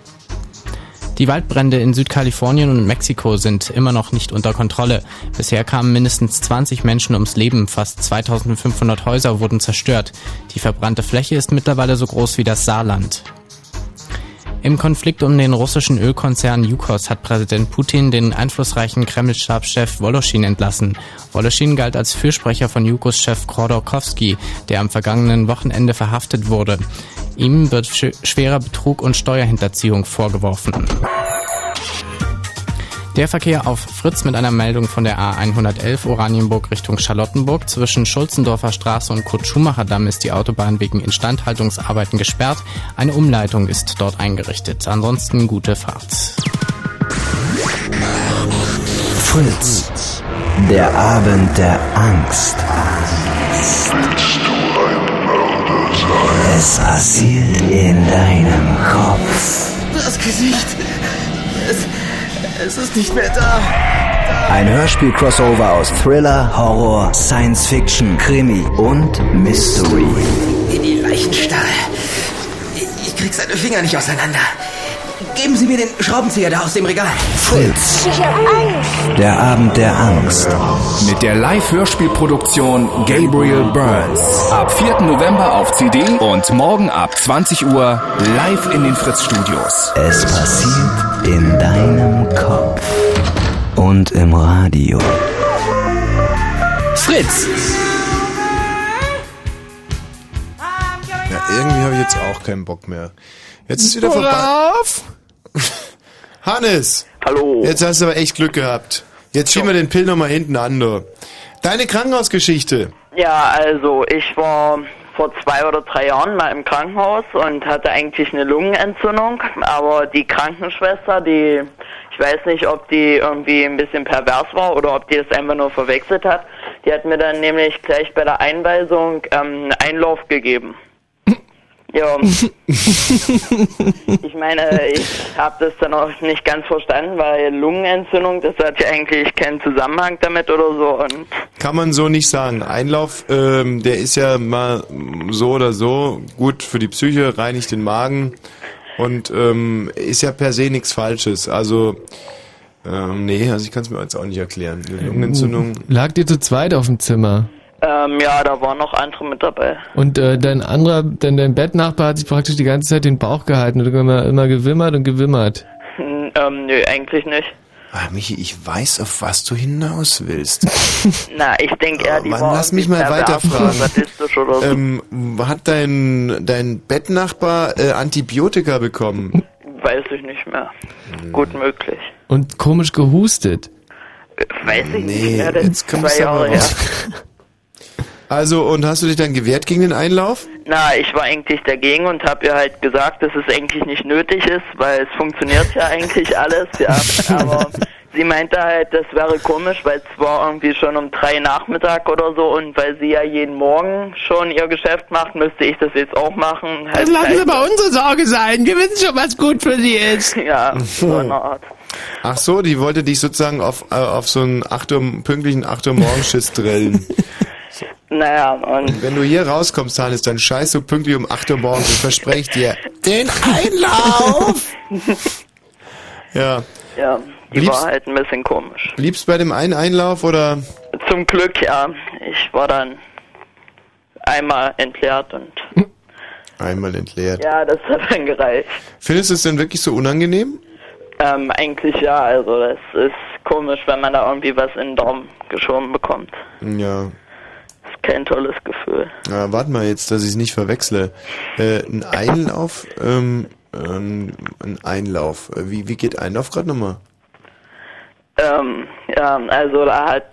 Die Waldbrände in Südkalifornien und Mexiko sind immer noch nicht unter Kontrolle. Bisher kamen mindestens 20 Menschen ums Leben, fast 2500 Häuser wurden zerstört. Die verbrannte Fläche ist mittlerweile so groß wie das Saarland. Im Konflikt um den russischen Ölkonzern Yukos hat Präsident Putin den einflussreichen Kreml-Stabschef Woloschin entlassen. Woloschin galt als Fürsprecher von Yukos Chef Khodorkovsky, der am vergangenen Wochenende verhaftet wurde. Ihm wird sch schwerer Betrug und Steuerhinterziehung vorgeworfen. Der Verkehr auf Fritz mit einer Meldung von der A111 Oranienburg Richtung Charlottenburg. Zwischen Schulzendorfer Straße und Kurt-Schumacher-Damm ist die Autobahn wegen Instandhaltungsarbeiten gesperrt. Eine Umleitung ist dort eingerichtet. Ansonsten gute Fahrt. Fritz. Der Abend der Angst. Es passiert in deinem Kopf. Das Gesicht. Es, es ist nicht mehr da. Ein Hörspiel-Crossover aus Thriller, Horror, Science Fiction, Krimi und Mystery. In die Leichenstarre. Ich, ich krieg seine Finger nicht auseinander. Geben Sie mir den Schraubenzieher da aus dem Regal. Fritz. Ich hab Angst. Der Abend der Angst. Mit der Live-Hörspielproduktion Gabriel Burns. Ab 4. November auf CD und morgen ab 20 Uhr live in den Fritz-Studios. Es passiert in deinem Kopf und im Radio. Fritz. Ja, irgendwie habe ich jetzt auch keinen Bock mehr. Jetzt ist wieder vorbei. Worauf? Hannes! Hallo. Jetzt hast du aber echt Glück gehabt. Jetzt schieben wir den Pill nochmal hinten an, du. Deine Krankenhausgeschichte. Ja, also ich war vor zwei oder drei Jahren mal im Krankenhaus und hatte eigentlich eine Lungenentzündung, aber die Krankenschwester, die, ich weiß nicht, ob die irgendwie ein bisschen pervers war oder ob die das einfach nur verwechselt hat, die hat mir dann nämlich gleich bei der Einweisung ähm, einen Einlauf gegeben. Ja. ich meine, ich habe das dann auch nicht ganz verstanden, weil Lungenentzündung, das hat ja eigentlich keinen Zusammenhang damit oder so. Und Kann man so nicht sagen. Einlauf, ähm, der ist ja mal so oder so gut für die Psyche, reinigt den Magen und ähm, ist ja per se nichts Falsches. Also, ähm, nee, also ich kann es mir jetzt auch nicht erklären. Eine Lungenentzündung. Lag dir zu zweit auf dem Zimmer? Ähm, ja, da waren noch andere mit dabei. Und äh, dein anderer, dein, dein Bettnachbar hat sich praktisch die ganze Zeit den Bauch gehalten und immer, immer gewimmert und gewimmert. Hm, ähm, nö, eigentlich nicht. Ah, Michi, ich weiß, auf was du hinaus willst. Na, ich denke eher, die Mann, war lass mich mal weiterfragen. so. Ähm, hat dein, dein Bettnachbar äh, Antibiotika bekommen? Weiß ich nicht mehr. Gut möglich. Und komisch gehustet. Weiß ich Nee, nicht mehr, das jetzt ist zwei Jahre her. Also, und hast du dich dann gewehrt gegen den Einlauf? Na, ich war eigentlich dagegen und habe ihr halt gesagt, dass es eigentlich nicht nötig ist, weil es funktioniert ja eigentlich alles, ja. Aber sie meinte halt, das wäre komisch, weil es war irgendwie schon um drei Nachmittag oder so und weil sie ja jeden Morgen schon ihr Geschäft macht, müsste ich das jetzt auch machen. Halt Das lassen Sie mal unsere Sorge sein. Wir wissen schon, was gut für Sie ist. Ja, so eine Art. Ach so, die wollte dich sozusagen auf, äh, auf so einen 8 Uhr, pünktlichen 8 Uhr Morgenschiss drillen. Naja, und Wenn du hier rauskommst, Hannes, dann scheißt du pünktlich um 8 Uhr morgens, das verspreche ich dir. Den Einlauf! Ja. ja, die Liebst- war halt ein bisschen komisch. Bliebst bei dem einen Einlauf oder? Zum Glück, ja. Ich war dann einmal entleert und Einmal entleert. ja, das hat dann gereicht. Findest du es denn wirklich so unangenehm? Ähm, eigentlich ja, also das ist komisch, wenn man da irgendwie was in den Daumen geschoben bekommt. Ja. Kein tolles Gefühl. ja warte mal jetzt, dass ich es nicht verwechsle. Äh, ein Einlauf, ähm, ähm, ein Einlauf. Äh, Wie, wie geht Einlauf gerade nochmal? Ähm, ja, also da hat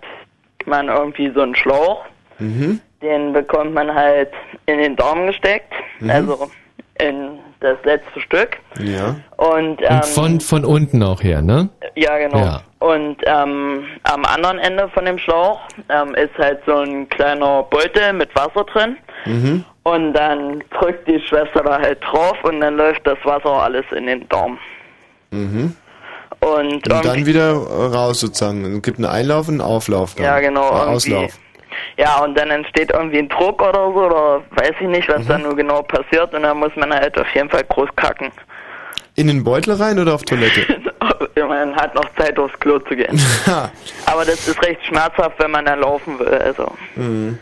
man irgendwie so einen Schlauch, Mhm. den bekommt man halt in den Daumen gesteckt, Mhm. also in das letzte Stück. Ja. Und, ähm, Und von, von unten auch her, ne? Ja, genau. Ja. Und ähm, am anderen Ende von dem Schlauch ähm, ist halt so ein kleiner Beutel mit Wasser drin. Mhm. Und dann drückt die Schwester da halt drauf und dann läuft das Wasser alles in den Daumen. Mhm. Und, Und dann wieder raus sozusagen. Es gibt einen Einlauf und einen Auflauf dann. Ja, genau, Äh. Auslauf. Ja, und dann entsteht irgendwie ein Druck oder so, oder weiß ich nicht, was Mhm. da nur genau passiert, und dann muss man halt auf jeden Fall groß kacken. In den Beutel rein oder auf Toilette? Man hat noch Zeit, aufs Klo zu gehen. Aber das ist recht schmerzhaft, wenn man da laufen will. Also. Mhm.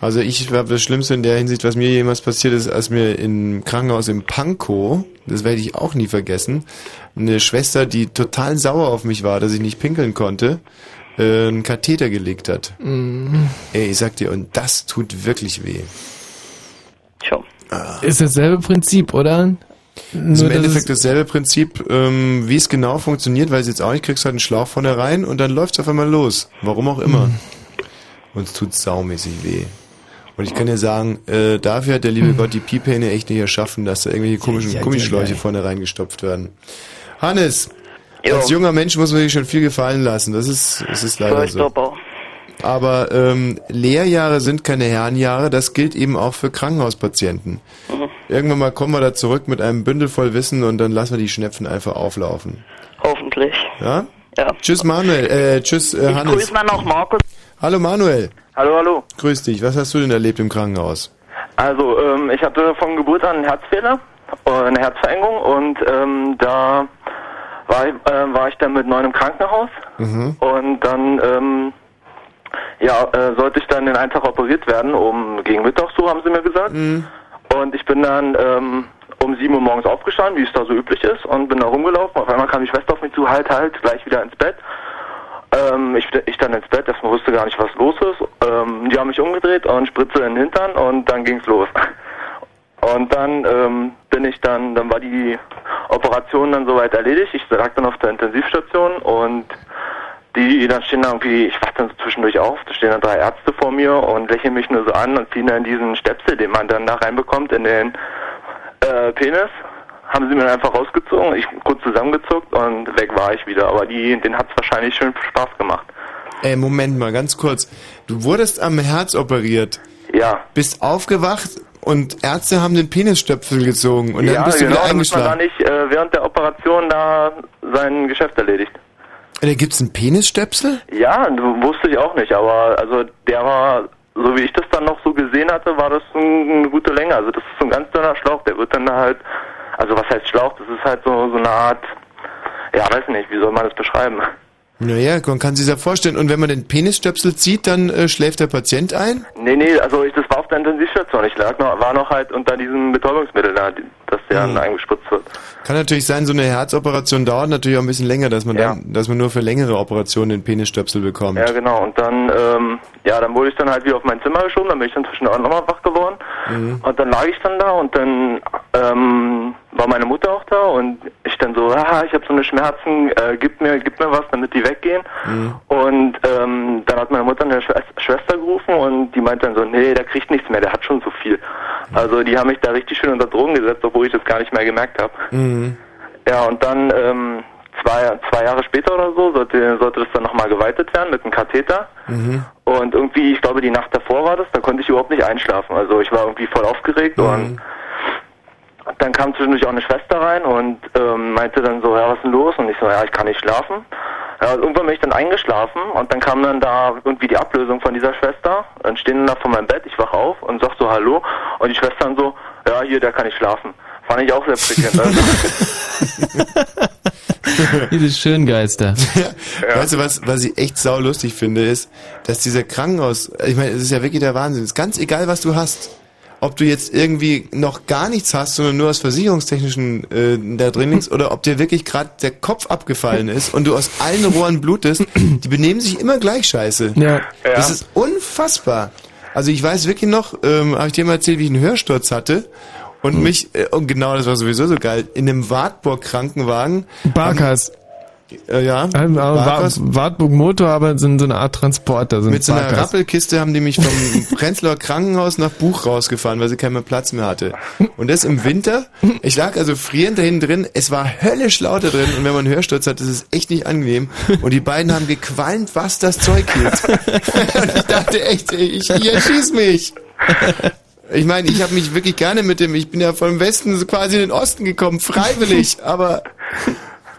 Also ich glaube, das Schlimmste in der Hinsicht, was mir jemals passiert ist, als mir im Krankenhaus in Pankow, das werde ich auch nie vergessen, eine Schwester, die total sauer auf mich war, dass ich nicht pinkeln konnte, äh, einen Katheter gelegt hat. Mhm. Ey, ich sag dir, und das tut wirklich weh. Ist dasselbe Prinzip, oder? Ist im Endeffekt es- dasselbe Prinzip, ähm, wie es genau funktioniert, weil es jetzt auch nicht kriegst halt einen Schlauch vorne rein und dann läuft's auf einmal los. Warum auch immer. Mhm. Und es tut saumäßig weh. Und ich kann dir sagen, äh, dafür hat der liebe Gott die Piepene echt nicht erschaffen, dass da irgendwelche komischen Ja, ja, Gummischläuche ja. vorne reingestopft werden. Hannes, als junger Mensch muss man sich schon viel gefallen lassen. Das ist, das ist leider so. Aber ähm, Lehrjahre sind keine Herrenjahre, das gilt eben auch für Krankenhauspatienten. Irgendwann mal kommen wir da zurück mit einem Bündel voll Wissen und dann lassen wir die Schnepfen einfach auflaufen. Hoffentlich. Ja? Ja. Tschüss Manuel, äh, tschüss äh, Ich Hannes. grüße mal noch Markus. Hallo Manuel. Hallo, hallo. Grüß dich. Was hast du denn erlebt im Krankenhaus? Also, ähm, ich hatte von Geburt an einen Herzfehler, äh, eine Herzverengung und ähm, da war ich, äh, war ich dann mit neun im Krankenhaus Mhm. und dann ähm, ja, äh, sollte ich dann den einen Tag operiert werden, um gegen Mittag so, haben sie mir gesagt. Und ich bin dann ähm, um 7 Uhr morgens aufgestanden, wie es da so üblich ist, und bin da rumgelaufen. Auf einmal kam die Schwester auf mich zu, halt, halt, gleich wieder ins Bett. Ähm, ich, ich dann ins Bett, erstmal wusste gar nicht, was los ist. Ähm, die haben mich umgedreht und Spritze in den Hintern und dann ging's los. Und dann ähm, bin ich dann, dann war die Operation dann soweit erledigt. Ich lag dann auf der Intensivstation und die dann stehen da irgendwie, ich wach dann so zwischendurch auf, da stehen dann drei Ärzte vor mir und lächeln mich nur so an und ziehen dann diesen Stöpsel, den man dann da reinbekommt in den äh, Penis, haben sie mir dann einfach rausgezogen, ich kurz zusammengezuckt und weg war ich wieder. Aber die, den hat's wahrscheinlich schön Spaß gemacht. Äh, Moment mal, ganz kurz. Du wurdest am Herz operiert. Ja. Bist aufgewacht und Ärzte haben den Penisstöpsel gezogen und dann ja, bist du genau, wieder damit man da eingeschlafen. nicht äh, während der Operation da sein Geschäft erledigt. Da gibt's einen Penisstöpsel? Ja, wusste ich auch nicht, aber also der war, so wie ich das dann noch so gesehen hatte, war das ein, eine gute Länge. Also das ist so ein ganz dünner Schlauch, der wird dann da halt, also was heißt Schlauch? Das ist halt so, so eine Art, ja, weiß nicht, wie soll man das beschreiben? Naja, man kann sich ja vorstellen. Und wenn man den Penisstöpsel zieht, dann äh, schläft der Patient ein? Nee, nee, also ich, das war der Intensivstation. Ich lag noch, war noch halt unter diesem Betäubungsmittel da, die- das der Mhm. dann eingespritzt wird. Kann natürlich sein, so eine Herzoperation dauert natürlich auch ein bisschen länger, dass man dann, dass man nur für längere Operationen den Penisstöpsel bekommt. Ja, genau. Und dann, ähm, ja, dann wurde ich dann halt wieder auf mein Zimmer geschoben, dann bin ich dann zwischendurch nochmal wach geworden. Mhm. Und dann lag ich dann da und dann ähm, war meine Mutter auch da und ich dann so, haha, ich habe so eine Schmerzen, äh, gib mir, gib mir was, damit die weggehen. Mhm. Und ähm, dann hat meine Mutter eine Schwester, gerufen und die meinte dann so, nee, der kriegt nichts mehr, der hat schon so viel. Also die haben mich da richtig schön unter Drogen gesetzt, obwohl ich das gar nicht mehr gemerkt habe. Mhm. Ja, und dann ähm, zwei, zwei Jahre später oder so sollte, sollte das dann nochmal geweitet werden mit einem Katheter. Mhm. Und irgendwie, ich glaube, die Nacht davor war das, da konnte ich überhaupt nicht einschlafen. Also ich war irgendwie voll aufgeregt und dann kam zwischendurch auch eine Schwester rein und ähm, meinte dann so, ja, was ist denn los? Und ich so, ja, ich kann nicht schlafen. Ja, und irgendwann bin ich dann eingeschlafen und dann kam dann da irgendwie die Ablösung von dieser Schwester. Dann stehen dann da vor meinem Bett, ich wach auf und sag so Hallo und die Schwester dann so, ja, hier, der kann nicht schlafen. Fand ich auch sehr prickelnd. Also, Diese Schöngeister. Weißt du, was, was ich echt saulustig finde, ist, dass dieser Krankenhaus, ich meine, es ist ja wirklich der Wahnsinn, es ist ganz egal, was du hast. Ob du jetzt irgendwie noch gar nichts hast, sondern nur aus versicherungstechnischen äh, da drin liegst, oder ob dir wirklich gerade der Kopf abgefallen ist und du aus allen Rohren blutest, die benehmen sich immer gleich scheiße. Ja. Das ist unfassbar. Also ich weiß wirklich noch, ähm, habe ich dir mal erzählt, wie ich einen Hörsturz hatte und Hm. mich, äh, und genau das war sowieso so geil, in einem Wartburg-Krankenwagen. Barkas. Äh, ja. Ähm, aber Barkas. Wa- Wartburg Motor, aber sind so eine Art Transporter. So Mit so einer. Rappelkiste haben die mich vom Prenzlauer Krankenhaus nach Buch rausgefahren, weil sie keinen mehr Platz mehr hatte. Und das im Winter. Ich lag also frierend da hinten drin. Es war höllisch laut da drin. Und wenn man einen Hörsturz hat, ist echt nicht angenehm. Und die beiden haben gequalmt, was das Zeug hielt. Und ich dachte echt, ich, ich erschieß mich. Ich meine, ich habe mich wirklich gerne mit dem, ich bin ja vom Westen quasi in den Osten gekommen, freiwillig, aber...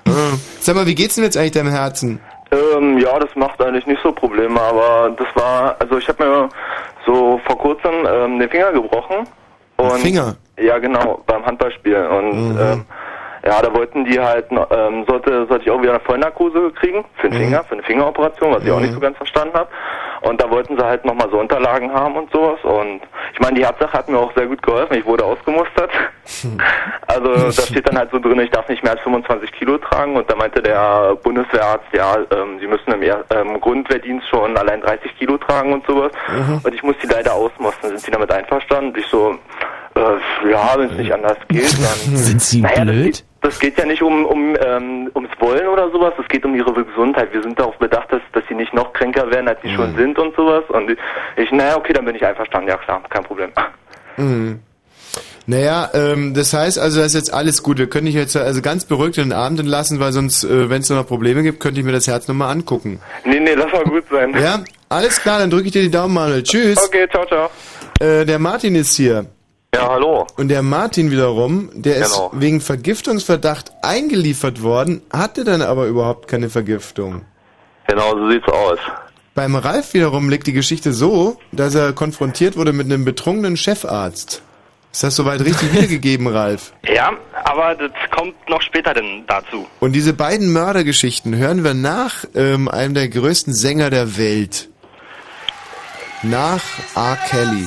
Äh, Sag mal, wie geht's denn jetzt eigentlich deinem Herzen? Ähm, ja, das macht eigentlich nicht so Probleme, aber das war, also ich habe mir so vor kurzem ähm, den Finger gebrochen. Und Finger? Ja, genau, beim Handballspielen. Und Mhm. ähm, Ja, da wollten die halt, ähm, sollte, sollte ich auch wieder eine Vollnarkose kriegen für den Mhm. Finger, für eine Fingeroperation, was ich auch nicht so ganz verstanden habe. Und da wollten sie halt nochmal so Unterlagen haben und sowas. Und ich meine, die Herzsache hat mir auch sehr gut geholfen. Ich wurde ausgemustert. Also da steht dann halt so drin, ich darf nicht mehr als 25 Kilo tragen. Und da meinte der Bundeswehrarzt, ja, ähm, sie müssen im ähm, Grundwehrdienst schon allein 30 Kilo tragen und sowas. Mhm. Und ich muss die leider ausmustern. Sind sie damit einverstanden? Und ich so, äh, ja, wenn es nicht anders geht, dann... Sind Sie Naja, blöd? Das geht ja nicht um, um ähm, ums Wollen oder sowas, es geht um ihre Gesundheit. Wir sind darauf bedacht, dass, dass sie nicht noch kränker werden, als sie schon sind und sowas. Und ich, naja, okay, dann bin ich einverstanden, ja klar, kein Problem. Mhm. Naja, ähm, das heißt also, das ist jetzt alles gut. Wir können dich jetzt also ganz beruhigt in den Abend entlassen, weil sonst, äh, wenn es noch Probleme gibt, könnte ich mir das Herz nochmal angucken. Nee, nee, lass mal gut sein. Ja, alles klar, dann drücke ich dir die Daumen, Manuel. Tschüss. Okay, ciao, ciao. Äh, der Martin ist hier. Ja, hallo. Und der Martin wiederum, der ist Genau. wegen Vergiftungsverdacht eingeliefert worden, hatte dann aber überhaupt keine Vergiftung. Genau, so sieht's aus. Beim Ralf wiederum liegt die Geschichte so, dass er konfrontiert wurde mit einem betrunkenen Chefarzt. Ist das soweit richtig wiedergegeben, Ralf? Ja, aber das kommt noch später denn dazu. Und diese beiden Mördergeschichten hören wir nach ähm, einem der größten Sänger der Welt. Nach R. Kelly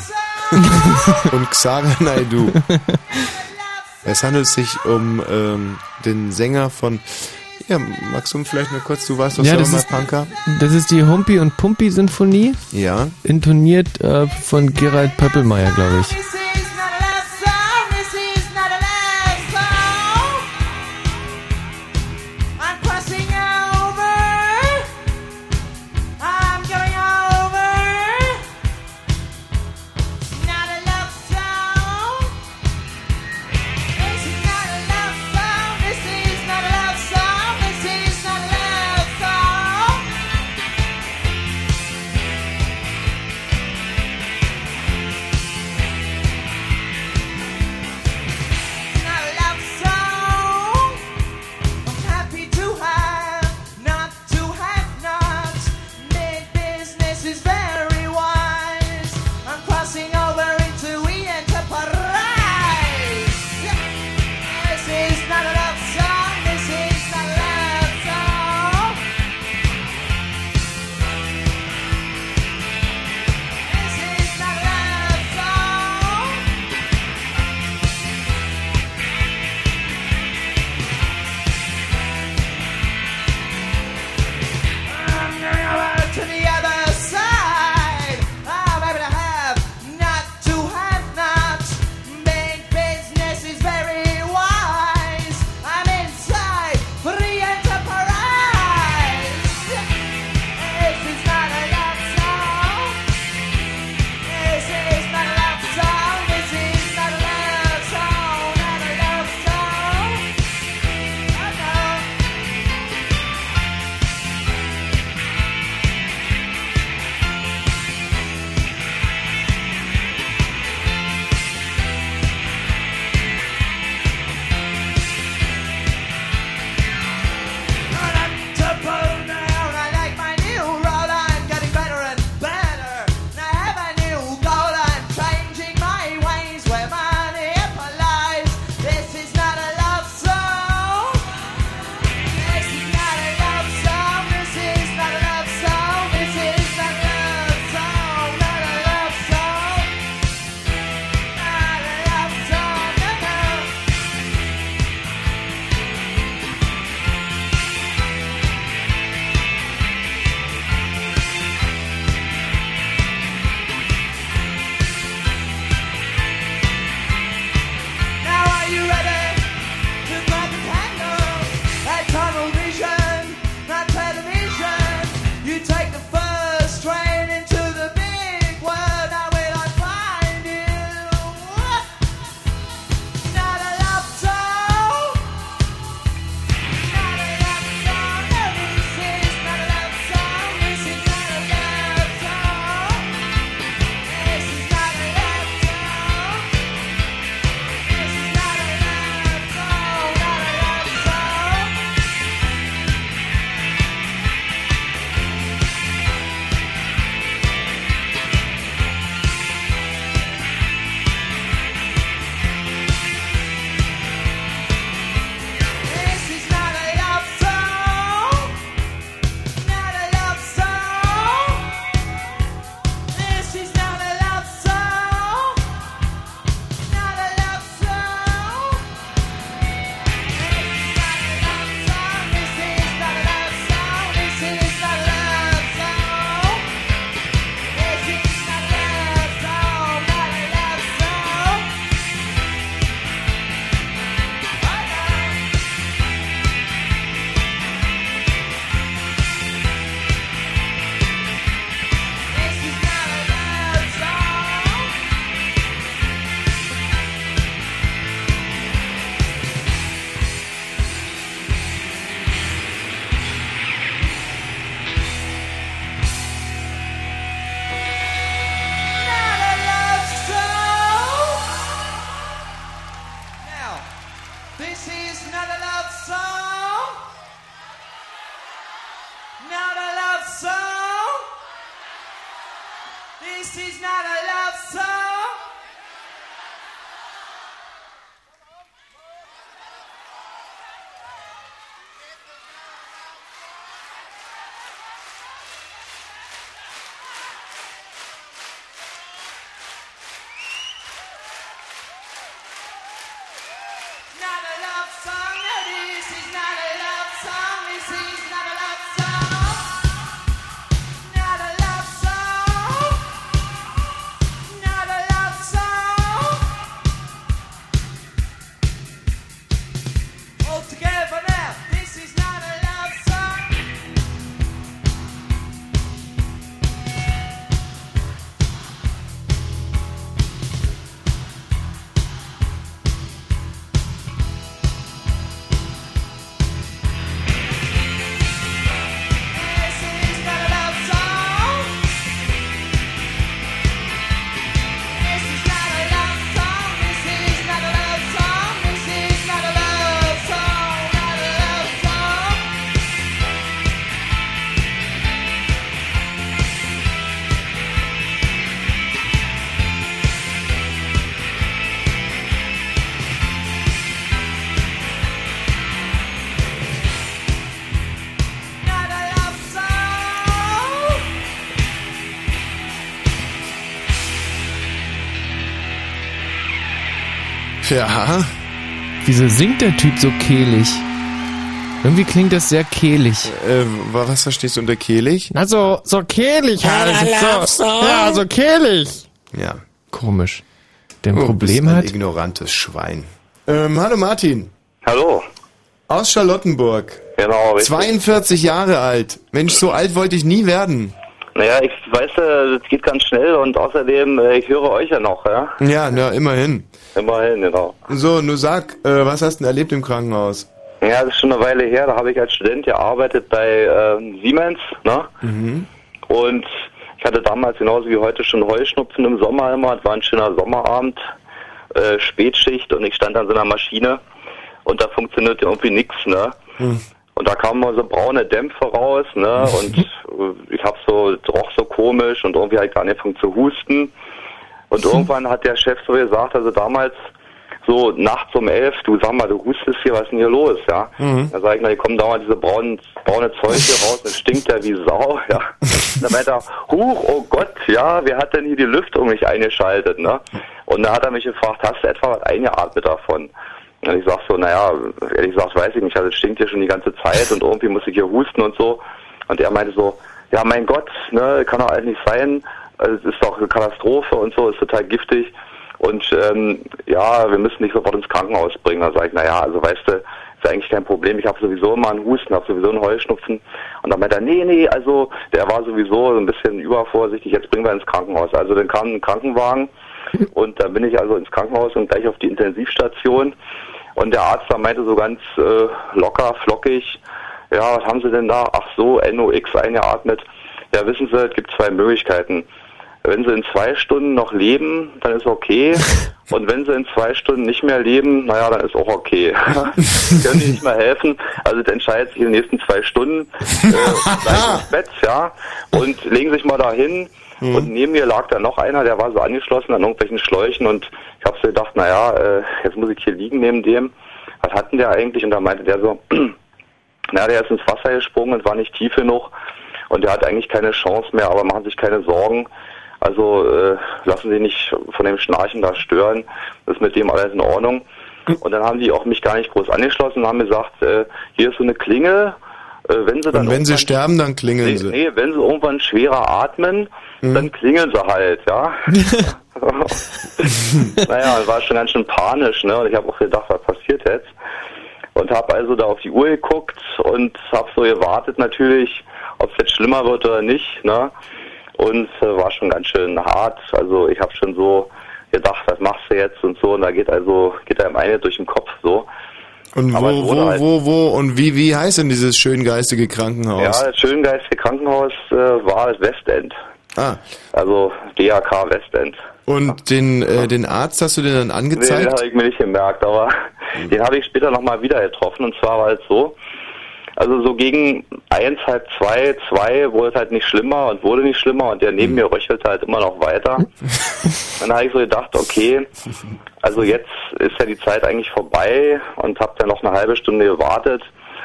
und Xavier Naidoo. Es handelt sich um ähm, den Sänger von... Ja, magst du vielleicht mal kurz, du warst doch Ja, selber das mal ist, Punker. das ist die Humpi und Pumpi Sinfonie. Ja. Intoniert äh, von Gerald Pöppelmeier, glaube ich. Ja. Wieso singt der Typ so kehlig? Irgendwie klingt das sehr kehlig. Äh, wa- was verstehst du unter kehlig? Na so, so kehlig halt. Ja, So, ja, so kehlig. Ja. Komisch. Der ein Oh, Problem bist ein hat. ignorantes Schwein. Ähm, hallo Martin. Hallo. Aus Charlottenburg. Genau, richtig. 42 Jahre alt. Mensch, so alt wollte ich nie werden. Naja, ich weiß, äh, das geht ganz schnell und außerdem, äh, ich höre euch ja noch, ja? Ja, na, immerhin. Immerhin, genau. So, nur sag, äh, was hast du denn erlebt im Krankenhaus? Ja, das ist schon eine Weile her, da habe ich als Student gearbeitet bei ähm, Siemens, ne? Mhm. Und ich hatte damals genauso wie heute schon Heuschnupfen im Sommer immer. Es war ein schöner Sommerabend, äh, Spätschicht und ich stand an so einer Maschine und da funktionierte irgendwie nichts, ne? Hm. Und da kamen mal so braune Dämpfe raus, ne? Und äh, ich hab so, roch so komisch und irgendwie halt angefangen zu husten. Und irgendwann hat der Chef so gesagt, also damals so nachts um elf, du sag mal, du hustest hier, was ist denn hier los, ja? Mhm. Da sag ich, na, hier kommen dauernd diese braunen, braune Zeug hier raus, das stinkt ja wie Sau, ja. Da meint er, huch, oh Gott, ja, wer hat denn hier die Lüftung nicht eingeschaltet, ne? Und da hat er mich gefragt, hast du etwa was eingeatmet davon? Und ich sag so, naja, ehrlich gesagt, weiß ich nicht, also es stinkt hier schon die ganze Zeit und irgendwie muss ich hier husten und so. Und er meinte so, ja, mein Gott, ne, kann doch eigentlich nicht sein, also es ist doch eine Katastrophe und so, ist total giftig. Und ähm, ja, wir müssen dich sofort ins Krankenhaus bringen. Da sage ich, naja, also weißt du, ist eigentlich kein Problem. Ich habe sowieso immer einen Husten, habe sowieso einen Heuschnupfen. Und dann meinte er, nee, nee, also der war sowieso so ein bisschen übervorsichtig, jetzt bringen wir ins Krankenhaus. Also dann kam ein Krankenwagen und da bin ich also ins Krankenhaus und gleich auf die Intensivstation. Und der Arzt da meinte so ganz äh, locker, flockig, ja, was haben Sie denn da? Ach so, NOx eingeatmet. Ja, wissen Sie, es gibt zwei Möglichkeiten. Wenn Sie in zwei Stunden noch leben, dann ist okay. Und wenn Sie in zwei Stunden nicht mehr leben, naja, dann ist auch okay. Können die nicht mehr helfen. Also das entscheidet sich in den nächsten zwei Stunden. Äh, bleiben ins Bett, ja. Und legen sich mal dahin. Und neben mir lag da noch einer, der war so angeschlossen an irgendwelchen Schläuchen und ich habe so gedacht, naja, äh, jetzt muss ich hier liegen neben dem. Was hatten der eigentlich? Und da meinte der so, na, der ist ins Wasser gesprungen und war nicht tief genug und der hat eigentlich keine Chance mehr, aber machen sich keine Sorgen. Also äh, lassen Sie nicht von dem Schnarchen da stören. Das ist mit dem alles in Ordnung. Und dann haben die auch mich gar nicht groß angeschlossen und haben gesagt, äh, hier ist so eine Klingel. Äh, wenn Sie dann Und wenn sie sterben, dann klingeln nee, sie. nee, wenn Sie irgendwann schwerer atmen, Mhm. dann klingeln Sie halt, ja. naja, war schon ganz schön panisch, ne? Und ich habe auch gedacht, was passiert jetzt? Und habe also da auf die Uhr geguckt und habe so gewartet natürlich, ob es jetzt schlimmer wird oder nicht, ne? Und äh, war schon ganz schön hart. Also ich habe schon so gedacht, was machst du jetzt und so. Und da geht also geht einem eine durch den Kopf so. Und wo, wo, halt- wo, wo und wie, wie heißt denn dieses schöngeistige Krankenhaus? Ja, das Schöngeistige Krankenhaus äh, war das Westend. Ah. Also DAK Westend. Und den, äh, den Arzt hast du dir dann Nee, den angezeigt? habe ich mir nicht gemerkt, aber den habe ich später nochmal wieder getroffen. Und zwar war es so, Also so gegen eins, halb zwei, zwei wurde es halt nicht schlimmer und wurde nicht schlimmer und der neben mir röchelte halt immer noch weiter. Dann habe ich so gedacht, okay, also jetzt ist ja die Zeit eigentlich vorbei und habe dann noch eine halbe Stunde gewartet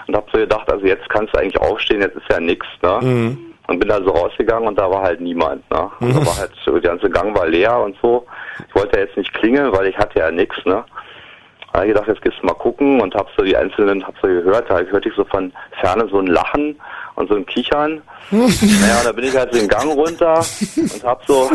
und habe so gedacht, also jetzt kannst du eigentlich aufstehen, jetzt ist ja nix, ne? Mhm. Und bin da so rausgegangen und da war halt niemand, ne? Und da war halt so, der ganze Gang war leer und so. Ich wollte ja jetzt nicht klingeln, weil ich hatte ja nix, ne? Da hab ich gedacht, jetzt gehst du mal gucken und hab so die einzelnen, hab so gehört, da hörte ich so von Ferne so ein Lachen und so ein Kichern. naja, und da bin ich halt so den Gang runter und hab so,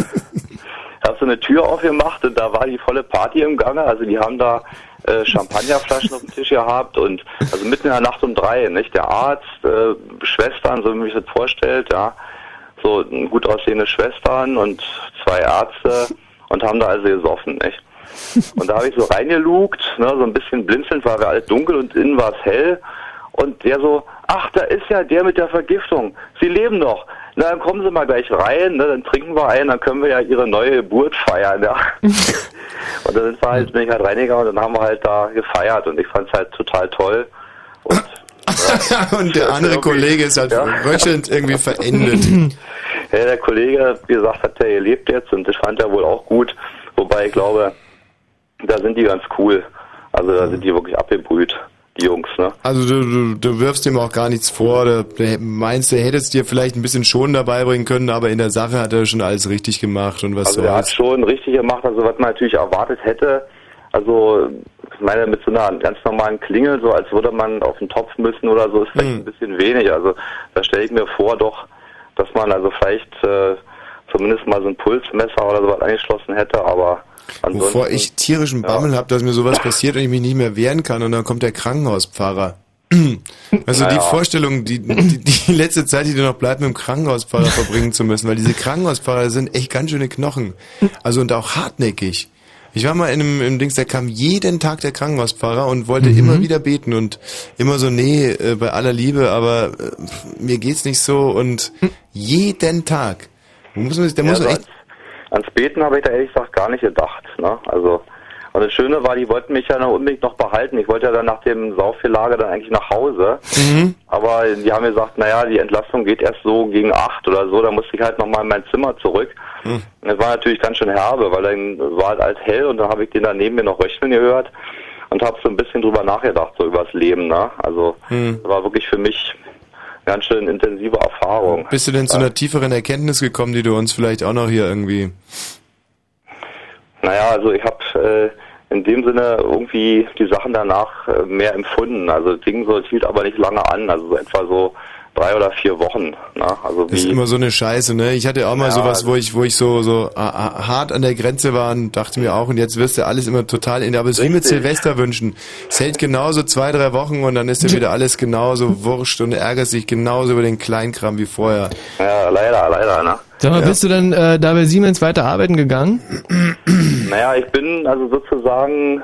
hab so eine Tür aufgemacht und da war die volle Party im Gange. Also die haben da äh, Champagnerflaschen auf dem Tisch gehabt und also mitten in der Nacht um drei, nicht? Der Arzt, äh, Schwestern, so wie man sich das vorstellt, ja. So gut aussehende Schwestern und zwei Ärzte und haben da also gesoffen, nicht? Und da habe ich so reingelugt, ne, so ein bisschen blinzelnd, war wir alles dunkel und innen war es hell. Und der so, ach, da ist ja der mit der Vergiftung. Sie leben noch. Na, dann kommen Sie mal gleich rein, ne, dann trinken wir ein, dann können wir ja Ihre neue Geburt feiern, ja. und dann sind wir halt, bin ich halt reingegangen und dann haben wir halt da gefeiert und ich fand es halt total toll. Und der andere Kollege ist halt röchelnd irgendwie verendet. Ja, der Kollege, wie gesagt, hat der gelebt jetzt und das fand er wohl auch gut. Wobei ich glaube, da sind die ganz cool. Also da sind die wirklich abgebrüht, die Jungs, ne? Also du, du, du wirfst ihm auch gar nichts vor, du du meinst, er hätte es dir vielleicht ein bisschen schon dabei bringen können, aber in der Sache hat er schon alles richtig gemacht und was Also er hat schon richtig gemacht, also was man natürlich erwartet hätte. Also ich meine, mit so einer ganz normalen Klingel, so als würde man auf den Topf müssen oder so, ist vielleicht Hm. ein bisschen wenig. Also da stelle ich mir vor doch, dass man also vielleicht äh, zumindest mal so ein Pulsmesser oder sowas angeschlossen hätte, aber ansonsten... Bevor ich tierischen Bammel hab, dass mir sowas passiert und ich mich nicht mehr wehren kann und dann kommt der Krankenhauspfarrer. Also die Naja. Vorstellung, die, die, die letzte Zeit, die dir noch bleibt, mit dem Krankenhauspfarrer verbringen zu müssen, weil diese Krankenhauspfarrer sind echt ganz schöne Knochen. Also und auch hartnäckig. Ich war mal in einem im Dings, da kam jeden Tag der Krankenhauspfarrer und wollte Mhm. immer wieder beten und immer so, nee, äh, bei aller Liebe, aber äh, mir geht's nicht so und jeden Tag. Muss man, der Ja, muss also echt ans, Beten habe ich da ehrlich gesagt gar nicht gedacht. Ne? Also und das Schöne war, die wollten mich ja noch unbedingt noch behalten. Ich wollte ja dann nach dem Sauffehlager dann eigentlich nach Hause. Mhm. Aber die haben gesagt, naja, die Entlassung geht erst so gegen acht oder so. Da musste ich halt nochmal in mein Zimmer zurück. Mhm. Und Das war natürlich ganz schön herbe, weil dann war halt alt hell und dann habe ich den da neben mir noch röcheln gehört und habe so ein bisschen drüber nachgedacht, so übers Leben. Ne? Also Mhm. das war wirklich für mich ganz schön intensive Erfahrung. Bist du denn zu einer tieferen Erkenntnis gekommen, die du uns vielleicht auch noch hier irgendwie... Naja, also ich habe äh, in dem Sinne irgendwie die Sachen danach äh, mehr empfunden. Also das Ding so, es hielt aber nicht lange an, also so etwa so drei oder vier Wochen. Ne? Also Das ist immer so eine Scheiße, ne? Ich hatte auch mal Ja, sowas, wo ich, wo ich so, so ah, ah, hart an der Grenze war und dachte mir auch, und jetzt wirst du alles immer total in, aber es ist wie mit. Silvester wünschen. Es hält genauso zwei, drei Wochen und dann ist dir wieder alles genauso wurscht und ärgerst dich genauso über den Kleinkram wie vorher. ja, leider, leider, ne? Sag mal, bist du dann äh, da bei Siemens weiter arbeiten gegangen? Naja, ich bin also sozusagen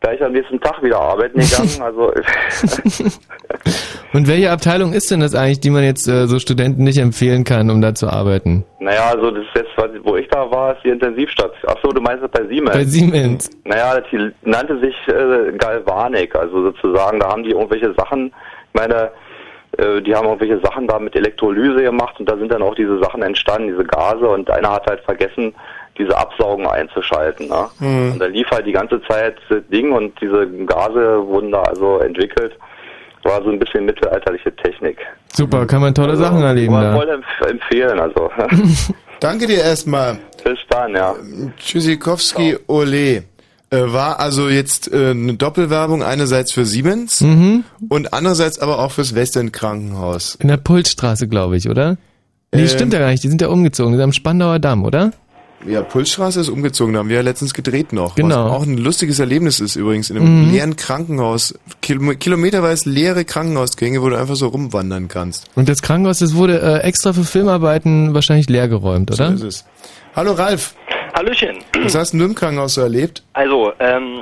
gleich am nächsten Tag wieder arbeiten gegangen. Also Und welche Abteilung ist denn das eigentlich, die man jetzt äh, so Studenten nicht empfehlen kann, um da zu arbeten? naja, also das ist jetzt, wo ich da war, ist die Intensivstation. Ach so, du meinst das bei Siemens? Bei Siemens. Naja, die nannte sich äh, Galvanik, also sozusagen, da haben die irgendwelche Sachen, ich meine, äh, die haben irgendwelche Sachen da mit Elektrolyse gemacht und da sind dann auch diese Sachen entstanden, diese Gase und einer hat halt vergessen, diese Absaugung einzuschalten. Ne? Mhm. Und da lief halt die ganze Zeit das Ding und diese Gase wurden da also entwickelt. War so ein bisschen mittelalterliche Technik. Super, kann man tolle Sachen erleben Aber da. voll empf empfehlen, also. Danke dir erstmal. Bis dann, ja. Tschüssikowski Ole. Äh, war also jetzt äh, eine Doppelwerbung einerseits für Siemens Mhm. und andererseits aber auch fürs Westend Krankenhaus. In der Pulsstraße, glaube ich, oder? Nee, Ähm, stimmt ja gar nicht, die sind ja umgezogen, die sind am Spandauer Damm, oder? Ja, Pulsstraße ist umgezogen, da haben wir ja letztens gedreht noch. Genau. Was auch ein lustiges Erlebnis ist übrigens, in einem Mhm. leeren Krankenhaus, Kilo kilometerweise leere Krankenhausgänge, wo du einfach so rumwandern kannst. Und das Krankenhaus, das wurde äh, extra für Filmarbeiten wahrscheinlich leergeräumt, oder? So ist es. Hallo Ralf, Hallöchen. was hast denn du im Krankenhaus so erlebt? Also, ähm,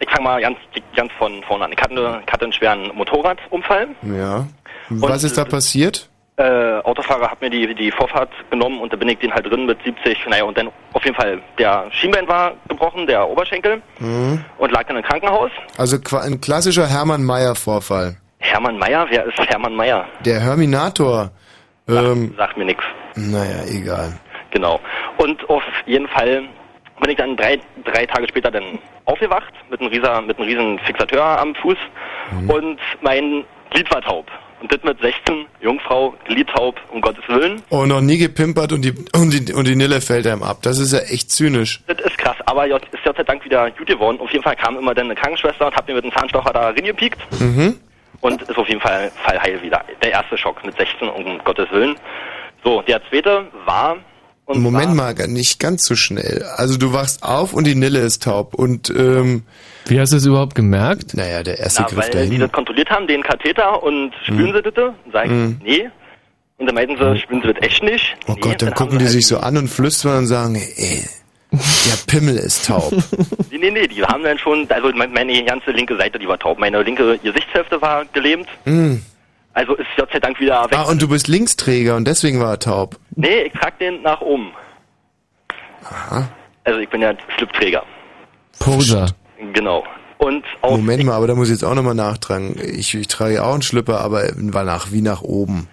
ich fange mal ganz, ganz von vorne an. Ich hatte, ich hatte einen schweren Motorradunfall. Ja. Was ist da passiert? Äh, Autofahrer hat mir die, die Vorfahrt genommen und da bin ich den halt drin mit 70. Naja, und dann auf jeden Fall, der Schienbein war gebrochen, der Oberschenkel Mhm. und lag dann im Krankenhaus. Also ein klassischer Hermann Mayer Vorfall. Hermann Mayer? Wer ist Hermann Mayer? Der Herminator. Ähm, Sagt mir nichts. naja, egal. Genau. Und auf jeden Fall bin ich dann drei, drei Tage später dann aufgewacht mit einem, rieser, mit einem riesen Fixateur am Fuß und mein Glied war taub. Und das mit 16, Jungfrau, Glied taub, um Gottes Willen. Oh, noch nie gepimpert und die, und die, und die Nille fällt einem ab. Das ist ja echt zynisch. Das ist krass, aber Gott- ist Gott sei Dank wieder gut geworden. Auf jeden Fall kam immer dann eine Krankenschwester und hat mir mit dem Zahnstocher da reingepiekt. Mhm. Und ist auf jeden Fall Fall heil wieder. Der erste Schock mit 16, um Gottes Willen. So, der zweite war Moment mal, nicht ganz so schnell. Also du wachst auf und die Nille ist taub. Und ähm, Wie hast du es überhaupt gemerkt? Naja, der erste Na, Griff weil die dahin. das kontrolliert haben, den Katheter und spüren sie das? Sag ich, Mhm. nee. Und dann meinten sie, spüren sie das echt nicht? Oh nee. Gott, dann haben gucken die halt- sich so an und flüstern und sagen, ey, der Pimmel ist taub. Nee, nee, nee, die haben dann schon, also mein- meine ganze linke Seite, die war taub. Meine linke Gesichtshälfte war gelähmt. Hm. Also ist Gott sei Dank wieder weg. Ah, und du bist Linksträger und deswegen war er taub. Nee, ich trag den nach oben. Aha. Also ich bin ja Slipträger. Poser. Genau. Und auch Moment mal, aber da muss ich jetzt auch nochmal nachtragen. Ich, ich trage ja auch einen Schlüpper, aber war nach, wie nach oben.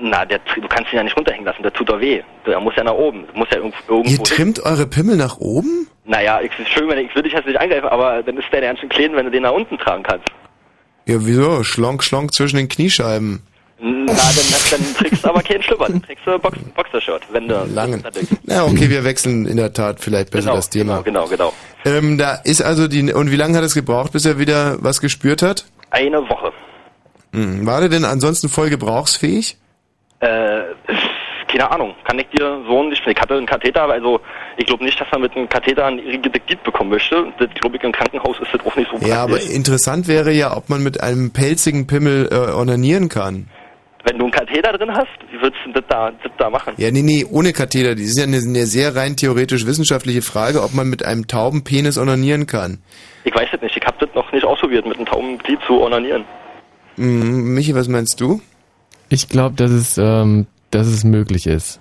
Na, der, du kannst ihn ja nicht runterhängen lassen, der tut doch weh. Der muss ja nach oben. Muss ja irgendwo, Ihr trimmt eure Pimmel nach oben? Naja, ich, ist schön, wenn ich, ich will dich jetzt nicht angreifen, aber dann ist der ganz schön klein, wenn du den nach unten tragen kannst. Ja, wieso? Schlonk, schlonk zwischen den Kniescheiben. Na, dann, dann trägst du aber keinen Schlüpper, dann trägst du Box, Boxershirt, wenn du... Langen. Na, okay, wir wechseln in der Tat vielleicht besser Genau, das Thema. Genau, genau. Ähm, da ist also die, und wie lange hat es gebraucht, bis er wieder was gespürt hat? Eine Woche. Hm. War der denn ansonsten voll gebrauchsfähig? Äh, keine Ahnung, kann ich dir so nicht... Ich hatte einen Katheter, aber also ich glaube nicht, dass man mit einem Katheter ein irrigiertes Glied bekommen möchte. Das glaube ich im Krankenhaus ist das auch nicht so Ja, aber praktisch. interessant wäre ja, ob man mit einem pelzigen Pimmel äh, onanieren kann. Wenn du einen Katheter drin hast, wie würdest du das da, das da machen? Ja, nee, nee, ohne Katheter. Das ist ja eine, eine sehr rein theoretisch-wissenschaftliche Frage, ob man mit einem tauben Penis onanieren kann. Ich weiß es nicht, ich habe das noch nicht ausprobiert, mit einem tauben Glied zu onanieren. Hm, Michi, was meinst du? Ich glaube, dass es, ähm, dass es möglich ist.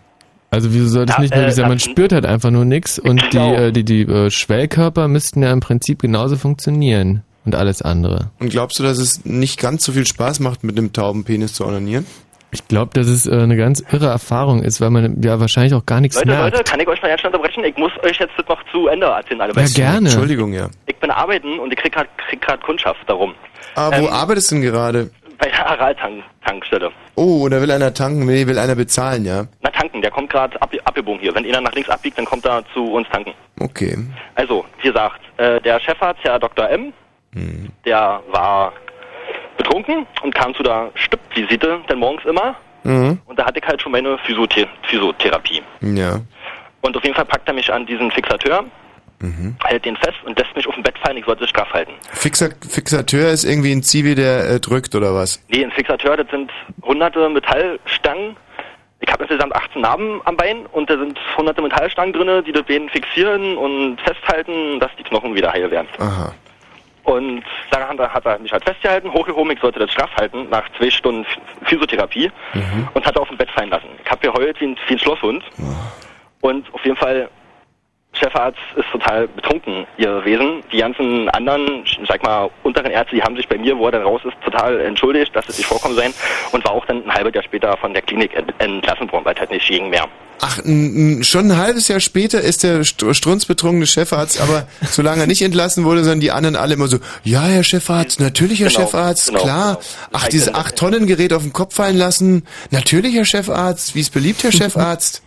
Also wieso soll das Ja, nicht möglich äh, sein? Man das- spürt halt einfach nur nichts und die, äh, die, die äh, Schwellkörper müssten ja im Prinzip genauso funktionieren und alles andere. Und glaubst du, dass es nicht ganz so viel Spaß macht, mit einem tauben Penis zu onanieren? Ich glaube, dass es äh, eine ganz irre Erfahrung ist, weil man ja wahrscheinlich auch gar nichts Leute, merkt. Leute, kann ich euch mal ganz schnell unterbrechen? Ich muss euch jetzt das noch zu Ende erzählen, alle Ja, gerne. Entschuldigung, ja. Ich bin arbeiten und ich krieg grad, krieg grad Kundschaft darum. Ah, wo Ähm, arbeitest du denn gerade? Bei der Aral-Tankstelle. Oh, da will einer tanken, nee, will einer bezahlen, ja? Na, tanken, der kommt gerade ab, abgebogen hier. Wenn einer nach links abbiegt, dann kommt er zu uns tanken. Okay. Also, wie gesagt, äh, der Chefarzt, Herr Dr. M., Hm. der war betrunken und kam zu der Stippvisite, denn morgens immer. Mhm. Und da hatte ich halt schon meine Physiothe Physiotherapie. Ja. Und auf jeden Fall packt er mich an diesen Fixateur, Mhm. hält den fest und lässt mich auf dem Bett fallen, ich sollte sich straff halten. Fixer, Fixateur ist irgendwie ein Zivi, der äh, drückt oder was? Nee, ein Fixateur, das sind hunderte Metallstangen. Ich habe insgesamt 18 Narben am Bein und da sind hunderte Metallstangen drinne, die das Bein fixieren und festhalten, dass die Knochen wieder heil werden. Aha. Und daran hat er mich halt festgehalten, hochgehoben, ich sollte das straff halten, nach zwei Stunden Ph- Physiotherapie und hat er auf dem Bett fallen lassen. Ich habe geheult wie ein, wie ein Schlosshund. Und auf jeden Fall, Chefarzt ist total betrunken gewesen. Die ganzen anderen, sag mal, unteren Ärzte, die haben sich bei mir, wo er dann raus ist, total entschuldigt, dass es nicht vorkommen sein und war auch dann ein halbes Jahr später von der Klinik ent- entlassen worden, weil es halt nicht ging mehr. Ach, schon ein halbes Jahr später ist der st- strunzbetrunkene Chefarzt, aber solange er nicht entlassen wurde, sondern die anderen alle immer so, ja, Herr Chefarzt, natürlich, Herr Genau, Chefarzt, genau, klar. genau. Ach, dieses 8-Tonnen-Gerät auf den Kopf fallen lassen, natürlich, Herr Chefarzt, wie es beliebt, Herr Chefarzt.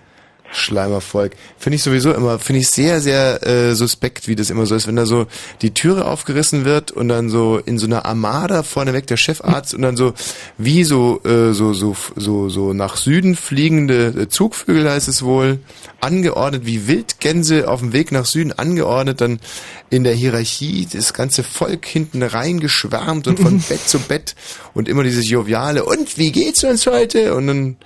Schleimervolk. Finde ich sowieso immer, finde ich sehr, sehr äh, suspekt, wie das immer so ist, wenn da so die Türe aufgerissen wird und dann so in so einer Armada vorneweg der Chefarzt und dann so wie so äh, so so so so nach Süden fliegende äh, Zugvögel heißt es wohl angeordnet wie Wildgänse auf dem Weg nach Süden angeordnet dann in der Hierarchie das ganze Volk hinten reingeschwärmt und von Bett zu Bett und immer dieses joviale und wie geht's uns heute und dann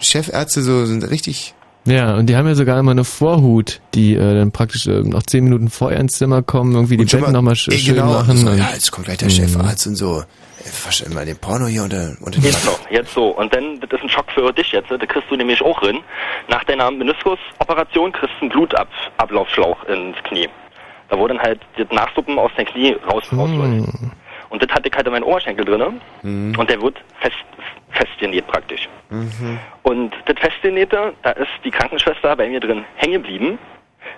Chefärzte so sind richtig Ja, und die haben ja sogar immer eine Vorhut, die äh, dann praktisch äh, noch zehn Minuten vorher ins Zimmer kommen, irgendwie die Und schon Betten mal- nochmal sch Ey, schön genau, machen. so, und- ja, jetzt kommt gleich der Mhm. Chefarzt und so. Äh, Verstehen mal den Porno hier unter, unter den Jetzt so, jetzt so. Und dann, das ist ein Schock für dich jetzt, da kriegst du nämlich auch rein. Nach deiner Meniskusoperation kriegst du einen Blutablaufschlauch ins Knie. Da wurde dann halt das Nachsuppen aus deinem Knie raus, rausläuft. Und Und das hatte ich halt in meinen Oberschenkel drinne. Mhm. Und der wird fest, festgenäht praktisch. Mhm. Und das Festgenähte, da ist die Krankenschwester bei mir drin hängen geblieben,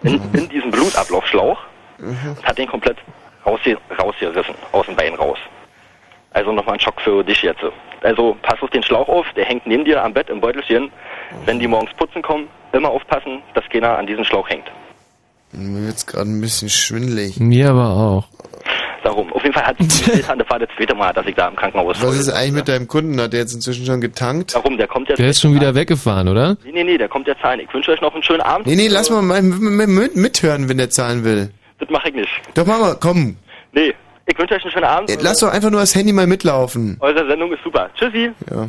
in, in diesem Blutablaufschlauch, und hat den komplett rausge rausgerissen, aus dem Bein raus. Also nochmal ein Schock für dich jetzt. Also pass auf den Schlauch auf, der hängt neben dir am Bett im Beutelchen. Wenn die morgens putzen kommen, immer aufpassen, dass keiner an diesem Schlauch hängt. Mir wird's gerade ein bisschen schwindelig. Mir aber auch. Darum. Auf jeden Fall hat es das war das zweite Mal, dass ich da im Krankenhaus Was ist eigentlich mit deinem Kunden? Hat der jetzt inzwischen schon getankt? Warum? Der kommt jetzt. Der ist schon wieder weggefahren, oder? Nee, nee, nee, der kommt jetzt zahlen. Ich wünsche euch noch einen schönen Abend. Nee, nee, lass mal mithören, wenn der zahlen will. Das mache ich nicht. Doch, mach mal, komm. Nee, ich wünsche euch einen schönen Abend. Lass doch einfach nur das Handy mal mitlaufen. Eure Sendung ist super. Tschüssi. Ja.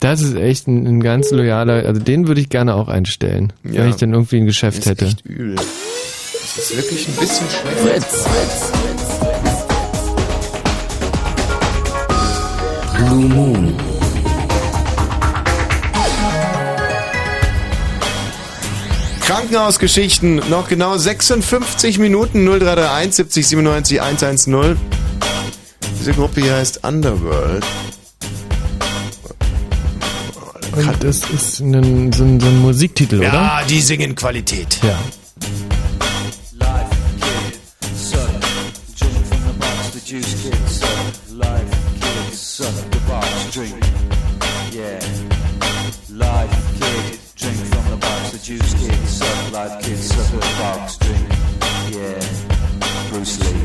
Das ist echt ein, ein ganz loyaler, also den würde ich gerne auch einstellen, Ja. wenn ich dann irgendwie ein Geschäft Ist hätte. echt übel. Das ist wirklich ein bisschen schwer. Blue Moon. Krankenhausgeschichten, noch genau 56 Minuten 0331 70 97 110. Diese Gruppe hier heißt Underworld. Und das ist ein, so, ein, so ein Musiktitel, oder? Ja, die singen Qualität. Ja. box, drink. Yeah. Life kid, drink from the box. The juice kid, suck. Life kid, suck the box, drink. Yeah. Bruce Lee.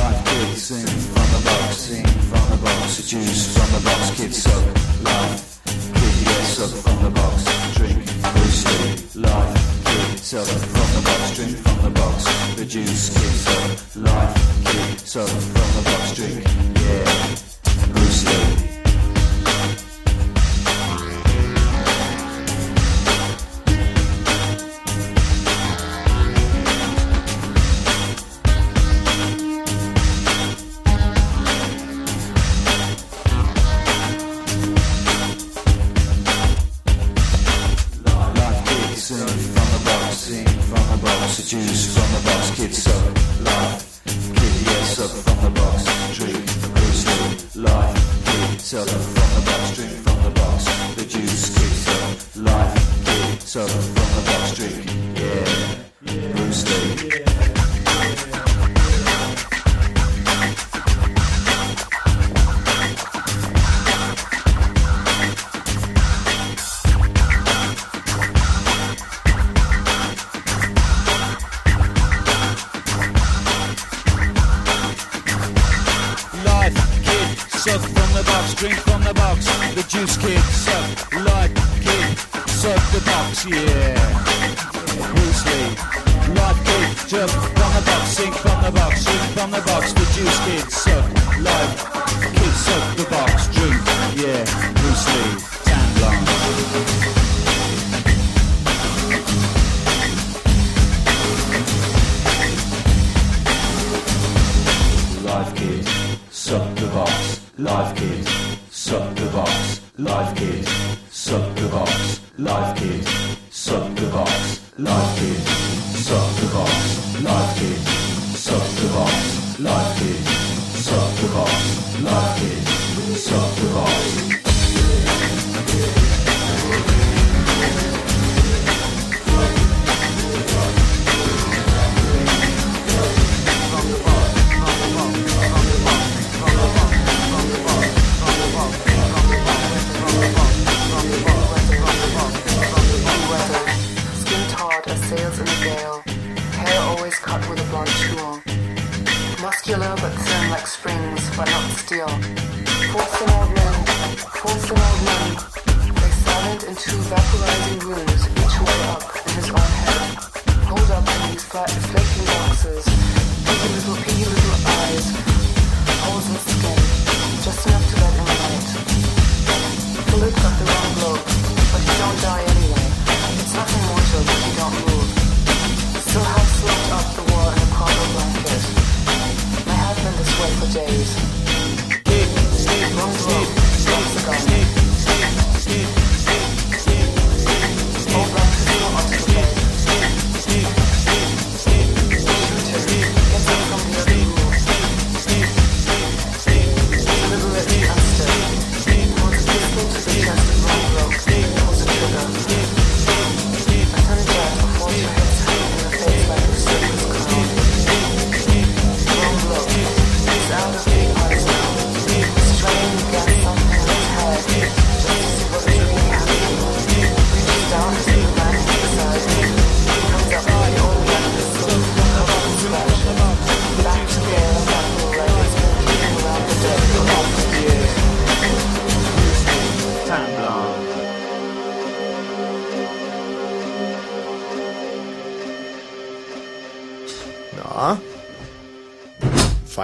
Life kid, sing from the box, sing from the box. The juice from the box, kid, suck. Life kid, yeah, suck from the box, drink. Bruce Lee. Life. kid suck from the box, drink from the box, the juice, kid suck. Life kid, suck from the box, drink. Yeah, Bruce Lee. Life kid, suck the box. Life kid,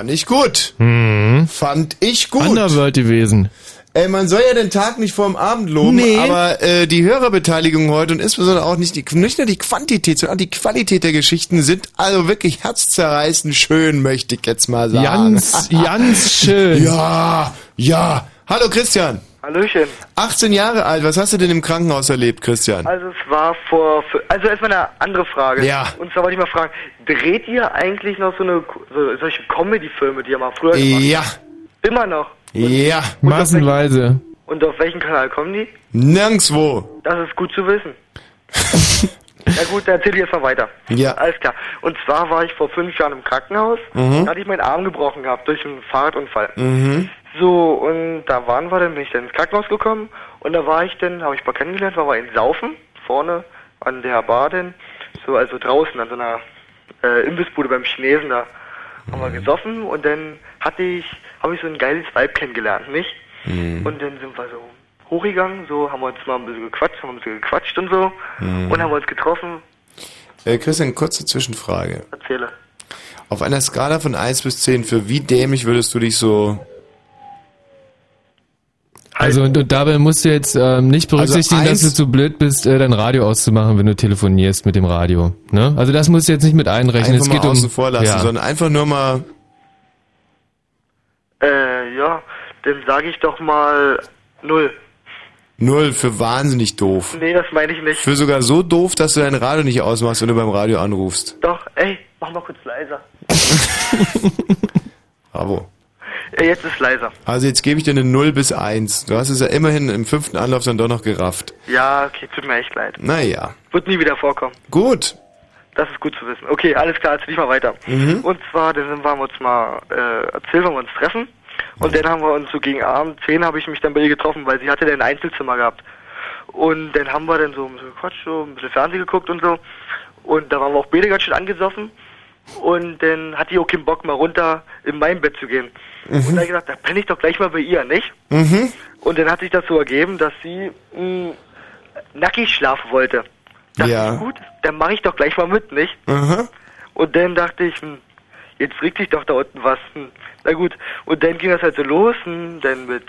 Fand ich gut. Hm. Fand ich gut. Underworld gewesen. Ey, man soll ja den Tag nicht vorm Abend loben, Nee. aber äh, die Hörerbeteiligung heute und insbesondere auch nicht, die, nicht nur die Quantität, sondern auch die Qualität der Geschichten sind also wirklich herzzerreißend schön, möchte ich jetzt mal sagen. Ganz, ganz schön. Ja, ja. Hallo Christian. Hallöchen. 18 Jahre alt, was hast du denn im Krankenhaus erlebt, Christian? Also es war vor, also erstmal eine andere Frage. Ja. Und zwar wollte ich mal fragen, dreht ihr eigentlich noch so eine so, solche Comedy-Filme, die ihr mal früher gemacht Ja? Immer noch. ja. Massenweise. Und auf welchem Kanal kommen die? Nirgendwo. Das ist gut zu wissen. Na gut, dann erzähl ich jetzt mal weiter. Ja. Alles klar. Und zwar war ich vor fünf Jahren im Krankenhaus. Mhm. Da hatte ich meinen Arm gebrochen gehabt durch einen Fahrradunfall. Mhm. So, und da waren wir dann, bin ich dann ins Krankenhaus gekommen und da war ich dann, habe ich mal kennengelernt, war wir in Saufen, vorne an der Bar denn, so also draußen an so einer äh, Imbissbude beim Chinesen da haben wir gesoffen und dann hatte ich, habe ich so ein geiles Weib kennengelernt, nicht? Mhm. Und dann sind wir so hochgegangen, so haben wir uns mal ein bisschen gequatscht, haben ein bisschen gequatscht und so Mhm. und haben uns getroffen, Äh, Christian, kurze Zwischenfrage. erzähle. Auf einer Skala von 1 bis 10, für wie dämlich würdest du dich so... Also und, und dabei musst du jetzt ähm, nicht berücksichtigen, Also dass du zu blöd bist, äh, dein Radio auszumachen, wenn du telefonierst mit dem Radio. Ne? Also das musst du jetzt nicht mit einrechnen. Einfach es mal geht um außen vor lassen, ja. sondern einfach nur mal... Äh, ja, dann sage ich doch mal null. Null für wahnsinnig doof. Nee, das meine ich nicht. Für sogar so doof, dass du dein Radio nicht ausmachst, wenn du beim Radio anrufst. Doch, ey, mach mal kurz leiser. Bravo. Jetzt ist leiser. Also jetzt gebe ich dir eine 0 bis 1. Du hast es ja immerhin im fünften Anlauf dann doch noch gerafft. Ja, okay, tut mir echt leid. Naja. Wird nie wieder vorkommen. Gut. Das ist gut zu wissen. Okay, alles klar, jetzt nicht mal weiter. Mhm. Und zwar, dann sind wir uns mal äh, erzählt, wann wir uns treffen. Und dann haben wir uns so gegen Abend 10 habe ich mich dann bei ihr getroffen, weil sie hatte dann ein Einzelzimmer gehabt. Und dann haben wir dann so ein bisschen gequatscht, so ein bisschen Fernsehen geguckt und so. Und da waren wir auch beide ganz schön angesoffen. Und dann hatte ich auch keinen Bock, mal runter in mein Bett zu gehen. Und da hab ich gesagt, da penne ich doch gleich mal bei ihr, nicht? Mhm. Und dann hat sich das so ergeben, dass sie mh, nackig schlafen wollte. Dachte Ja. ich, gut, dann mache ich doch gleich mal mit, nicht? Aha. Und dann dachte ich, hm, jetzt regt sich doch da unten was. Hm. Na gut, und dann ging das halt so los, hm, dann mit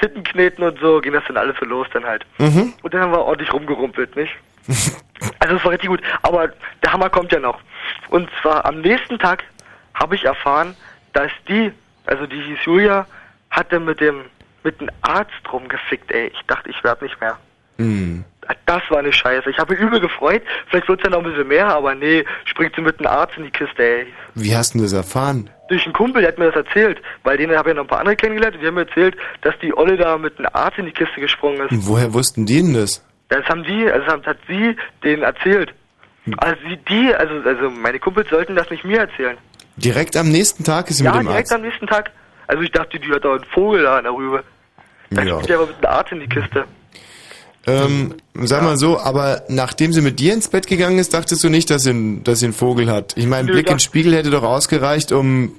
Tittenkneten und so ging das dann alles so los dann halt. Mhm. Und dann haben wir ordentlich rumgerumpelt, nicht? Also es war richtig gut, aber der Hammer kommt ja noch. Und zwar am nächsten Tag habe ich erfahren, dass die, also die hieß Julia, hatte mit dem mit einem Arzt rumgefickt, ey. Ich dachte, ich werd nicht mehr. Mhm. Das war eine Scheiße. Ich habe mich übel gefreut. Vielleicht wird's ja noch ein bisschen mehr, aber nee, springt sie mit einem Arzt in die Kiste, ey. Wie hast du das erfahren? Durch einen Kumpel, der hat mir das erzählt. Weil den habe ich noch ein paar andere kennengelernt. Die haben mir erzählt, dass die Olle da mit einem Arzt in die Kiste gesprungen ist. Und woher wussten die denn das? Das haben die, also das hat sie denen erzählt. Also sie, die, also, also meine Kumpels sollten das nicht mir erzählen. Direkt am nächsten Tag ist sie ja, mit dem direkt Arzt. am nächsten Tag. Also ich dachte, die hat da einen Vogel da in der Rübe. Da Ja. die aber mit einem Arzt in die Kiste. Ähm, sag mal so, aber nachdem sie mit dir ins Bett gegangen ist, dachtest du nicht, dass sie, dass sie einen Vogel hat? Ich meine, Blick da- in den Spiegel hätte doch ausgereicht, um...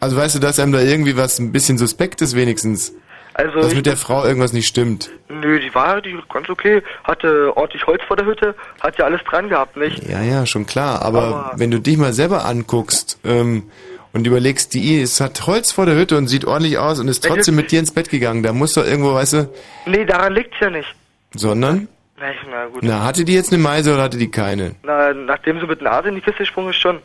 Also weißt du, dass einem da irgendwie was ein bisschen Suspektes wenigstens, Also dass mit der Frau irgendwas nicht stimmt. Nö, die war die ganz okay. Hatte ordentlich Holz vor der Hütte, hat ja alles dran gehabt, nicht? Ja, ja, schon klar. Aber, Aber- wenn du dich mal selber anguckst ähm, und überlegst, die es hat Holz vor der Hütte und sieht ordentlich aus und ist trotzdem mit dir ins Bett gegangen, da muss doch irgendwo, weißt du, Nee, daran liegt's ja nicht. sondern, Na, na gut. na, hatte die jetzt eine Meise oder hatte die keine? Na, nachdem sie mit einer Nase in die Kiste gesprungen ist, schon.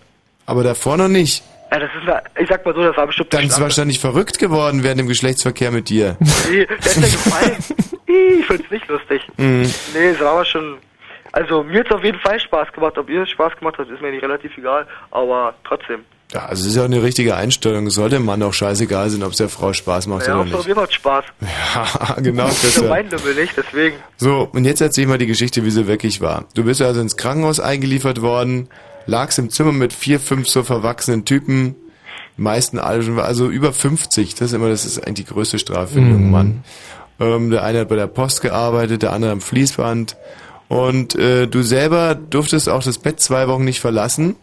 Aber davor noch nicht. Ja, das ist eine, ich sag mal so, das war bestimmt Dann ist wahrscheinlich verrückt geworden während dem Geschlechtsverkehr mit dir. Nee, der hat mir gefallen. Ich find's nicht lustig. Mhm. Nee, es war aber schon. Also mir hat's auf jeden Fall Spaß gemacht. Ob ihr es Spaß gemacht habt, ist mir nicht relativ egal. Aber trotzdem. Ja, also es ist ja auch eine richtige Einstellung. Es sollte dem Mann auch scheißegal sein, ob es der Frau Spaß macht Ja, oder nicht. mir macht's Spaß. Ja, genau, Das ist ja mein Lümmel nicht, deswegen. So, und jetzt erzähl ich mal die Geschichte, wie sie wirklich war. Du bist also ins Krankenhaus eingeliefert worden, lagst im Zimmer mit vier, fünf so verwachsenen Typen, die meisten alle schon, also über 50, das ist immer, das ist eigentlich die größte Strafe für einen jungen Mann. Ähm, der eine hat bei der Post gearbeitet, der andere am Fließband und äh, du selber durftest auch das Bett zwei Wochen nicht verlassen.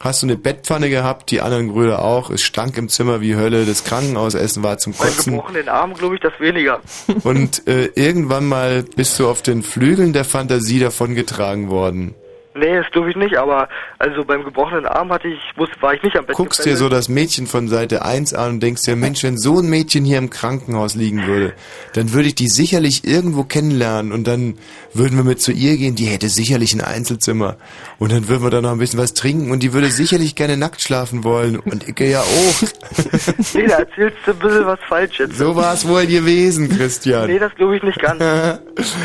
Hast du eine Bettpfanne gehabt, die anderen Brüder auch. Es stank im Zimmer wie Hölle. Das Krankenhausessen war zum Bei Kotzen. gebrochenen Arm glaube ich das weniger. Und äh, irgendwann mal bist du auf den Flügeln der Fantasie davongetragen worden. Nee, das glaube ich nicht, aber also beim gebrochenen Arm hatte ich, wusste, war ich nicht am Bett. Guckst dir so das Mädchen von Seite 1 an und denkst dir, Mensch, wenn so ein Mädchen hier im Krankenhaus liegen würde, dann würde ich die sicherlich irgendwo kennenlernen und dann würden wir mit zu ihr gehen, die hätte sicherlich ein Einzelzimmer und dann würden wir da noch ein bisschen was trinken und die würde sicherlich gerne nackt schlafen wollen und ich ja auch. nee, da erzählst du ein bisschen was falsch jetzt. So war es wohl gewesen, Christian. Nee, das glaube ich nicht ganz.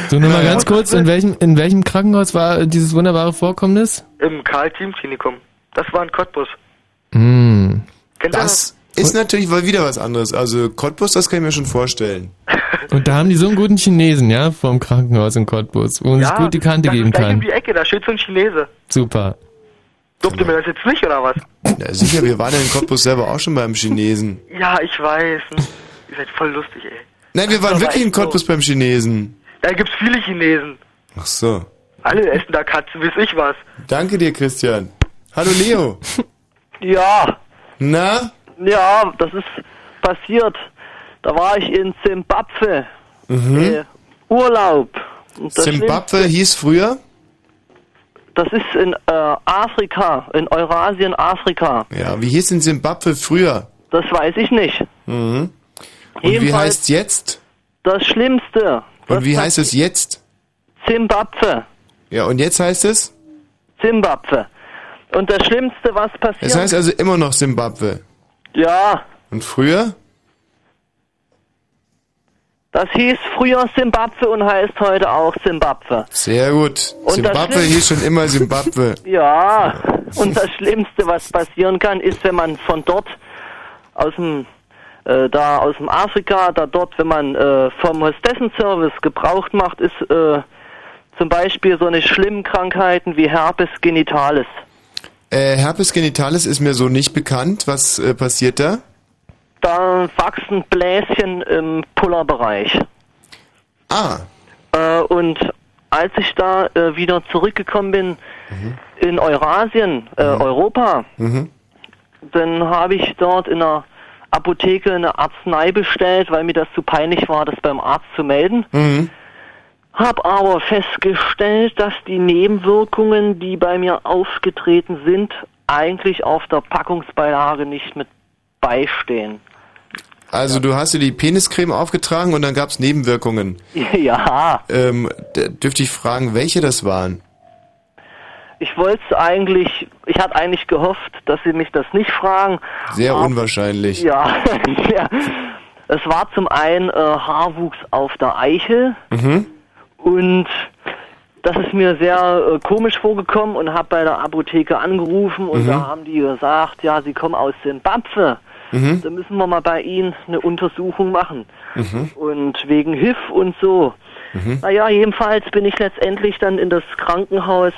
So, nur mal ganz kurz, in welchem, in welchem Krankenhaus war dieses wunderbare Vorkommnis? Im Karl-Team-Klinikum. Das war ein Cottbus. Hm. Kennt ihr Das ist natürlich mal wieder was anderes. Also Cottbus, das kann ich mir schon vorstellen. Und da haben die so einen guten Chinesen, ja, vom Krankenhaus in Cottbus, wo man sich gut die Kante geben kann. um die Ecke, da steht so ein Chinese. Super. Ihr mir das jetzt nicht, oder was? Ja, sicher, wir waren ja in Cottbus selber auch schon beim Chinesen. Ja, ich weiß. Ihr seid voll lustig, ey. Nein, wir waren wirklich in echt so. Cottbus beim Chinesen. Da gibt's viele Chinesen. Ach so. Alle essen da Katzen, weiß ich was. Danke dir, Christian. Hallo Leo. Ja. Na? Ja, das ist passiert. Da war ich in Zimbabwe. Mhm. Äh, Urlaub. Zimbabwe hieß früher? Das ist in äh, Afrika, in Eurasien, Afrika. Ja, wie hieß denn Zimbabwe früher? Das weiß ich nicht. Mhm. Und wie Jedenfalls- heißt's jetzt? Das Schlimmste. Und wie heißt es jetzt? Zimbabwe. Ja, und jetzt heißt es? Zimbabwe. Und das Schlimmste, was passiert. Es heißt also immer noch Zimbabwe. ja, Und früher? das hieß früher Zimbabwe und heißt heute auch Zimbabwe. Sehr gut. Und Schlimm- hieß schon immer Zimbabwe. Ja, und das Schlimmste, was passieren kann, ist, wenn man von dort aus dem äh, da aus dem Afrika, da dort, wenn man äh, vom Hostessenservice Gebrauch macht, ist äh, zum Beispiel so eine schlimmen Krankheiten wie Herpes genitalis. Äh, Herpes genitalis ist mir so nicht bekannt. Was äh, passiert da? Da wachsen Bläschen im Pullerbereich. Ah. Äh, und als ich da äh, wieder zurückgekommen bin in Eurasien, äh, Europa, Mhm. dann habe ich dort in einer Apotheke eine Arznei bestellt, weil mir das zu peinlich war, das beim Arzt zu melden. Mhm. Hab aber festgestellt, dass die Nebenwirkungen, die bei mir aufgetreten sind, eigentlich auf der Packungsbeilage nicht mit beistehen. Also du hast dir die Peniscreme aufgetragen und dann gab's Nebenwirkungen. Ja, Ähm, dürfte ich fragen, welche das waren? ich wollte es eigentlich, ich hatte eigentlich gehofft, dass Sie mich das nicht fragen. Sehr Aber- unwahrscheinlich. Ja, ja. Es war zum einen äh, Haarwuchs auf der Eichel Mhm. Und das ist mir sehr äh, komisch vorgekommen und habe bei der Apotheke angerufen und Mhm. da haben die gesagt, ja, Sie kommen aus Zimbabwe. Mhm. Da müssen wir mal bei Ihnen eine Untersuchung machen. Mhm. Und wegen HIV und so. Mhm. Naja, jedenfalls bin ich letztendlich dann in das Krankenhaus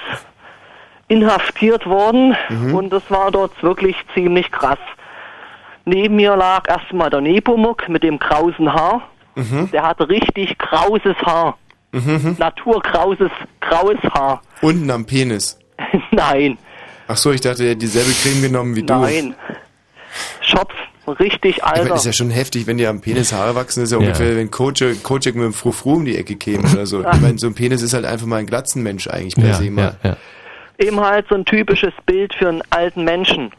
inhaftiert worden Mhm. und das war dort wirklich ziemlich krass. Neben mir lag erstmal der Nepomuk mit dem krausen Haar. Mhm. Der hatte richtig krauses Haar. Mhm. Naturkrauses, graues Haar. Unten am Penis. Nein, Ach so, ich dachte, er hätte dieselbe Creme genommen wie du. nein. Schopf, richtig Ich meine, ist ja schon heftig, wenn dir am Penis Haare wachsen, das ist ja, Ja. ungefähr, wenn Kojak, Kojak mit dem Frufru um die Ecke käme oder so. Ich meine, so ein Penis ist halt einfach mal ein Glatzenmensch eigentlich per Ja, se mal. ja, ja. Eben halt so ein typisches Bild für einen alten Menschen.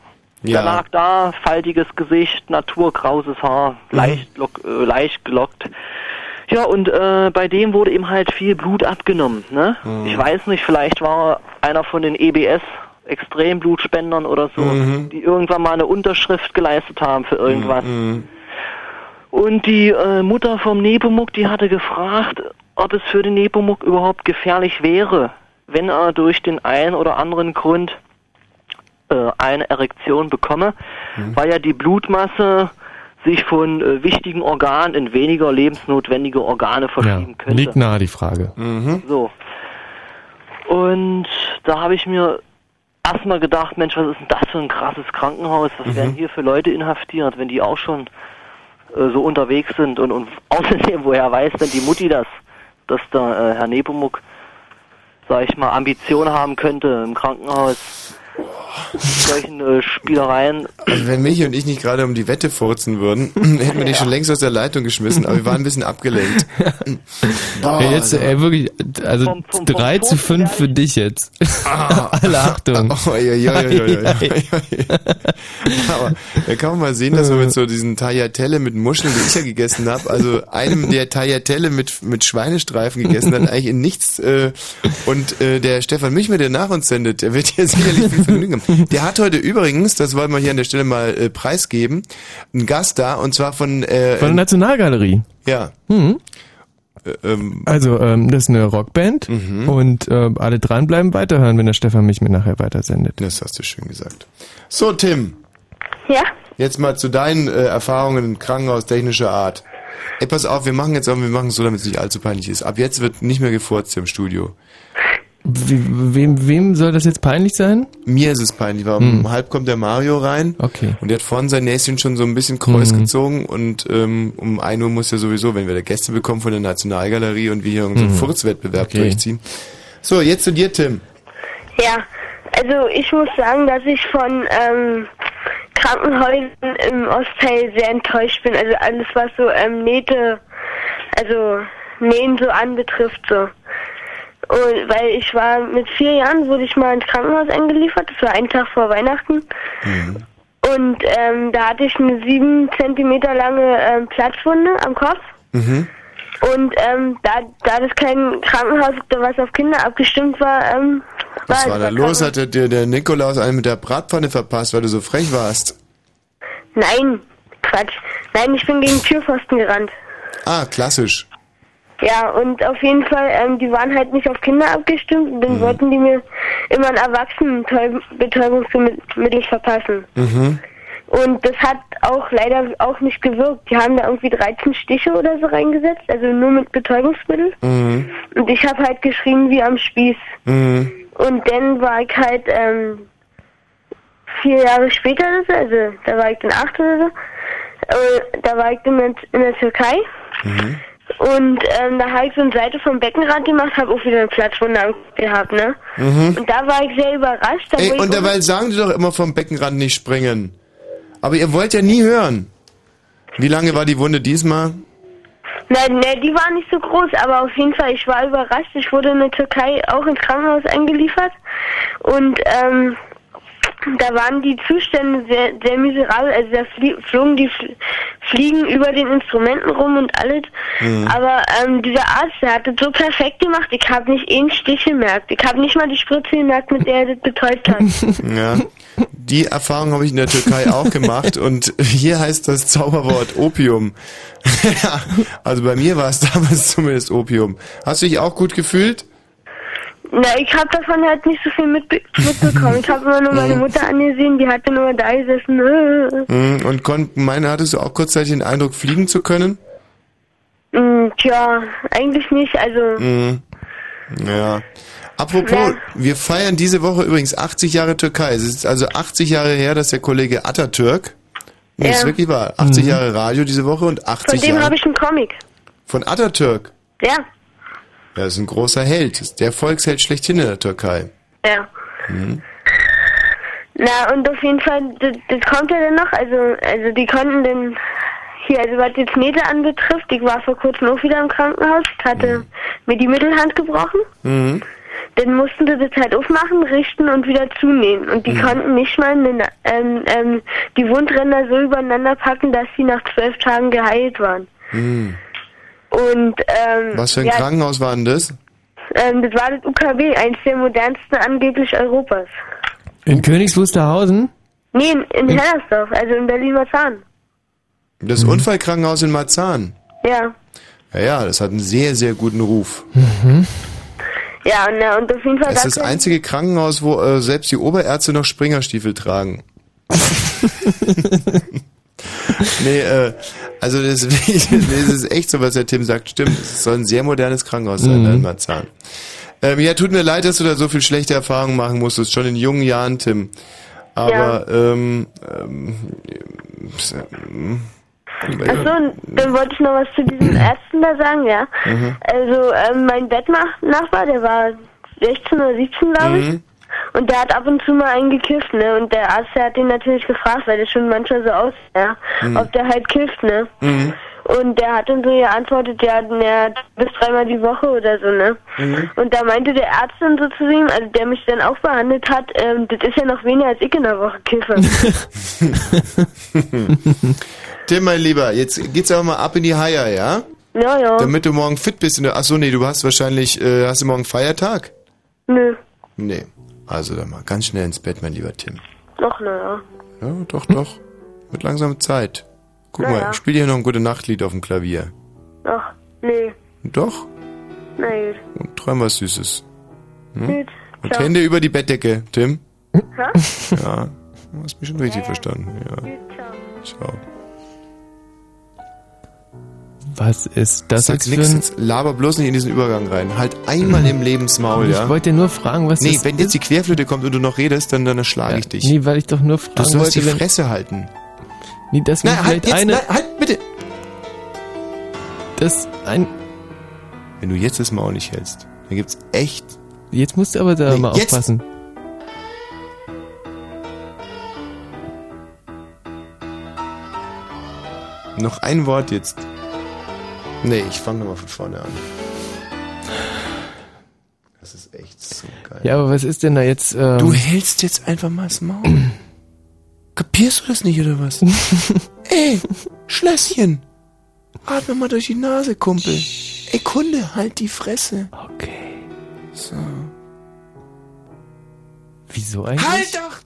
Ja. Der lag da, faltiges Gesicht, naturkrauses Haar, Mhm. leicht, lock, äh, leicht gelockt. Ja, und äh, bei dem wurde ihm halt viel Blut abgenommen. Ne? Mhm. Ich weiß nicht, vielleicht war er einer von den EBS, Extremblutspendern oder so, Mhm. die irgendwann mal eine Unterschrift geleistet haben für irgendwas. Mhm. Und die äh, Mutter vom Nepomuk, die hatte gefragt, ob es für den Nepomuk überhaupt gefährlich wäre, wenn er durch den einen oder anderen Grund äh, eine Erektion bekomme, weil ja die Blutmasse sich von äh, wichtigen Organen in weniger lebensnotwendige Organe ja. verschieben könnte. Liegt nahe die Frage. Mhm. So. Und da habe ich mir erstmal gedacht, Mensch, was ist denn das für ein krasses Krankenhaus? Was werden hier für Leute inhaftiert, wenn die auch schon äh, so unterwegs sind? Und, und außerdem, woher weiß denn die Mutti das, dass da äh, Herr Nepomuk, sag ich mal, Ambitionen haben könnte im Krankenhaus solchen äh, Spielereien. Also wenn Michi und ich nicht gerade um die Wette furzen würden, hätten wir dich schon längst aus der Leitung geschmissen, aber wir waren ein bisschen abgelenkt. Boah, ja, jetzt, ey, wirklich, also Vom- vom- vom 3 zu 5 für dich jetzt. Alle Achtung. Oh, ja, ja, ja, ja, ja, ja. Aber da kann man mal sehen, dass man mit so diesen Tagliatelle mit Muscheln, die ich ja gegessen habe, also einem der Tagliatelle mit, mit Schweinestreifen gegessen hat, eigentlich in nichts. Äh, und äh, der Stefan Michmer, der nach uns sendet, der wird hier sicherlich viel Vergnügen haben. Der hat heute übrigens, das wollen wir hier an der Stelle mal äh, preisgeben, einen Gast da, und zwar von... Äh, Von der Nationalgalerie. Ja. Mhm. Ähm, Also, ähm, das ist eine Rockband und äh, alle dranbleiben, weiterhören, wenn der Stefan mich mir nachher weitersendet. Das hast du schön gesagt. So, Tim. Ja? Jetzt mal zu deinen äh, Erfahrungen krankenhaustechnischer Art. Ey, pass auf, wir machen jetzt auch, wir machen es so, damit es nicht allzu peinlich ist. Ab jetzt wird nicht mehr gefurzt im Studio. Wem, wem soll das jetzt peinlich sein? Mir ist es peinlich, weil Hm. um halb kommt der Mario rein Okay. und der hat vorhin sein Näschen schon so ein bisschen kreuz Mhm. gezogen und ähm, um 1 Uhr muss ja sowieso, wenn wir da Gäste bekommen von der Nationalgalerie und wir hier unseren Mhm. Furzwettbewerb Okay. durchziehen. So, jetzt zu dir, Tim. Ja, also ich muss sagen, dass ich von ähm, Krankenhäusern im Ostteil sehr enttäuscht bin. Also alles, was so ähm, Nähte, also Nähen so anbetrifft, so. Und weil ich war mit vier Jahren, wurde ich mal ins Krankenhaus eingeliefert. Das war ein Tag vor Weihnachten. Und ähm, da hatte ich eine sieben Zentimeter lange ähm, Platzwunde am Kopf. Mhm. Und ähm, da, da das kein Krankenhaus, was auf Kinder abgestimmt war, ähm, Was war war da los? Hat der, der, der Nikolaus einen mit der Bratpfanne verpasst, weil du so frech warst? Nein, Quatsch. Nein, ich bin gegen Türpfosten gerannt. Ah, klassisch. Ja, und auf jeden Fall, ähm, die waren halt nicht auf Kinder abgestimmt und Mhm. dann wollten die mir immer ein Erwachsenenbetäubungsmittel verpassen. Mhm. Und das hat auch leider auch nicht gewirkt. Die haben da irgendwie 13 Stiche oder so reingesetzt, also nur mit Betäubungsmittel. Mhm. Und ich habe halt geschrien wie am Spieß. Mhm. Und dann war ich halt ähm, vier Jahre später, oder so, also da war ich dann acht oder so, äh, da war ich dann in, in der Türkei. Mhm. Und ähm, da habe ich so eine Seite vom Beckenrand gemacht, habe auch wieder eine Platzwunde gehabt, ne? Mhm. Und da war ich sehr überrascht. Da Ey, und dabei sagen die doch immer vom Beckenrand nicht springen. Aber ihr wollt ja nie hören. Wie lange war die Wunde diesmal? Nein, ne, die war nicht so groß, aber auf jeden Fall, ich war überrascht. Ich wurde in der Türkei auch ins Krankenhaus eingeliefert und ähm, da waren die Zustände sehr, sehr miserabel. Also da flogen die Fl Fliegen über den Instrumenten rum und alles. Mhm. Aber ähm, dieser Arzt, der hat das so perfekt gemacht. Ich habe nicht einen Stich gemerkt. Ich habe nicht mal die Spritze gemerkt, mit der er das betäubt hat. Ja. Die Erfahrung habe ich in der Türkei auch gemacht und hier heißt das Zauberwort Opium. ja, also bei mir war es damals zumindest Opium. Hast du dich auch gut gefühlt? Na, ich habe davon halt nicht so viel mitbe mitbekommen. Ich habe immer nur meine Mutter angesehen, die hatte nur da gesessen. Mhm. Und kon meine, hattest du auch kurzzeitig den Eindruck, fliegen zu können? Mm, Tja, eigentlich nicht. Also, Mhm. Ja. Apropos, wir feiern diese Woche übrigens 80 Jahre Türkei. Es ist also 80 Jahre her, dass der Kollege Atatürk, nee, ist Ja. wirklich wahr, 80 Mhm. Jahre Radio diese Woche und von 80 dem Jahre habe ich einen Comic. von Atatürk. Ja, Ja, ist ein großer Held, ist der Volksheld schlechthin in der Türkei. ja. Mhm. Na, und auf jeden Fall, das, das kommt ja dann noch. Also, also die konnten dann hier, also was jetzt Nähte anbetrifft, ich war vor kurzem auch wieder im Krankenhaus, ich hatte mir die Mittelhand gebrochen. Mhm. Dann mussten sie das halt aufmachen, richten und wieder zunähen. Und die Mhm. konnten nicht mal den, ähm, ähm, die Wundränder so übereinander packen, dass sie nach zwölf Tagen geheilt waren. Mhm. Und ähm, Was für ein ja, Krankenhaus war denn das? ähm, das war das UKW, eins der modernsten angeblich Europas. In Königs Wusterhausen? Nee, in, in Hellersdorf, also in Berlin-Marzahn. Das Mhm. Unfallkrankenhaus in Marzahn. Ja. Ja, ja, das hat einen sehr, sehr guten Ruf. Ja, und, äh, und auf jeden Fall Es ist das einzige Krankenhaus, wo äh, selbst die Oberärzte noch Springerstiefel tragen. nee, äh, also das, das ist echt so, was der Tim sagt. Stimmt, es soll ein sehr modernes Krankenhaus sein Mhm. in Marzahn. Ähm, ja, tut mir leid, dass du da so viel schlechte Erfahrungen machen musstest, schon in jungen Jahren, Tim. Aber, ähm, ähm, ähm, Achso, dann wollte ich noch was zu diesen Ärzten da sagen, ja. Mhm. Also, ähm, mein Bettnachbar, der war 16 oder 17, glaube ich. Mhm. Und der hat ab und zu mal einen gekifft, ne? Und der Arzt, der hat ihn natürlich gefragt, weil der schon manchmal so aussah, ja, Mhm. ob der halt kifft, ne? Mhm. Und der hat dann so geantwortet, ja, ne, bis dreimal die Woche oder so, ne? Mhm. Und da meinte der Arzt dann so zu ihm, also der mich dann auch behandelt hat, ähm, das ist ja noch weniger als ich in der Woche kiffe. Tim, mein Lieber, jetzt geht's aber mal ab in die Haie, ja? ja, ja. Damit du morgen fit bist. Ach so, nee, du hast wahrscheinlich, äh, hast du morgen Feiertag? Nö, Nee. Also dann mal ganz schnell ins Bett, mein lieber Tim. noch, naja. Ja, doch, doch. Mit langsamer Zeit. Guck Na mal, spiel dir noch ein gute Nachtlied auf dem Klavier. Ach, nee, Doch, gut. und träum was Süßes. Hm? Gut, Und ciao. Hände über die Bettdecke, Tim. Hä? Ja, du hast mich schon richtig verstanden. Ja. Ciao. Was ist das Sag jetzt nix, für ein... jetzt laber bloß nicht in diesen Übergang rein. Halt einmal im Lebensmaul, ja? Ich wollte nur fragen, was Nee, das wenn jetzt die Querflöte kommt und du noch redest, dann, dann schlage ich dich. Nee, weil ich doch nur fragen du sollst die wenn... Fresse halten. Nee, das Nein, halt jetzt, eine... nein, halt bitte. Das ein... Wenn du jetzt das Maul nicht hältst, dann gibt's echt... Jetzt musst du aber da Nee, mal jetzt- aufpassen. Noch ein Wort jetzt. Nee, ich fange nochmal von vorne an. Das ist echt so geil. Ja, aber was ist denn da jetzt... Ähm, Du hältst jetzt einfach mal das Maul. Kapierst du das nicht, oder was? Ey, Schlösschen. Atme mal durch die Nase, Kumpel. Ey, Kunde, halt die Fresse. Okay. So. Wieso eigentlich? Halt doch!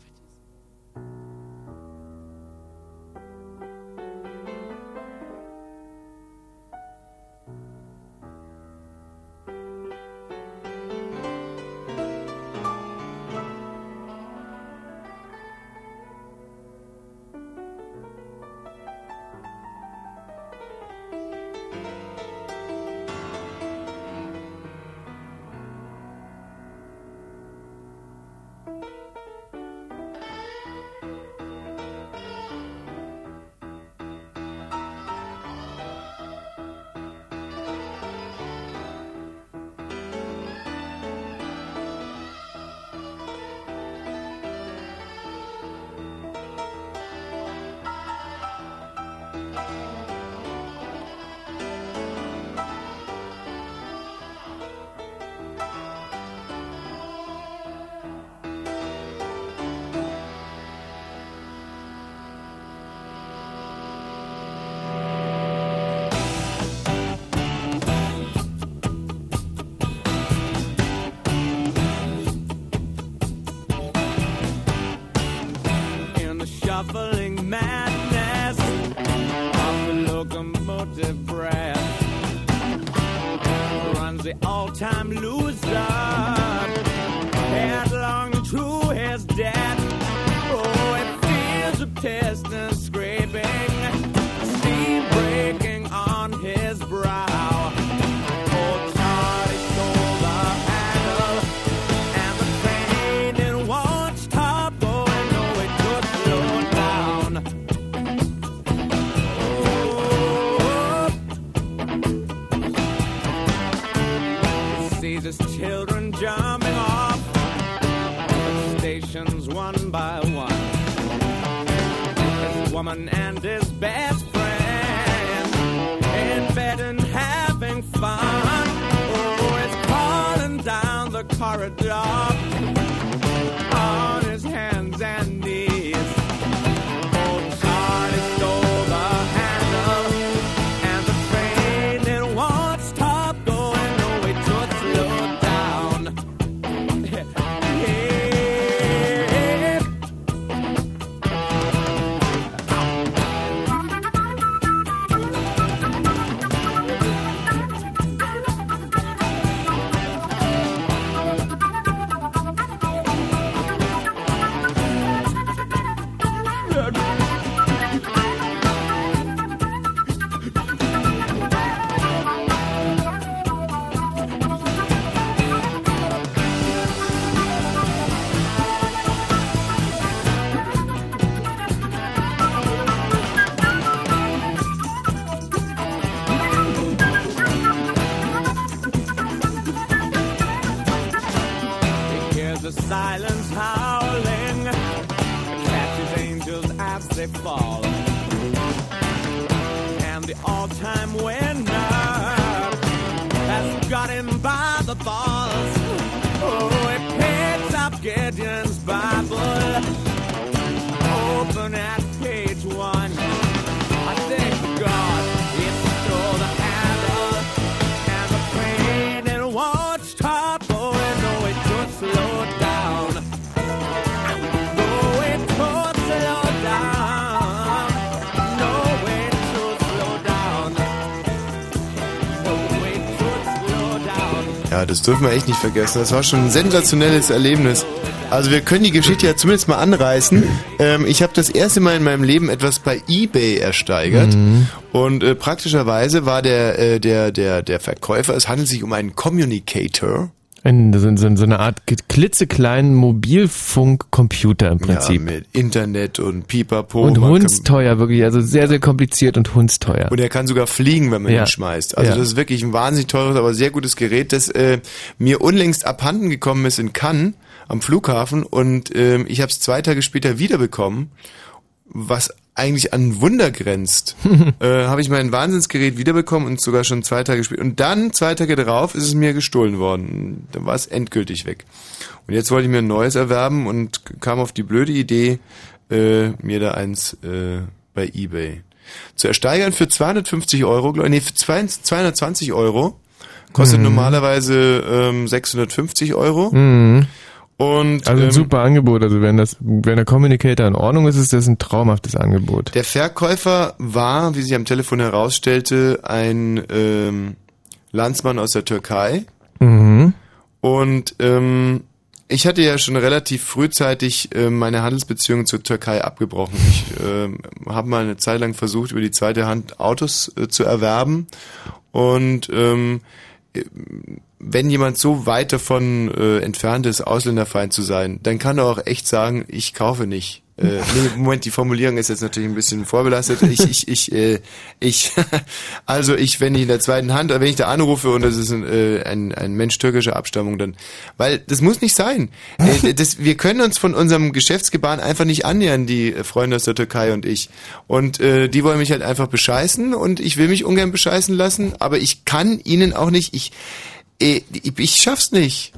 Das dürfen wir echt nicht vergessen. Das war schon ein sensationelles Erlebnis. Also wir können die Geschichte ja zumindest mal anreißen. Ähm, ich habe das erste Mal in meinem Leben etwas bei eBay ersteigert Mhm. und äh, praktischerweise war der äh, der der der Verkäufer. Es handelt sich um einen Communicator. Ein, so, so, so eine Art klitzekleinen Mobilfunkcomputer im Prinzip. Ja, mit Internet und Pipapo. und hundsteuer, wirklich, also sehr, sehr kompliziert und hundsteuer. Und er kann sogar fliegen, wenn man Ja. ihn schmeißt. Also Ja. das ist wirklich ein wahnsinnig teures, aber sehr gutes Gerät, das äh, mir unlängst abhanden gekommen ist in Cannes am Flughafen und ähm, ich habe es zwei Tage später wiederbekommen, was eigentlich an Wunder grenzt. äh, habe ich mein Wahnsinnsgerät wiederbekommen und sogar schon zwei Tage später. Und dann, zwei Tage darauf, ist es mir gestohlen worden. Dann war es endgültig weg. Und jetzt wollte ich mir ein neues erwerben und kam auf die blöde Idee, äh, mir da eins äh, bei eBay zu ersteigern für 250 Euro, glaub, nee, für 200 220 Euro. Kostet Mhm. normalerweise ähm, 650 Euro. Mhm. Und Also ein ähm, super Angebot. Also wenn das, wenn der Communicator in Ordnung ist, ist das ein traumhaftes Angebot. Der Verkäufer war, wie sich am Telefon herausstellte, ein ähm, Landsmann aus der Türkei. Mhm. Und ähm, ich hatte ja schon relativ frühzeitig äh, meine Handelsbeziehungen zur Türkei abgebrochen. Ich ähm, habe mal eine Zeit lang versucht, über die zweite Hand Autos äh, zu erwerben. Und ähm, äh, wenn jemand so weit davon äh, entfernt ist, Ausländerfeind zu sein, dann kann er auch echt sagen, ich kaufe nicht. Äh, nee, Moment, die Formulierung ist jetzt natürlich ein bisschen vorbelastet. Ich, ich, ich, äh, ich, also ich, wenn ich in der zweiten Hand, wenn ich da anrufe und das ist ein, äh, ein, ein Mensch türkischer Abstammung, dann, weil das muss nicht sein. Äh, das, wir können uns von unserem Geschäftsgebaren einfach nicht annähern, die Freunde aus der Türkei und ich. Und äh, die wollen mich halt einfach bescheißen und ich will mich ungern bescheißen lassen, aber ich kann ihnen auch nicht, ich, äh, ich, ich schaff's nicht.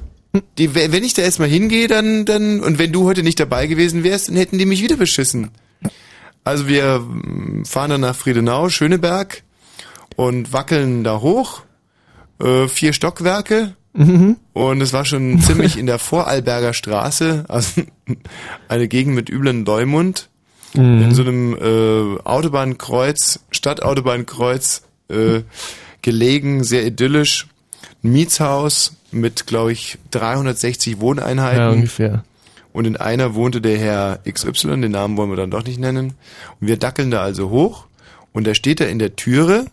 Die, wenn ich da erstmal hingehe, dann, dann, und wenn du heute nicht dabei gewesen wärst, dann hätten die mich wieder beschissen. Also wir mm, fahren dann nach Friedenau, Schöneberg und wackeln da hoch, äh, vier Stockwerke. Mhm. Und es war schon ziemlich in der Vorarlberger Straße, also eine Gegend mit üblen Leumund. Mhm. In so einem äh, Autobahnkreuz, Stadtautobahnkreuz, äh, gelegen, sehr idyllisch. Ein Mietshaus mit, glaube ich, 360 Wohneinheiten. Ja, ungefähr. Und in einer wohnte der Herr XY, den Namen wollen wir dann doch nicht nennen. Und wir dackeln da also hoch und da steht er in der Türe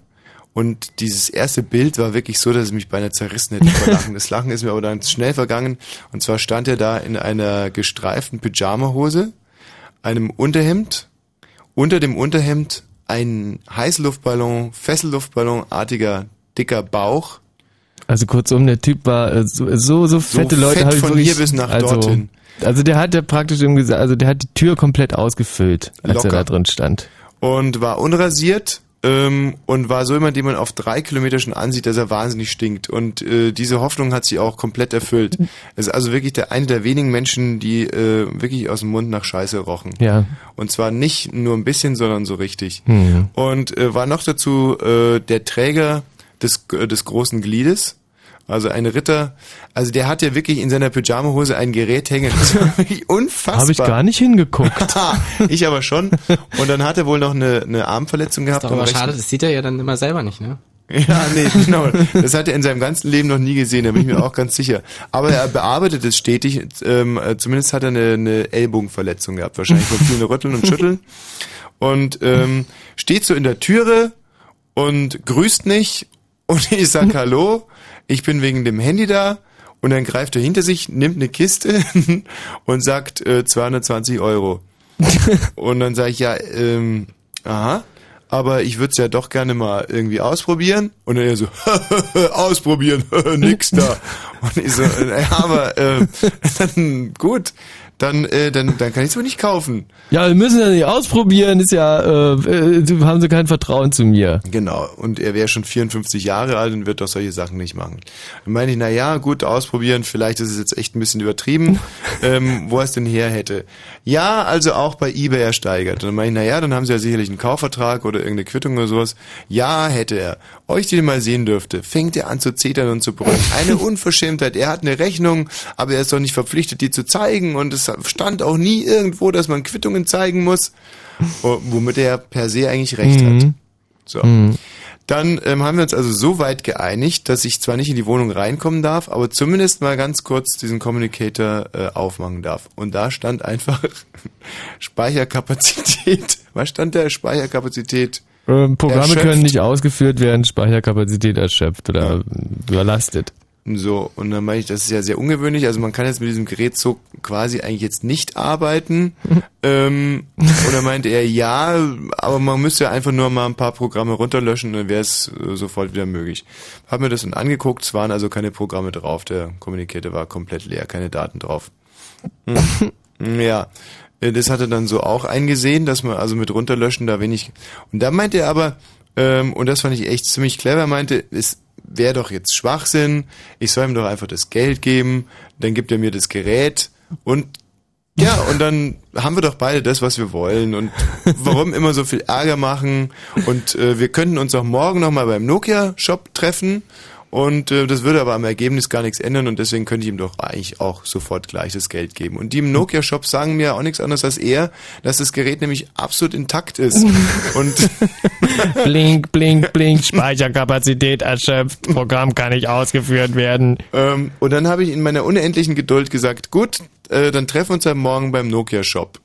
und dieses erste Bild war wirklich so, dass es mich beinahe zerrissen hätte vor Lachen. Das Lachen ist mir aber dann schnell vergangen und zwar stand er da in einer gestreiften Pyjamahose, einem Unterhemd, unter dem Unterhemd ein Heißluftballon, Fesselluftballonartiger dicker Bauch. Also kurzum, der Typ war äh, so, so, fette So Leute fett von wirklich, hier bis nach also, dorthin. Also der hat ja praktisch irgendwie, gesagt- also der hat die Tür komplett ausgefüllt, als Locker. er da drin stand. und war unrasiert ähm, und war so jemand, den man auf drei Kilometer schon ansieht, dass er wahnsinnig stinkt. Und äh, diese Hoffnung hat sich auch komplett erfüllt. Es ist also wirklich der eine der wenigen Menschen, die äh, wirklich aus dem Mund nach Scheiße rochen. Ja. Und zwar nicht nur ein bisschen, sondern so richtig. Hm. Und äh, war noch dazu äh, der Träger des, äh, des großen Gliedes. Also ein Ritter, also der hat ja wirklich in seiner Pyjamahose ein Gerät hängen. Das war wirklich Unfassbar. Habe ich gar nicht hingeguckt. ich aber schon. Und dann hat er wohl noch eine, eine Armverletzung gehabt. Ist doch aber schade, das sieht er ja dann immer selber nicht, ne? Ja, nee, genau. Das hat er in seinem ganzen Leben noch nie gesehen, da bin ich mir auch ganz sicher. Aber er bearbeitet es stetig, ähm, äh, zumindest hat er eine, eine Ellbogenverletzung gehabt, wahrscheinlich von vielen Rütteln und Schütteln. Und ähm, steht so in der Türe und grüßt nicht und ich sag Hallo, ich bin wegen dem Handy da und dann greift er hinter sich, nimmt eine Kiste und sagt äh, 220 Euro. Und dann sage ich, ja, ähm, aha, aber ich würde es ja doch gerne mal irgendwie ausprobieren. Und dann er so, ausprobieren, nix da. Und ich so, äh, naja, aber äh, dann gut, dann, äh, dann, dann kann ich es wohl nicht kaufen. Ja, wir müssen das nicht ausprobieren, ist ja, äh, äh, haben sie kein Vertrauen zu mir. Genau, und er wäre schon 54 Jahre alt und wird doch solche Sachen nicht machen. Dann meine ich, na ja, gut, ausprobieren, vielleicht ist es jetzt echt ein bisschen übertrieben, ähm, wo er es denn her hätte. Ja, also auch bei eBay ersteigert. Und dann meine ich, na ja, dann haben sie ja sicherlich einen Kaufvertrag oder irgendeine Quittung oder sowas. Ja, hätte er. Euch, die den mal sehen dürfte, fängt er an zu zetern und zu brüllen. Eine Unverschämtheit. Er hat eine Rechnung, aber er ist doch nicht verpflichtet, die zu zeigen und es stand auch nie irgendwo, dass man Quittungen zeigen muss, wo- womit er per se eigentlich recht hat. Mhm. So. Mhm. Dann ähm, haben wir uns also so weit geeinigt, dass ich zwar nicht in die Wohnung reinkommen darf, aber zumindest mal ganz kurz diesen Communicator äh, aufmachen darf. Und da stand einfach Speicherkapazität. Was stand da? Speicherkapazität. Ähm, Programme erschöpft. können nicht ausgeführt werden, Speicherkapazität erschöpft oder überlastet. So, und dann meine ich, das ist ja sehr ungewöhnlich. Also man kann jetzt mit diesem Gerät so quasi eigentlich jetzt nicht arbeiten. ähm, und dann meinte er, ja, aber man müsste ja einfach nur mal ein paar Programme runterlöschen, dann wäre es äh, sofort wieder möglich. Hab mir das dann angeguckt, es waren also keine Programme drauf, der Communicator war komplett leer, keine Daten drauf. Hm. ja, äh, das hat er dann so auch eingesehen, dass man also mit runterlöschen da wenig... Und da meinte er aber, ähm, und das fand ich echt ziemlich clever, meinte, es wäre doch jetzt Schwachsinn, ich soll ihm doch einfach das Geld geben, dann gibt er mir das Gerät und ja, und dann haben wir doch beide das, was wir wollen. Und warum immer so viel Ärger machen? Und äh, wir könnten uns auch morgen nochmal beim Nokia-Shop treffen. Und äh, das würde aber am Ergebnis gar nichts ändern und deswegen könnte ich ihm doch eigentlich auch sofort gleich das Geld geben. Und die im Nokia-Shop sagen mir auch nichts anderes als er, dass das Gerät nämlich absolut intakt ist. und blink, blink, blink, Speicherkapazität erschöpft, Programm kann nicht ausgeführt werden. Ähm, und dann habe ich in meiner unendlichen Geduld gesagt, gut, äh, dann treffen wir uns am Morgen beim Nokia-Shop.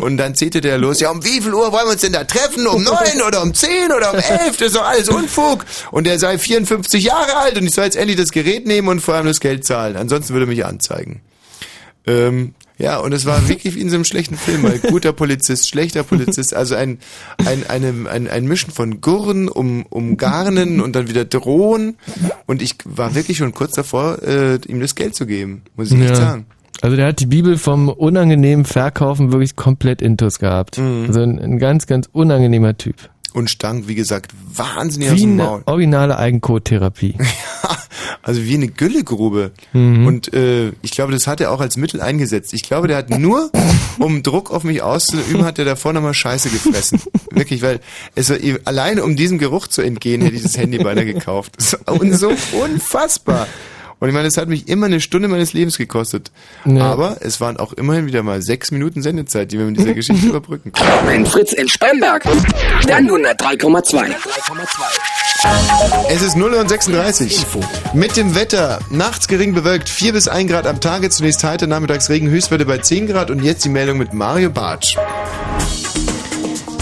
Und dann zählte der los, ja, um wie viel Uhr wollen wir uns denn da treffen? Um neun oder um zehn oder um elf? Das ist doch alles Unfug. Und er sei 54 Jahre alt und ich soll jetzt endlich das Gerät nehmen und vor allem das Geld zahlen. Ansonsten würde er mich anzeigen. Ähm, ja, und es war wirklich wie in so einem schlechten Film, weil guter Polizist, schlechter Polizist, also ein, ein, eine, ein, ein Mischen von Gurren, um, umgarnen und dann wieder drohen. Und ich war wirklich schon kurz davor, äh, ihm das Geld zu geben, muss ich nicht sagen. Also der hat die Bibel vom unangenehmen Verkaufen wirklich komplett intus gehabt. Mhm. Also ein, ein ganz, ganz unangenehmer Typ. Und stank, wie gesagt, wahnsinnig aus Wie dem eine Maul. originale Eigenkottherapie. Also wie eine Güllegrube. Mhm. Und äh, ich glaube, das hat er auch als Mittel eingesetzt. Ich glaube, der hat nur, um Druck auf mich auszuüben, hat er davor nochmal Scheiße gefressen. Wirklich, weil es war, eh- alleine um diesem Geruch zu entgehen, hätte ich das Handy beinahe gekauft. Das war Und so unfassbar. Und ich meine, es hat mich immer eine Stunde meines Lebens gekostet. Ja. Aber es waren auch immerhin wieder mal sechs Minuten Sendezeit, die wir mit dieser Geschichte überbrücken können. Ein Fritz in Spremberg. Dann 103,2. Es ist 0 und 36. Mit dem Wetter. Nachts gering bewölkt, 4 bis 1 Grad am Tage. Zunächst heiter, nachmittags Regen, Höchstwerte bei 10 Grad. Und jetzt die Meldung mit Mario Bartsch.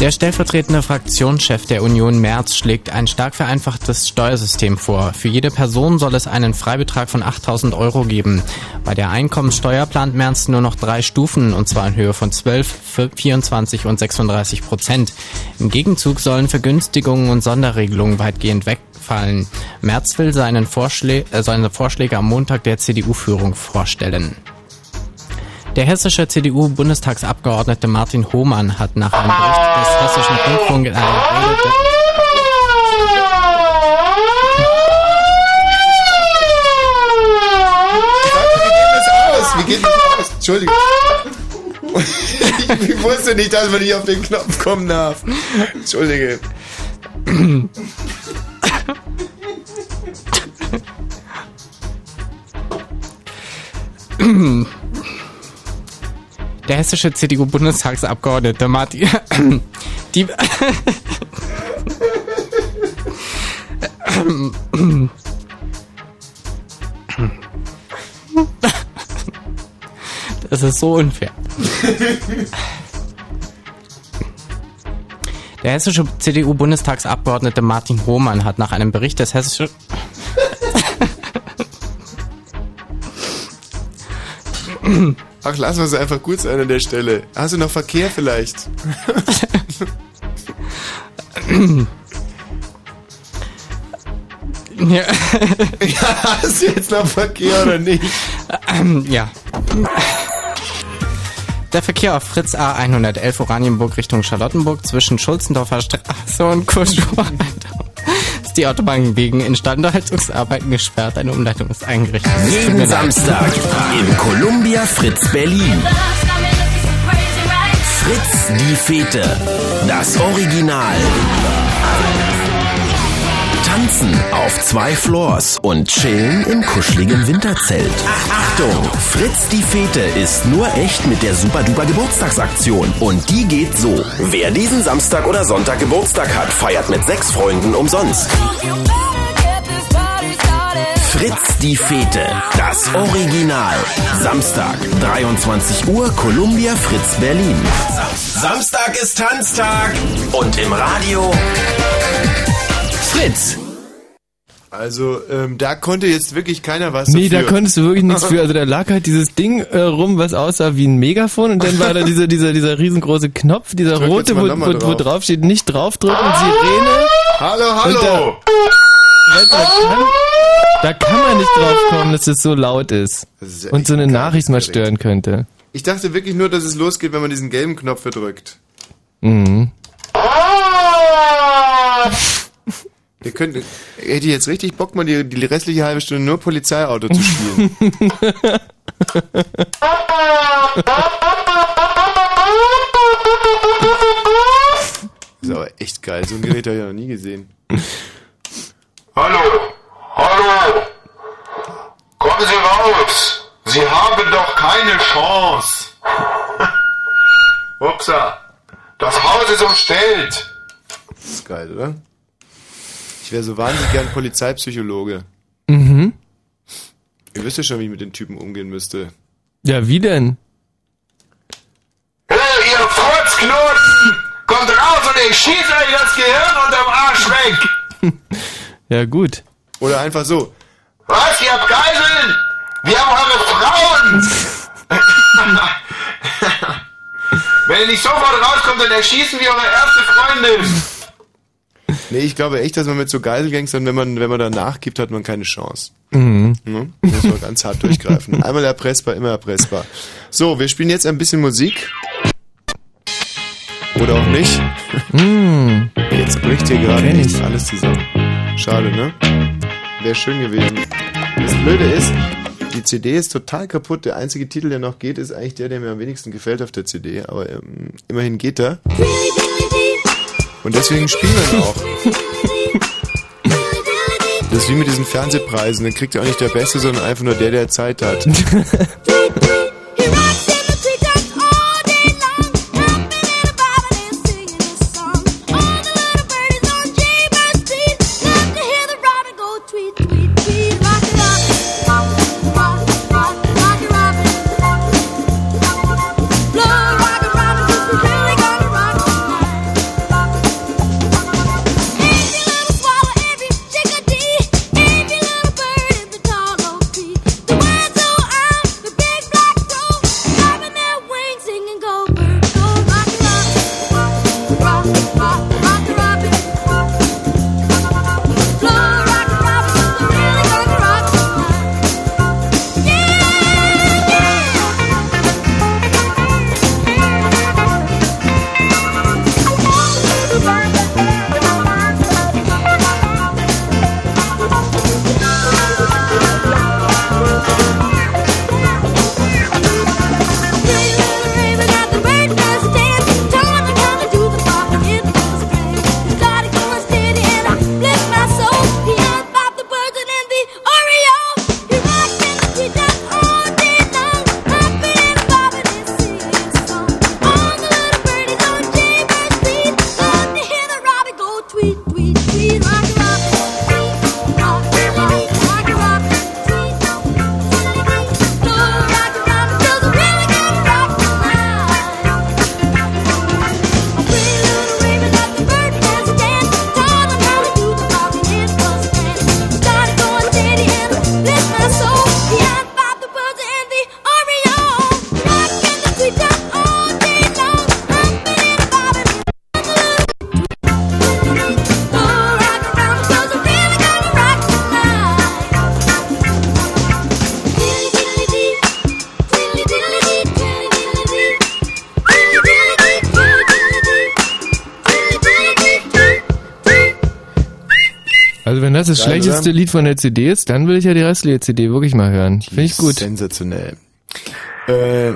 Der stellvertretende Fraktionschef der Union Merz schlägt ein stark vereinfachtes Steuersystem vor. Für jede Person soll es einen Freibetrag von 8000 Euro geben. Bei der Einkommensteuer plant Merz nur noch drei Stufen, und zwar in Höhe von 12, 24 und 36 Prozent. Im Gegenzug sollen Vergünstigungen und Sonderregelungen weitgehend wegfallen. Merz will seinen Vorschlä äh, seine Vorschläge am Montag der CDU-Führung vorstellen. Der hessische CDU-Bundestagsabgeordnete Martin Hohmann hat nach einem Bericht des hessischen Rundfunk in einer Rede aus? Wie geht das aus? Entschuldigung. Ich, ich wusste nicht, dass man nicht auf den Knopf kommen darf. Entschuldige. Der hessische CDU-Bundestagsabgeordnete Martin... Die... Das ist so unfair. Der hessische CDU-Bundestagsabgeordnete Martin Hohmann hat nach einem Bericht des hessischen... Ach, lassen wir es einfach gut sein an der Stelle. Hast du noch Verkehr vielleicht? Ja. ja, hast du jetzt noch Verkehr oder nicht? Ja. Der Verkehr auf Fritz A 111 Oranienburg Richtung Charlottenburg zwischen Schulzendorfer Straße und Kurschur ist die Autobahn wegen Instandhaltungsarbeiten gesperrt. Eine Umleitung ist eingerichtet. Jeden. Samstag im Columbia Fritz Berlin. Fritz die Fete. Das Original. Tanzen auf zwei Floors und chillen im kuscheligen Winterzelt. Achtung! Fritz die Fete ist nur echt mit der Super Duper Geburtstagsaktion. Und die geht so. Wer diesen Samstag oder Sonntag Geburtstag hat, feiert mit sechs Freunden umsonst. Fritz die Fete. Das Original. Samstag, 23 Uhr, Columbia Fritz Berlin. Samstag ist Tanztag. Und im Radio Fritz. Also, ähm, da konnte jetzt wirklich keiner was Nee, da dafür. konntest du wirklich nichts für. Also da lag halt dieses Ding äh, rum, was aussah wie ein Megafon und dann war da dieser, dieser, dieser riesengroße Knopf, dieser Drück rote, mal wo, nochmal wo, wo drauf. drauf steht, nicht draufdrücken, Sirene. Hallo, Und hallo! da, weißt du, da, kann, da kann man nicht drauf kommen, dass das so laut ist. ist ja und so eine Nachricht mal stören könnte. Ich dachte wirklich nur, dass es losgeht, wenn man diesen gelben Knopf verdrückt. Mhm. Ihr könnt, hätte ich jetzt richtig Bock, mal die, die restliche halbe Stunde nur Polizeiauto zu spielen. Das ist aber echt geil. So ein Gerät habe ich noch nie gesehen. Hallo, hallo, kommen Sie raus. Sie haben doch keine Chance. Upsa, das Haus ist umstellt. Das ist geil, oder? Ich wäre so wahnsinnig gern Polizeipsychologe. Mhm. Ihr wisst ja schon, wie ich mit den Typen umgehen müsste. Ja, wie denn? Hey, ihr Furzknoten, kommt raus und ich schieße euch das Gehirn unterm Arsch weg. Ja, gut. Oder einfach so. Was, ihr habt Geiseln? Wir haben eure Frauen. Wenn ihr nicht sofort rauskommt, dann erschießen wir eure erste Freundin. Nee, ich glaube echt, dass man mit so Geiselgangstern, wenn man, wenn man da nachgibt, hat man keine Chance. Mhm. Ne? Muss man ganz hart durchgreifen. Einmal erpressbar, immer erpressbar. So, wir spielen jetzt ein bisschen Musik. Oder auch nicht. Mhm. Jetzt bricht hier gerade echt alles zusammen. Schade, ne? Wäre schön gewesen. Das Blöde ist, die CD ist total kaputt. Der einzige Titel, der noch geht, ist eigentlich der, der mir am wenigsten gefällt auf der CD. Aber ähm, immerhin geht er. Und deswegen spielen wir ihn auch. Das ist wie mit diesen Fernsehpreisen. Dann kriegt ja auch nicht der Beste, sondern einfach nur der, der Zeit hat. das Geil, schlechteste oder? Lied von der CD ist, dann will ich ja die restliche CD wirklich mal hören. Finde ich gut. Sensationell. Äh,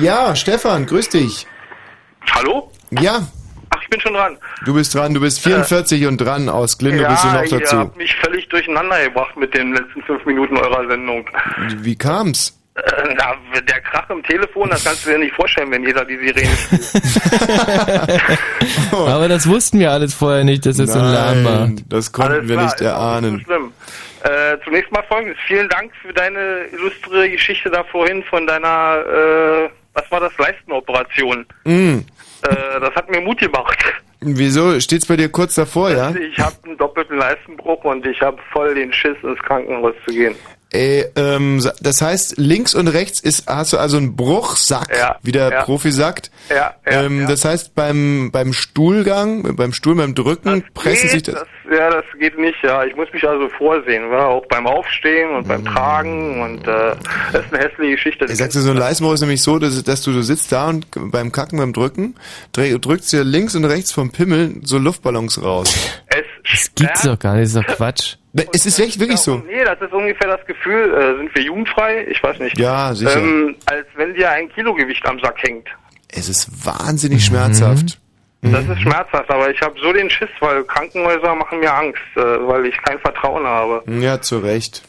ja, Stefan, grüß dich. Hallo? Ja. Ach, ich bin schon dran. Du bist dran, du bist 44 und dran. Aus Glinde ja, bist du noch ihr dazu. habt mich völlig durcheinander gebracht mit den letzten fünf Minuten eurer Sendung. Wie kam's? Äh, na, der Krach im Telefon, das kannst du dir nicht vorstellen, wenn jeder die Sirene spielt. Aber das wussten wir alles vorher nicht, dass das so ein Lärm war. das konnten Alles wir klar, nicht erahnen. Nicht so schlimm. Äh, zunächst mal folgendes. Vielen Dank für deine illustre Geschichte da vorhin von deiner, äh, was war das, Leistenoperation. Mm. Äh, das hat mir Mut gemacht. Wieso? Steht's bei dir kurz davor, ja? Ich habe einen doppelten Leistenbruch und ich habe voll den Schiss, ins Krankenhaus zu gehen. Ey, ähm, das heißt, links und rechts ist, hast du also einen Bruchsack, Ja, wie der ja. Profi sagt. Ja, ja, ähm, ja. Das heißt, beim, beim Stuhlgang, beim Stuhl, beim Drücken, pressen sich Geht, das. das, ja, das geht nicht, ja. Ich muss mich also vorsehen, wa? auch beim Aufstehen und beim Tragen und äh, das ist eine hässliche Geschichte. Ich sagte, so ein Leistenbruch ist nämlich so, dass, dass du so sitzt da und beim Kacken, beim Drücken, drückst dir links und rechts vom Pimmel so Luftballons raus. Das gibt's doch gar nicht, das ist doch Quatsch. Es ist echt wirklich so. Nee, das ist ungefähr das Gefühl, äh, sind wir jugendfrei? Ich weiß nicht. Ja, sicher. Ähm, als wenn dir ein Kilogewicht am Sack hängt. Es ist wahnsinnig schmerzhaft. Das ist schmerzhaft, aber ich habe so den Schiss, weil Krankenhäuser machen mir Angst, äh, weil ich kein Vertrauen habe. Ja, zu Recht.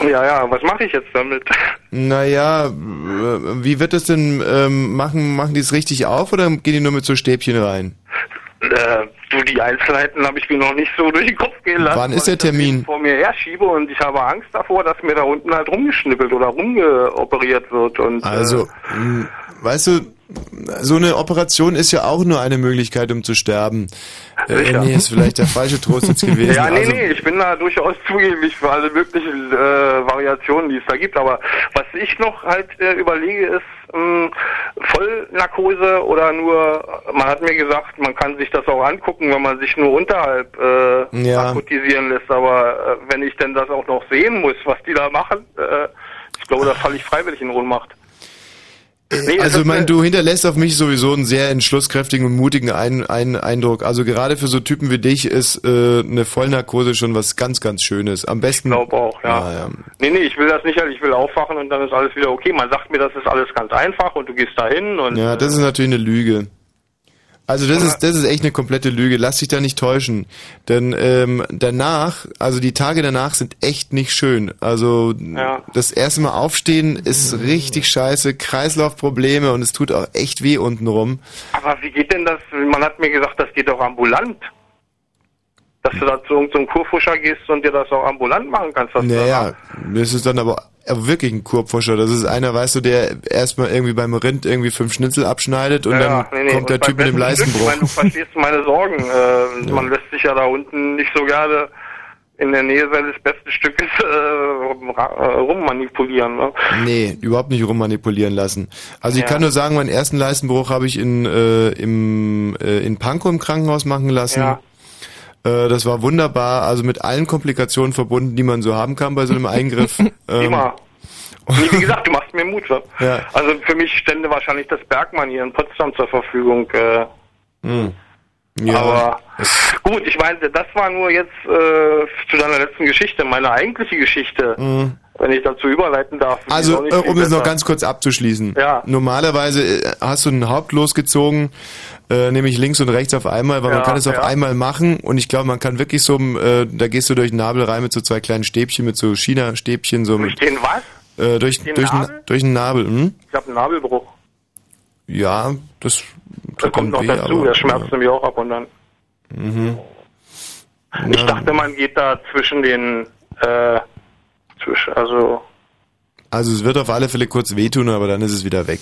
Ja, ja, was mache ich jetzt damit? Naja, wie wird das denn ähm, machen? Machen die es richtig auf oder gehen die nur mit so Stäbchen rein? Äh, du, die Einzelheiten habe ich mir noch nicht so durch den Kopf gehen lassen. Wann ist der Termin? vor mir her schiebe und ich habe Angst davor, dass mir da unten halt rumgeschnippelt oder rumgeoperiert wird. Und, Also, mh, weißt du, so eine Operation ist ja auch nur eine Möglichkeit, um zu sterben. Äh, nee, ist vielleicht der falsche Trost jetzt gewesen. Ja, nee, also, nee, ich bin da durchaus zugänglich für alle möglichen äh, Variationen, die es da gibt. Aber was ich noch halt äh, überlege, ist ähm, Vollnarkose oder nur, man hat mir gesagt, man kann sich das auch angucken, wenn man sich nur unterhalb äh, Ja. narkotisieren lässt. Aber äh, wenn ich denn das auch noch sehen muss, was die da machen, äh, ich glaube, da falle ich freiwillig in Ohnmacht. Nee, also, mein, du hinterlässt auf mich sowieso einen sehr entschlusskräftigen und mutigen ein, ein Eindruck. Also gerade für so Typen wie dich ist äh, eine Vollnarkose schon was ganz, ganz Schönes. Am besten. Ich glaube auch, ja. ja. Nee, nee, ich will das nicht, ich will aufwachen und dann ist alles wieder okay. Man sagt mir, das ist alles ganz einfach und du gehst da hin und Ja, das ist natürlich eine Lüge. Also das ist das ist echt eine komplette Lüge. Lass dich da nicht täuschen, denn ähm, danach, also die Tage danach sind echt nicht schön. Also Ja. das erste Mal aufstehen ist richtig scheiße, Kreislaufprobleme und es tut auch echt weh untenrum. Aber wie geht denn das? Man hat mir gesagt, das geht doch ambulant. Dass du da zu irgendeinem Kurfuscher gehst und dir das auch ambulant machen kannst. Das Naja, das ist dann aber wirklich ein Kurpfuscher. Das ist einer, weißt du, der erstmal irgendwie beim Rind irgendwie fünf Schnitzel abschneidet und Ja, dann nee, nee. kommt der Und Typ beim mit dem Leistenbruch. Ich meine, du verstehst meine Sorgen. Äh, Man lässt sich ja da unten nicht so gerne in der Nähe seines besten Stückes äh, äh, rummanipulieren. Ne? Nee, überhaupt nicht rummanipulieren lassen. Also ich Ja. kann nur sagen, meinen ersten Leistenbruch habe ich in, äh, im, äh, in Pankow im Krankenhaus machen lassen. Ja. Äh, das war wunderbar, also mit allen Komplikationen verbunden, die man so haben kann bei so einem Eingriff. Ähm, wie gesagt, du machst mir Mut. Ja. Also für mich stände wahrscheinlich das Bergmann hier in Potsdam zur Verfügung. Äh, Hm. Ja, Aber gut, ich meine, das war nur jetzt äh, zu deiner letzten Geschichte. Meine eigentliche Geschichte, hm. Wenn ich dazu überleiten darf. Also, äh, um es noch ganz kurz abzuschließen. Ja. Normalerweise äh, hast du ein Haupt losgezogen, äh, nämlich links und rechts auf einmal, weil man Ja, kann es auf ja. einmal machen und ich glaube, man kann wirklich so, äh, da gehst du durch den Nabel rein mit so zwei kleinen Stäbchen, mit so China-Stäbchen, so Durch den was? äh, durch, Den durch, Nabel? durch den Nabel, hm? Ich habe einen Nabelbruch. Ja, das Da kommt noch weh, dazu, aber- der schmerzt nämlich auch ab und an. Mhm. Ich Ja. dachte, man geht da zwischen den, äh, zwischen, also, Also es wird auf alle Fälle kurz wehtun, aber dann ist es wieder weg.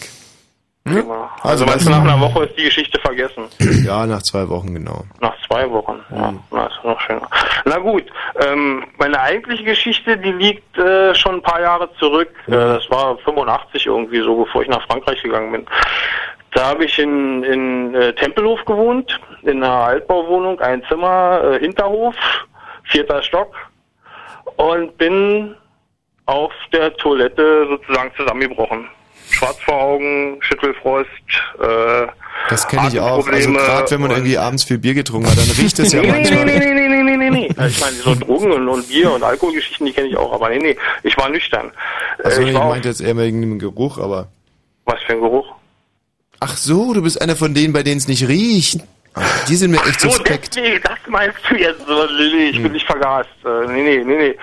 prima. Also Also, du, was- nach einer Woche ist die Geschichte vergessen? Ja, nach zwei Wochen genau. Nach zwei Wochen, ja, na, ist noch schöner. Na gut, ähm, meine eigentliche Geschichte, die liegt äh, schon ein paar Jahre zurück. Äh, das war 85 irgendwie so, bevor ich nach Frankreich gegangen bin. Da habe ich in, in äh, Tempelhof gewohnt, in einer Altbauwohnung, ein Zimmer, äh, Hinterhof, vierter Stock und bin auf der Toilette sozusagen zusammengebrochen. Schwarz vor Augen, Schüttelfrost, äh, Das kenne ich auch. Also gerade wenn man irgendwie abends viel Bier getrunken hat, dann riecht es ja nee, nee, manchmal. nee, nee, nee, nee, nee, nee, nee, nee. Ich meine, so Drogen und, und Bier und Alkoholgeschichten, die kenne ich auch, aber nee, nee. Ich war nüchtern. Also ich, war auch- meinte jetzt eher wegen dem Geruch, aber. Was für ein Geruch? Ach so, du bist einer von denen, bei denen es nicht riecht. Ach, die sind mir echt So, suspekt. deswegen, das meinst du jetzt nee, nee, ich bin nicht vergast. Äh, nee, nee, nee, nee.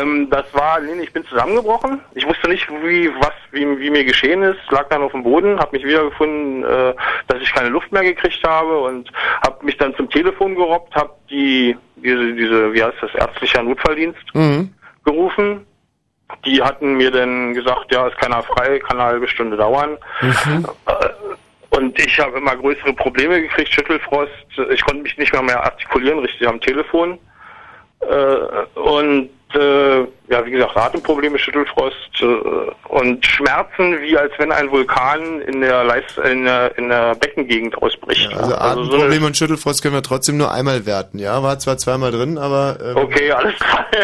Ähm, das war, nee, nee, ich bin zusammengebrochen. Ich wusste nicht, wie, was, wie, wie mir geschehen ist. Lag dann auf dem Boden, habe mich wiedergefunden, äh, dass ich keine Luft mehr gekriegt habe und habe mich dann zum Telefon gerobbt, habe die, diese, diese, wie heißt das, ärztlicher Notfalldienst Mhm. gerufen. Die hatten mir dann gesagt, ja, ist keiner frei, kann eine halbe Stunde dauern. Mhm. Und ich habe immer größere Probleme gekriegt, Schüttelfrost. Ich konnte mich nicht mehr mehr artikulieren, richtig am Telefon. Äh, und äh, ja, wie gesagt, Atemprobleme, Schüttelfrost äh, und Schmerzen, wie als wenn ein Vulkan in der, Leist in der, in der Beckengegend ausbricht. Also so eine- Atemprobleme und Schüttelfrost können wir trotzdem nur einmal werten, ja? War zwar zweimal drin, aber... Ähm, Okay, alles klar.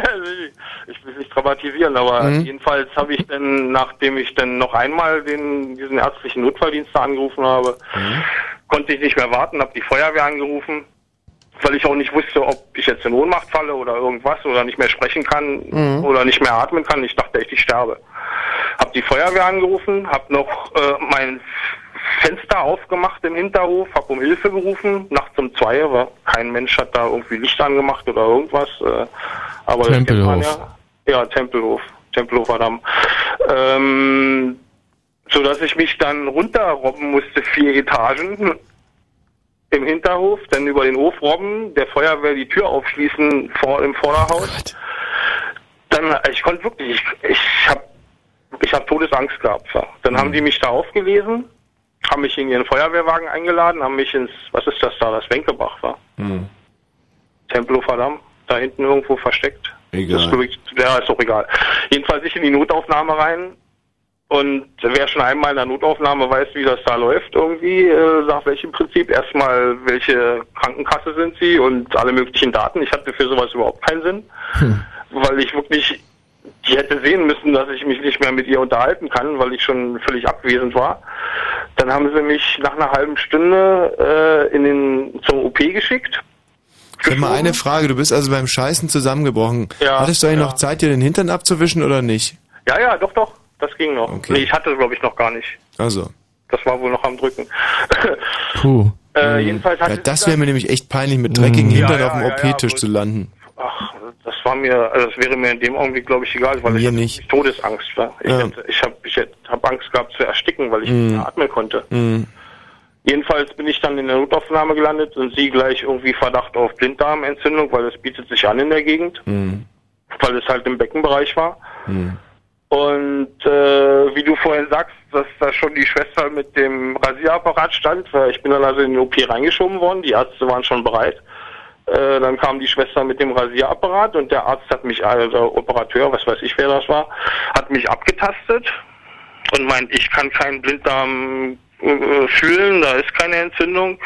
Ich will nicht dramatisieren, aber Mhm. jedenfalls habe ich dann, nachdem ich dann noch einmal den, diesen ärztlichen Notfalldienst angerufen habe, Mhm. konnte ich nicht mehr warten, habe die Feuerwehr angerufen, weil ich auch nicht wusste, ob ich jetzt in Ohnmacht falle oder irgendwas oder nicht mehr sprechen kann Mhm. oder nicht mehr atmen kann. Ich dachte echt, ich sterbe. Hab die Feuerwehr angerufen, hab noch äh, mein Fenster aufgemacht im Hinterhof, hab um Hilfe gerufen, nachts um zwei, aber kein Mensch hat da irgendwie Licht angemacht oder irgendwas. Äh, aber Tempelhof. ja. Ja, Tempelhof, Tempelhofer Damm. Ähm, so dass ich mich dann runterrobben musste, vier Etagen im Hinterhof, dann über den Hof robben, der Feuerwehr die Tür aufschließen vor im Vorderhaus. Dann, ich konnte wirklich, ich, ich habe ich hab Todesangst gehabt. Ja. Dann haben die mich da aufgelesen, haben mich in ihren Feuerwehrwagen eingeladen, haben mich ins, was ist das da, das Wenkebach war. Hm. Tempelhofer Damm, da hinten irgendwo versteckt. Egal. Das ja, ist doch egal. Jedenfalls ich in die Notaufnahme rein und wer schon einmal in der Notaufnahme weiß, wie das da läuft irgendwie, äh, nach welchem Prinzip. Erstmal, welche Krankenkasse sind sie und alle möglichen Daten. Ich hatte für sowas überhaupt keinen Sinn, weil ich wirklich, die hätte sehen müssen, dass ich mich nicht mehr mit ihr unterhalten kann, weil ich schon völlig abwesend war. Dann haben sie mich nach einer halben Stunde äh, in den, zum OP geschickt. Ich hab mal eine Frage, du bist also beim Scheißen zusammengebrochen. Ja, Hattest du eigentlich ja. noch Zeit, dir den Hintern abzuwischen oder nicht? Ja, ja, doch, doch, das ging noch. Okay. Nee, ich hatte, glaube ich, noch gar nicht. Also. Das war wohl noch am Drücken. Puh. Äh, jedenfalls hatte ja, das wäre mir nämlich echt peinlich, mit dreckigen Ja, Hintern ja, auf dem OP-Tisch zu landen. Ach, das war mir, also das wäre mir in dem Augenblick, glaube ich, egal, weil ich hatte wirklich Todesangst war. Ich, Ja. hätte, ich habe ich hab Angst gehabt zu ersticken, weil ich Mhm. nicht mehr atmen konnte. Mhm. Jedenfalls bin ich dann in der Notaufnahme gelandet und sie gleich irgendwie Verdacht auf Blinddarmentzündung, weil es bietet sich an in der Gegend, Mhm. weil es halt im Beckenbereich war. Und äh, wie du vorhin sagst, dass da schon die Schwester mit dem Rasierapparat stand, weil ich bin dann also in den OP reingeschoben worden, die Ärzte waren schon bereit. Äh, dann kam die Schwester mit dem Rasierapparat und der Arzt hat mich, also Operateur, was weiß ich wer das war, hat mich abgetastet und meint, ich kann keinen Blinddarm äh, fühlen, da ist keine Entzündung.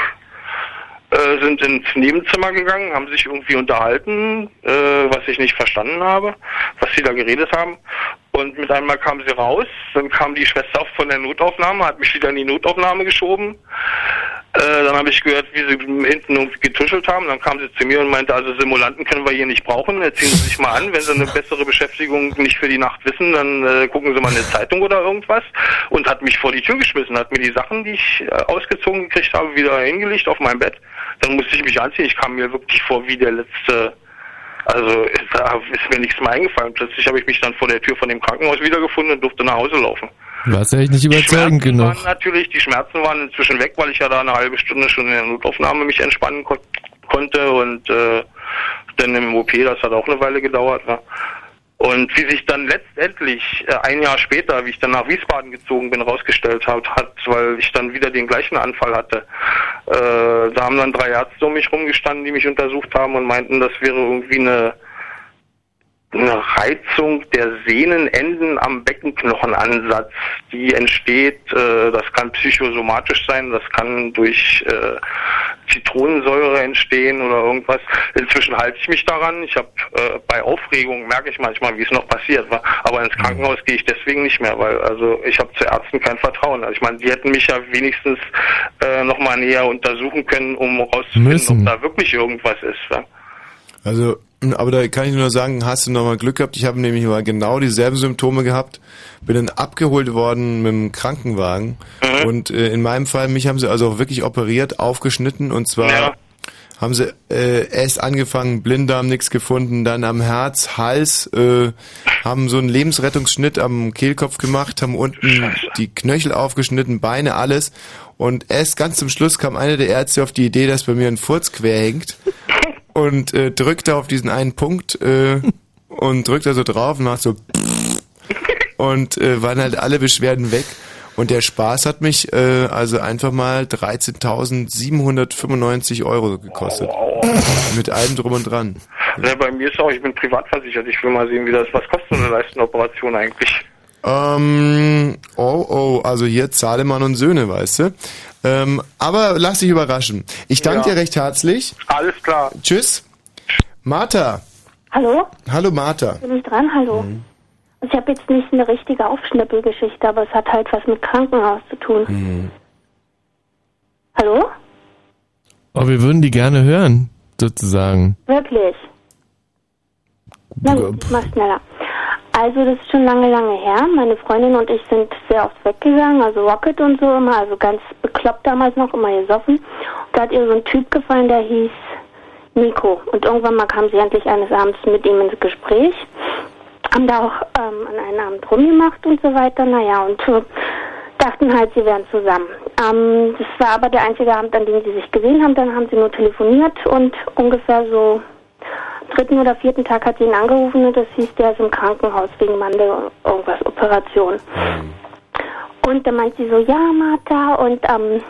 Äh, sind ins Nebenzimmer gegangen, haben sich irgendwie unterhalten, äh, was ich nicht verstanden habe, was sie da geredet haben. Und mit einmal kam sie raus, dann kam die Schwester von der Notaufnahme, hat mich wieder in die Notaufnahme geschoben. Äh, dann habe ich gehört, wie sie hinten irgendwie getuschelt haben. Dann kam sie zu mir und meinte, also Simulanten können wir hier nicht brauchen. Ziehen Sie sich mal an. Wenn Sie eine bessere Beschäftigung nicht für die Nacht wissen, dann äh, gucken Sie mal eine Zeitung oder irgendwas. Und hat mich vor die Tür geschmissen, hat mir die Sachen, die ich äh, ausgezogen gekriegt habe, wieder hingelegt auf mein Bett. Dann musste ich mich anziehen. Ich kam mir wirklich vor wie der letzte also da ist mir nichts mehr eingefallen. Plötzlich habe ich mich dann vor der Tür von dem Krankenhaus wiedergefunden und durfte nach Hause laufen. Warst echt nicht überzeugend genug. Waren natürlich, die Schmerzen waren inzwischen weg, weil ich ja da eine halbe Stunde schon in der Notaufnahme mich entspannen ko konnte und äh, dann im OP, das hat auch eine Weile gedauert. Ja. Und wie sich dann letztendlich äh, ein Jahr später, wie ich dann nach Wiesbaden gezogen bin, rausgestellt hat, hat weil ich dann wieder den gleichen Anfall hatte. Äh, da haben dann drei Ärzte um mich rumgestanden, die mich untersucht haben und meinten, das wäre irgendwie eine eine Reizung der Sehnenenden am Beckenknochenansatz, die entsteht, äh, das kann psychosomatisch sein, das kann durch äh, Zitronensäure entstehen oder irgendwas. Inzwischen halte ich mich daran. Ich habe äh, bei Aufregung merke ich manchmal, wie es noch passiert war. Aber ins Krankenhaus gehe ich deswegen nicht mehr, weil also ich habe zu Ärzten kein Vertrauen. Also ich meine, die hätten mich ja wenigstens äh, noch mal näher untersuchen können, um herauszufinden, Müssen. ob da wirklich irgendwas ist. Ja? Also, aber da kann ich nur sagen, hast du nochmal Glück gehabt. Ich habe nämlich mal genau dieselben Symptome gehabt. Bin dann abgeholt worden mit dem Krankenwagen. Mhm. Und äh, in meinem Fall, mich haben sie also auch wirklich operiert, aufgeschnitten. Und zwar haben sie äh, erst angefangen, Blinddarm, nichts gefunden, dann am Herz, Hals, äh, haben so einen Lebensrettungsschnitt am Kehlkopf gemacht, haben unten die Knöchel aufgeschnitten, Beine, alles. Und erst ganz zum Schluss kam einer der Ärzte auf die Idee, dass bei mir ein Furz quer hängt und äh, drückte auf diesen einen Punkt äh, und drückt da so drauf und macht so und äh, waren halt alle Beschwerden weg. Und der Spaß hat mich äh, also einfach mal 13.795 Euro gekostet. Mit allem drum und dran. Ja, bei mir ist auch, ich bin privat versichert. Ich will mal sehen, wie das, was kostet so eine Leistenoperation eigentlich? Ähm, oh, oh, also hier Zahlemann und Söhne, weißt du. Ähm, aber lass dich überraschen. Ich danke Ja. dir recht herzlich. Alles klar. Tschüss. Martha. Hallo? Hallo Martha. Bin ich dran? Hallo. Also ich habe jetzt nicht eine richtige Aufschnippelgeschichte, aber es hat halt was mit Krankenhaus zu tun. Hm. Hallo? Oh, wir würden die gerne hören, sozusagen. Wirklich? Na gut, ich mach schneller. Also das ist schon lange, lange her. Meine Freundin und ich sind sehr oft weggegangen, also Rocket und so immer, also ganz bekloppt damals noch, immer gesoffen. Und da hat ihr so ein Typ gefallen, der hieß Nico. Und irgendwann mal kam sie endlich eines Abends mit ihm ins Gespräch. Haben da auch ähm, an einem Abend rumgemacht und so weiter. Naja, und äh, dachten halt, sie wären zusammen. Ähm, das war aber der einzige Abend, an dem sie sich gesehen haben. Dann haben sie nur telefoniert und ungefähr so dritten oder vierten Tag hat sie ihn angerufen und das hieß, der ist im Krankenhaus wegen Mandel irgendwas Operation. Und dann meint sie so, ja Martha und ähm,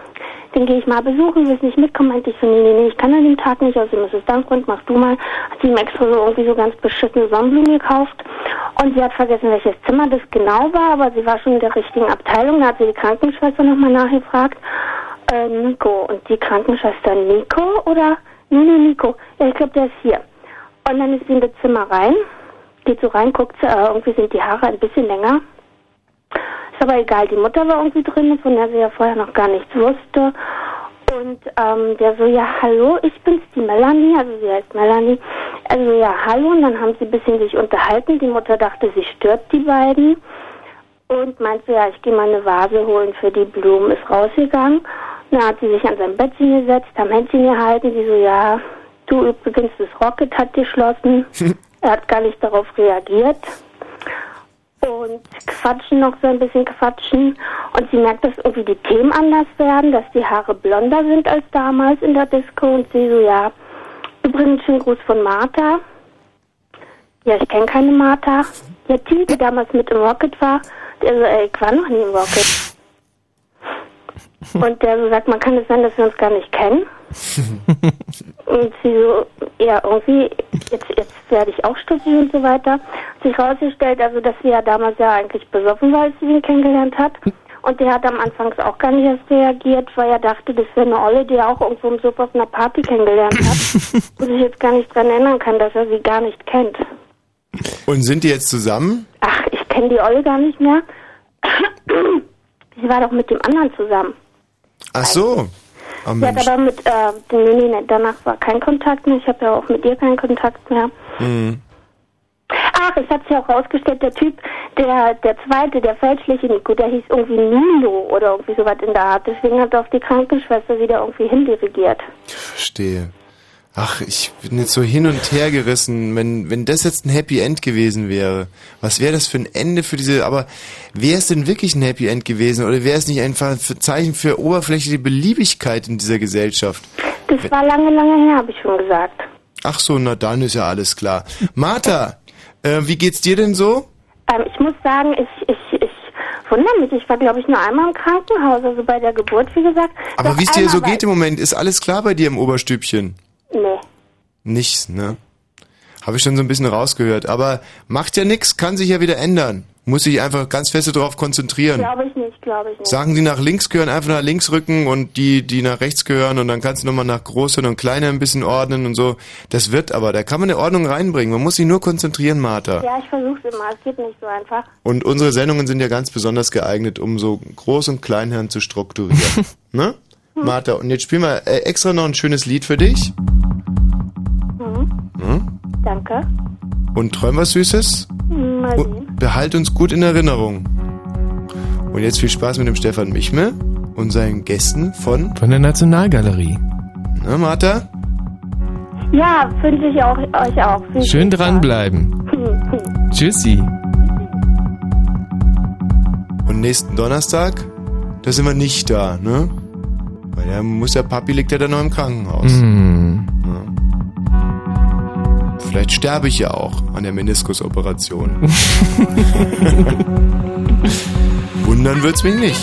den gehe ich mal besuchen, willst nicht mitkommen? Meinte ich so, nee, nee, nee, ich kann an dem Tag nicht, außerdem ist es dein Grund, mach du mal. Hat sie ihm extra so irgendwie so ganz beschissene Sonnenblumen gekauft und sie hat vergessen, welches Zimmer das genau war, aber sie war schon in der richtigen Abteilung, da hat sie die Krankenschwester nochmal nachgefragt. Äh, Nico. Und die Krankenschwester Nico oder? Nee, nee, Nico. Ja, ich glaube, der ist hier. Und dann ist sie in das Zimmer rein, geht so rein, guckt, äh, irgendwie sind die Haare ein bisschen länger. Ist aber egal, die Mutter war irgendwie drin, von der sie ja vorher noch gar nichts wusste. Und ähm, der so, ja, hallo, ich bin's, die Melanie, also sie heißt Melanie. Also ja, hallo, und dann haben sie ein bisschen sich unterhalten. Die Mutter dachte, sie stört die beiden. Und meinte, ja, ich gehe mal eine Vase holen für die Blumen, ist rausgegangen. Dann hat sie sich an sein Bettchen gesetzt, am Händchen gehalten. Sie so, ja, du übrigens, das Rocket hat geschlossen. er hat gar nicht darauf reagiert. Und quatschen noch so ein bisschen quatschen. Und sie merkt, dass irgendwie die Themen anders werden, dass die Haare blonder sind als damals in der Disco. Und sie so, ja, übrigens schönen Gruß von Martha. Ja, ich kenne keine Martha. Ja, die, die damals mit im Rocket war, der so, ey, ich war noch nie im Rocket. Und der so sagt, man kann es sein, dass wir uns gar nicht kennen. Und sie so, ja, irgendwie, jetzt, jetzt werde ich auch studieren und so weiter. Sich rausgestellt, also, dass sie ja damals ja eigentlich besoffen war, als sie ihn kennengelernt hat. Und der hat am Anfang auch gar nicht erst reagiert, weil er dachte, das wäre eine Olle, die er auch irgendwo im Suff auf einer Party kennengelernt hat. und sich jetzt gar nicht dran erinnern kann, dass er sie gar nicht kennt. Und sind die jetzt zusammen? Ach, ich kenne die Olle gar nicht mehr. sie war doch mit dem anderen zusammen. Ach so. Oh, Mensch. aber mit, äh, nee, nee, nee, danach war kein Kontakt mehr. Ich habe ja auch mit ihr keinen Kontakt mehr. Hm. Ach, es hat sich auch rausgestellt, der Typ, der, der zweite, der fälschliche Nico, der hieß irgendwie Nilo oder irgendwie sowas in der Art. Deswegen hat auch die Krankenschwester wieder irgendwie hindirigiert. Verstehe. Ach, ich bin jetzt so hin und her gerissen. Wenn, wenn das jetzt ein Happy End gewesen wäre, was wäre das für ein Ende für diese, aber wäre es denn wirklich ein Happy End gewesen oder wäre es nicht einfach ein Zeichen für oberflächliche Beliebigkeit in dieser Gesellschaft? Das war lange, lange her, habe ich schon gesagt. Ach so, na dann ist ja alles klar. Martha, äh, wie geht's dir denn so? Ähm, ich muss sagen, ich, ich, ich wundere mich. Ich war, glaube ich, nur einmal im Krankenhaus, also bei der Geburt, wie gesagt. Aber wie es dir so geht im Moment, ist alles klar bei dir im Oberstübchen? Ich- Nee. Nichts, ne? Habe ich schon so ein bisschen rausgehört. Aber macht ja nichts, kann sich ja wieder ändern. Muss sich einfach ganz fest darauf konzentrieren. Glaube ich nicht, glaube ich nicht. Sagen die nach links gehören, einfach nach links rücken und die, die nach rechts gehören und dann kannst du nochmal nach große und kleine ein bisschen ordnen und so. Das wird aber, da kann man eine Ordnung reinbringen. Man muss sich nur konzentrieren, Martha. Ja, ich versuche es immer. Es geht nicht so einfach. Und unsere Sendungen sind ja ganz besonders geeignet, um so Groß- und Kleinherren zu strukturieren. ne? Martha, und jetzt spielen wir äh, extra noch ein schönes Lied für dich. Danke. Und träum was Süßes. Mal sehen. Und behalt uns gut in Erinnerung. Und jetzt viel Spaß mit dem Stefan Michme und seinen Gästen von... Von der Nationalgalerie. Na, Martha? Ja, wünsche ich auch, euch auch. Viel Schön Spaß. dranbleiben. Tschüssi. Und nächsten Donnerstag, da sind wir nicht da, ne? Weil der muss der Papi liegt ja dann noch im Krankenhaus. Hm. Vielleicht sterbe ich ja auch an der Meniskusoperation. Wundern wird's mich nicht.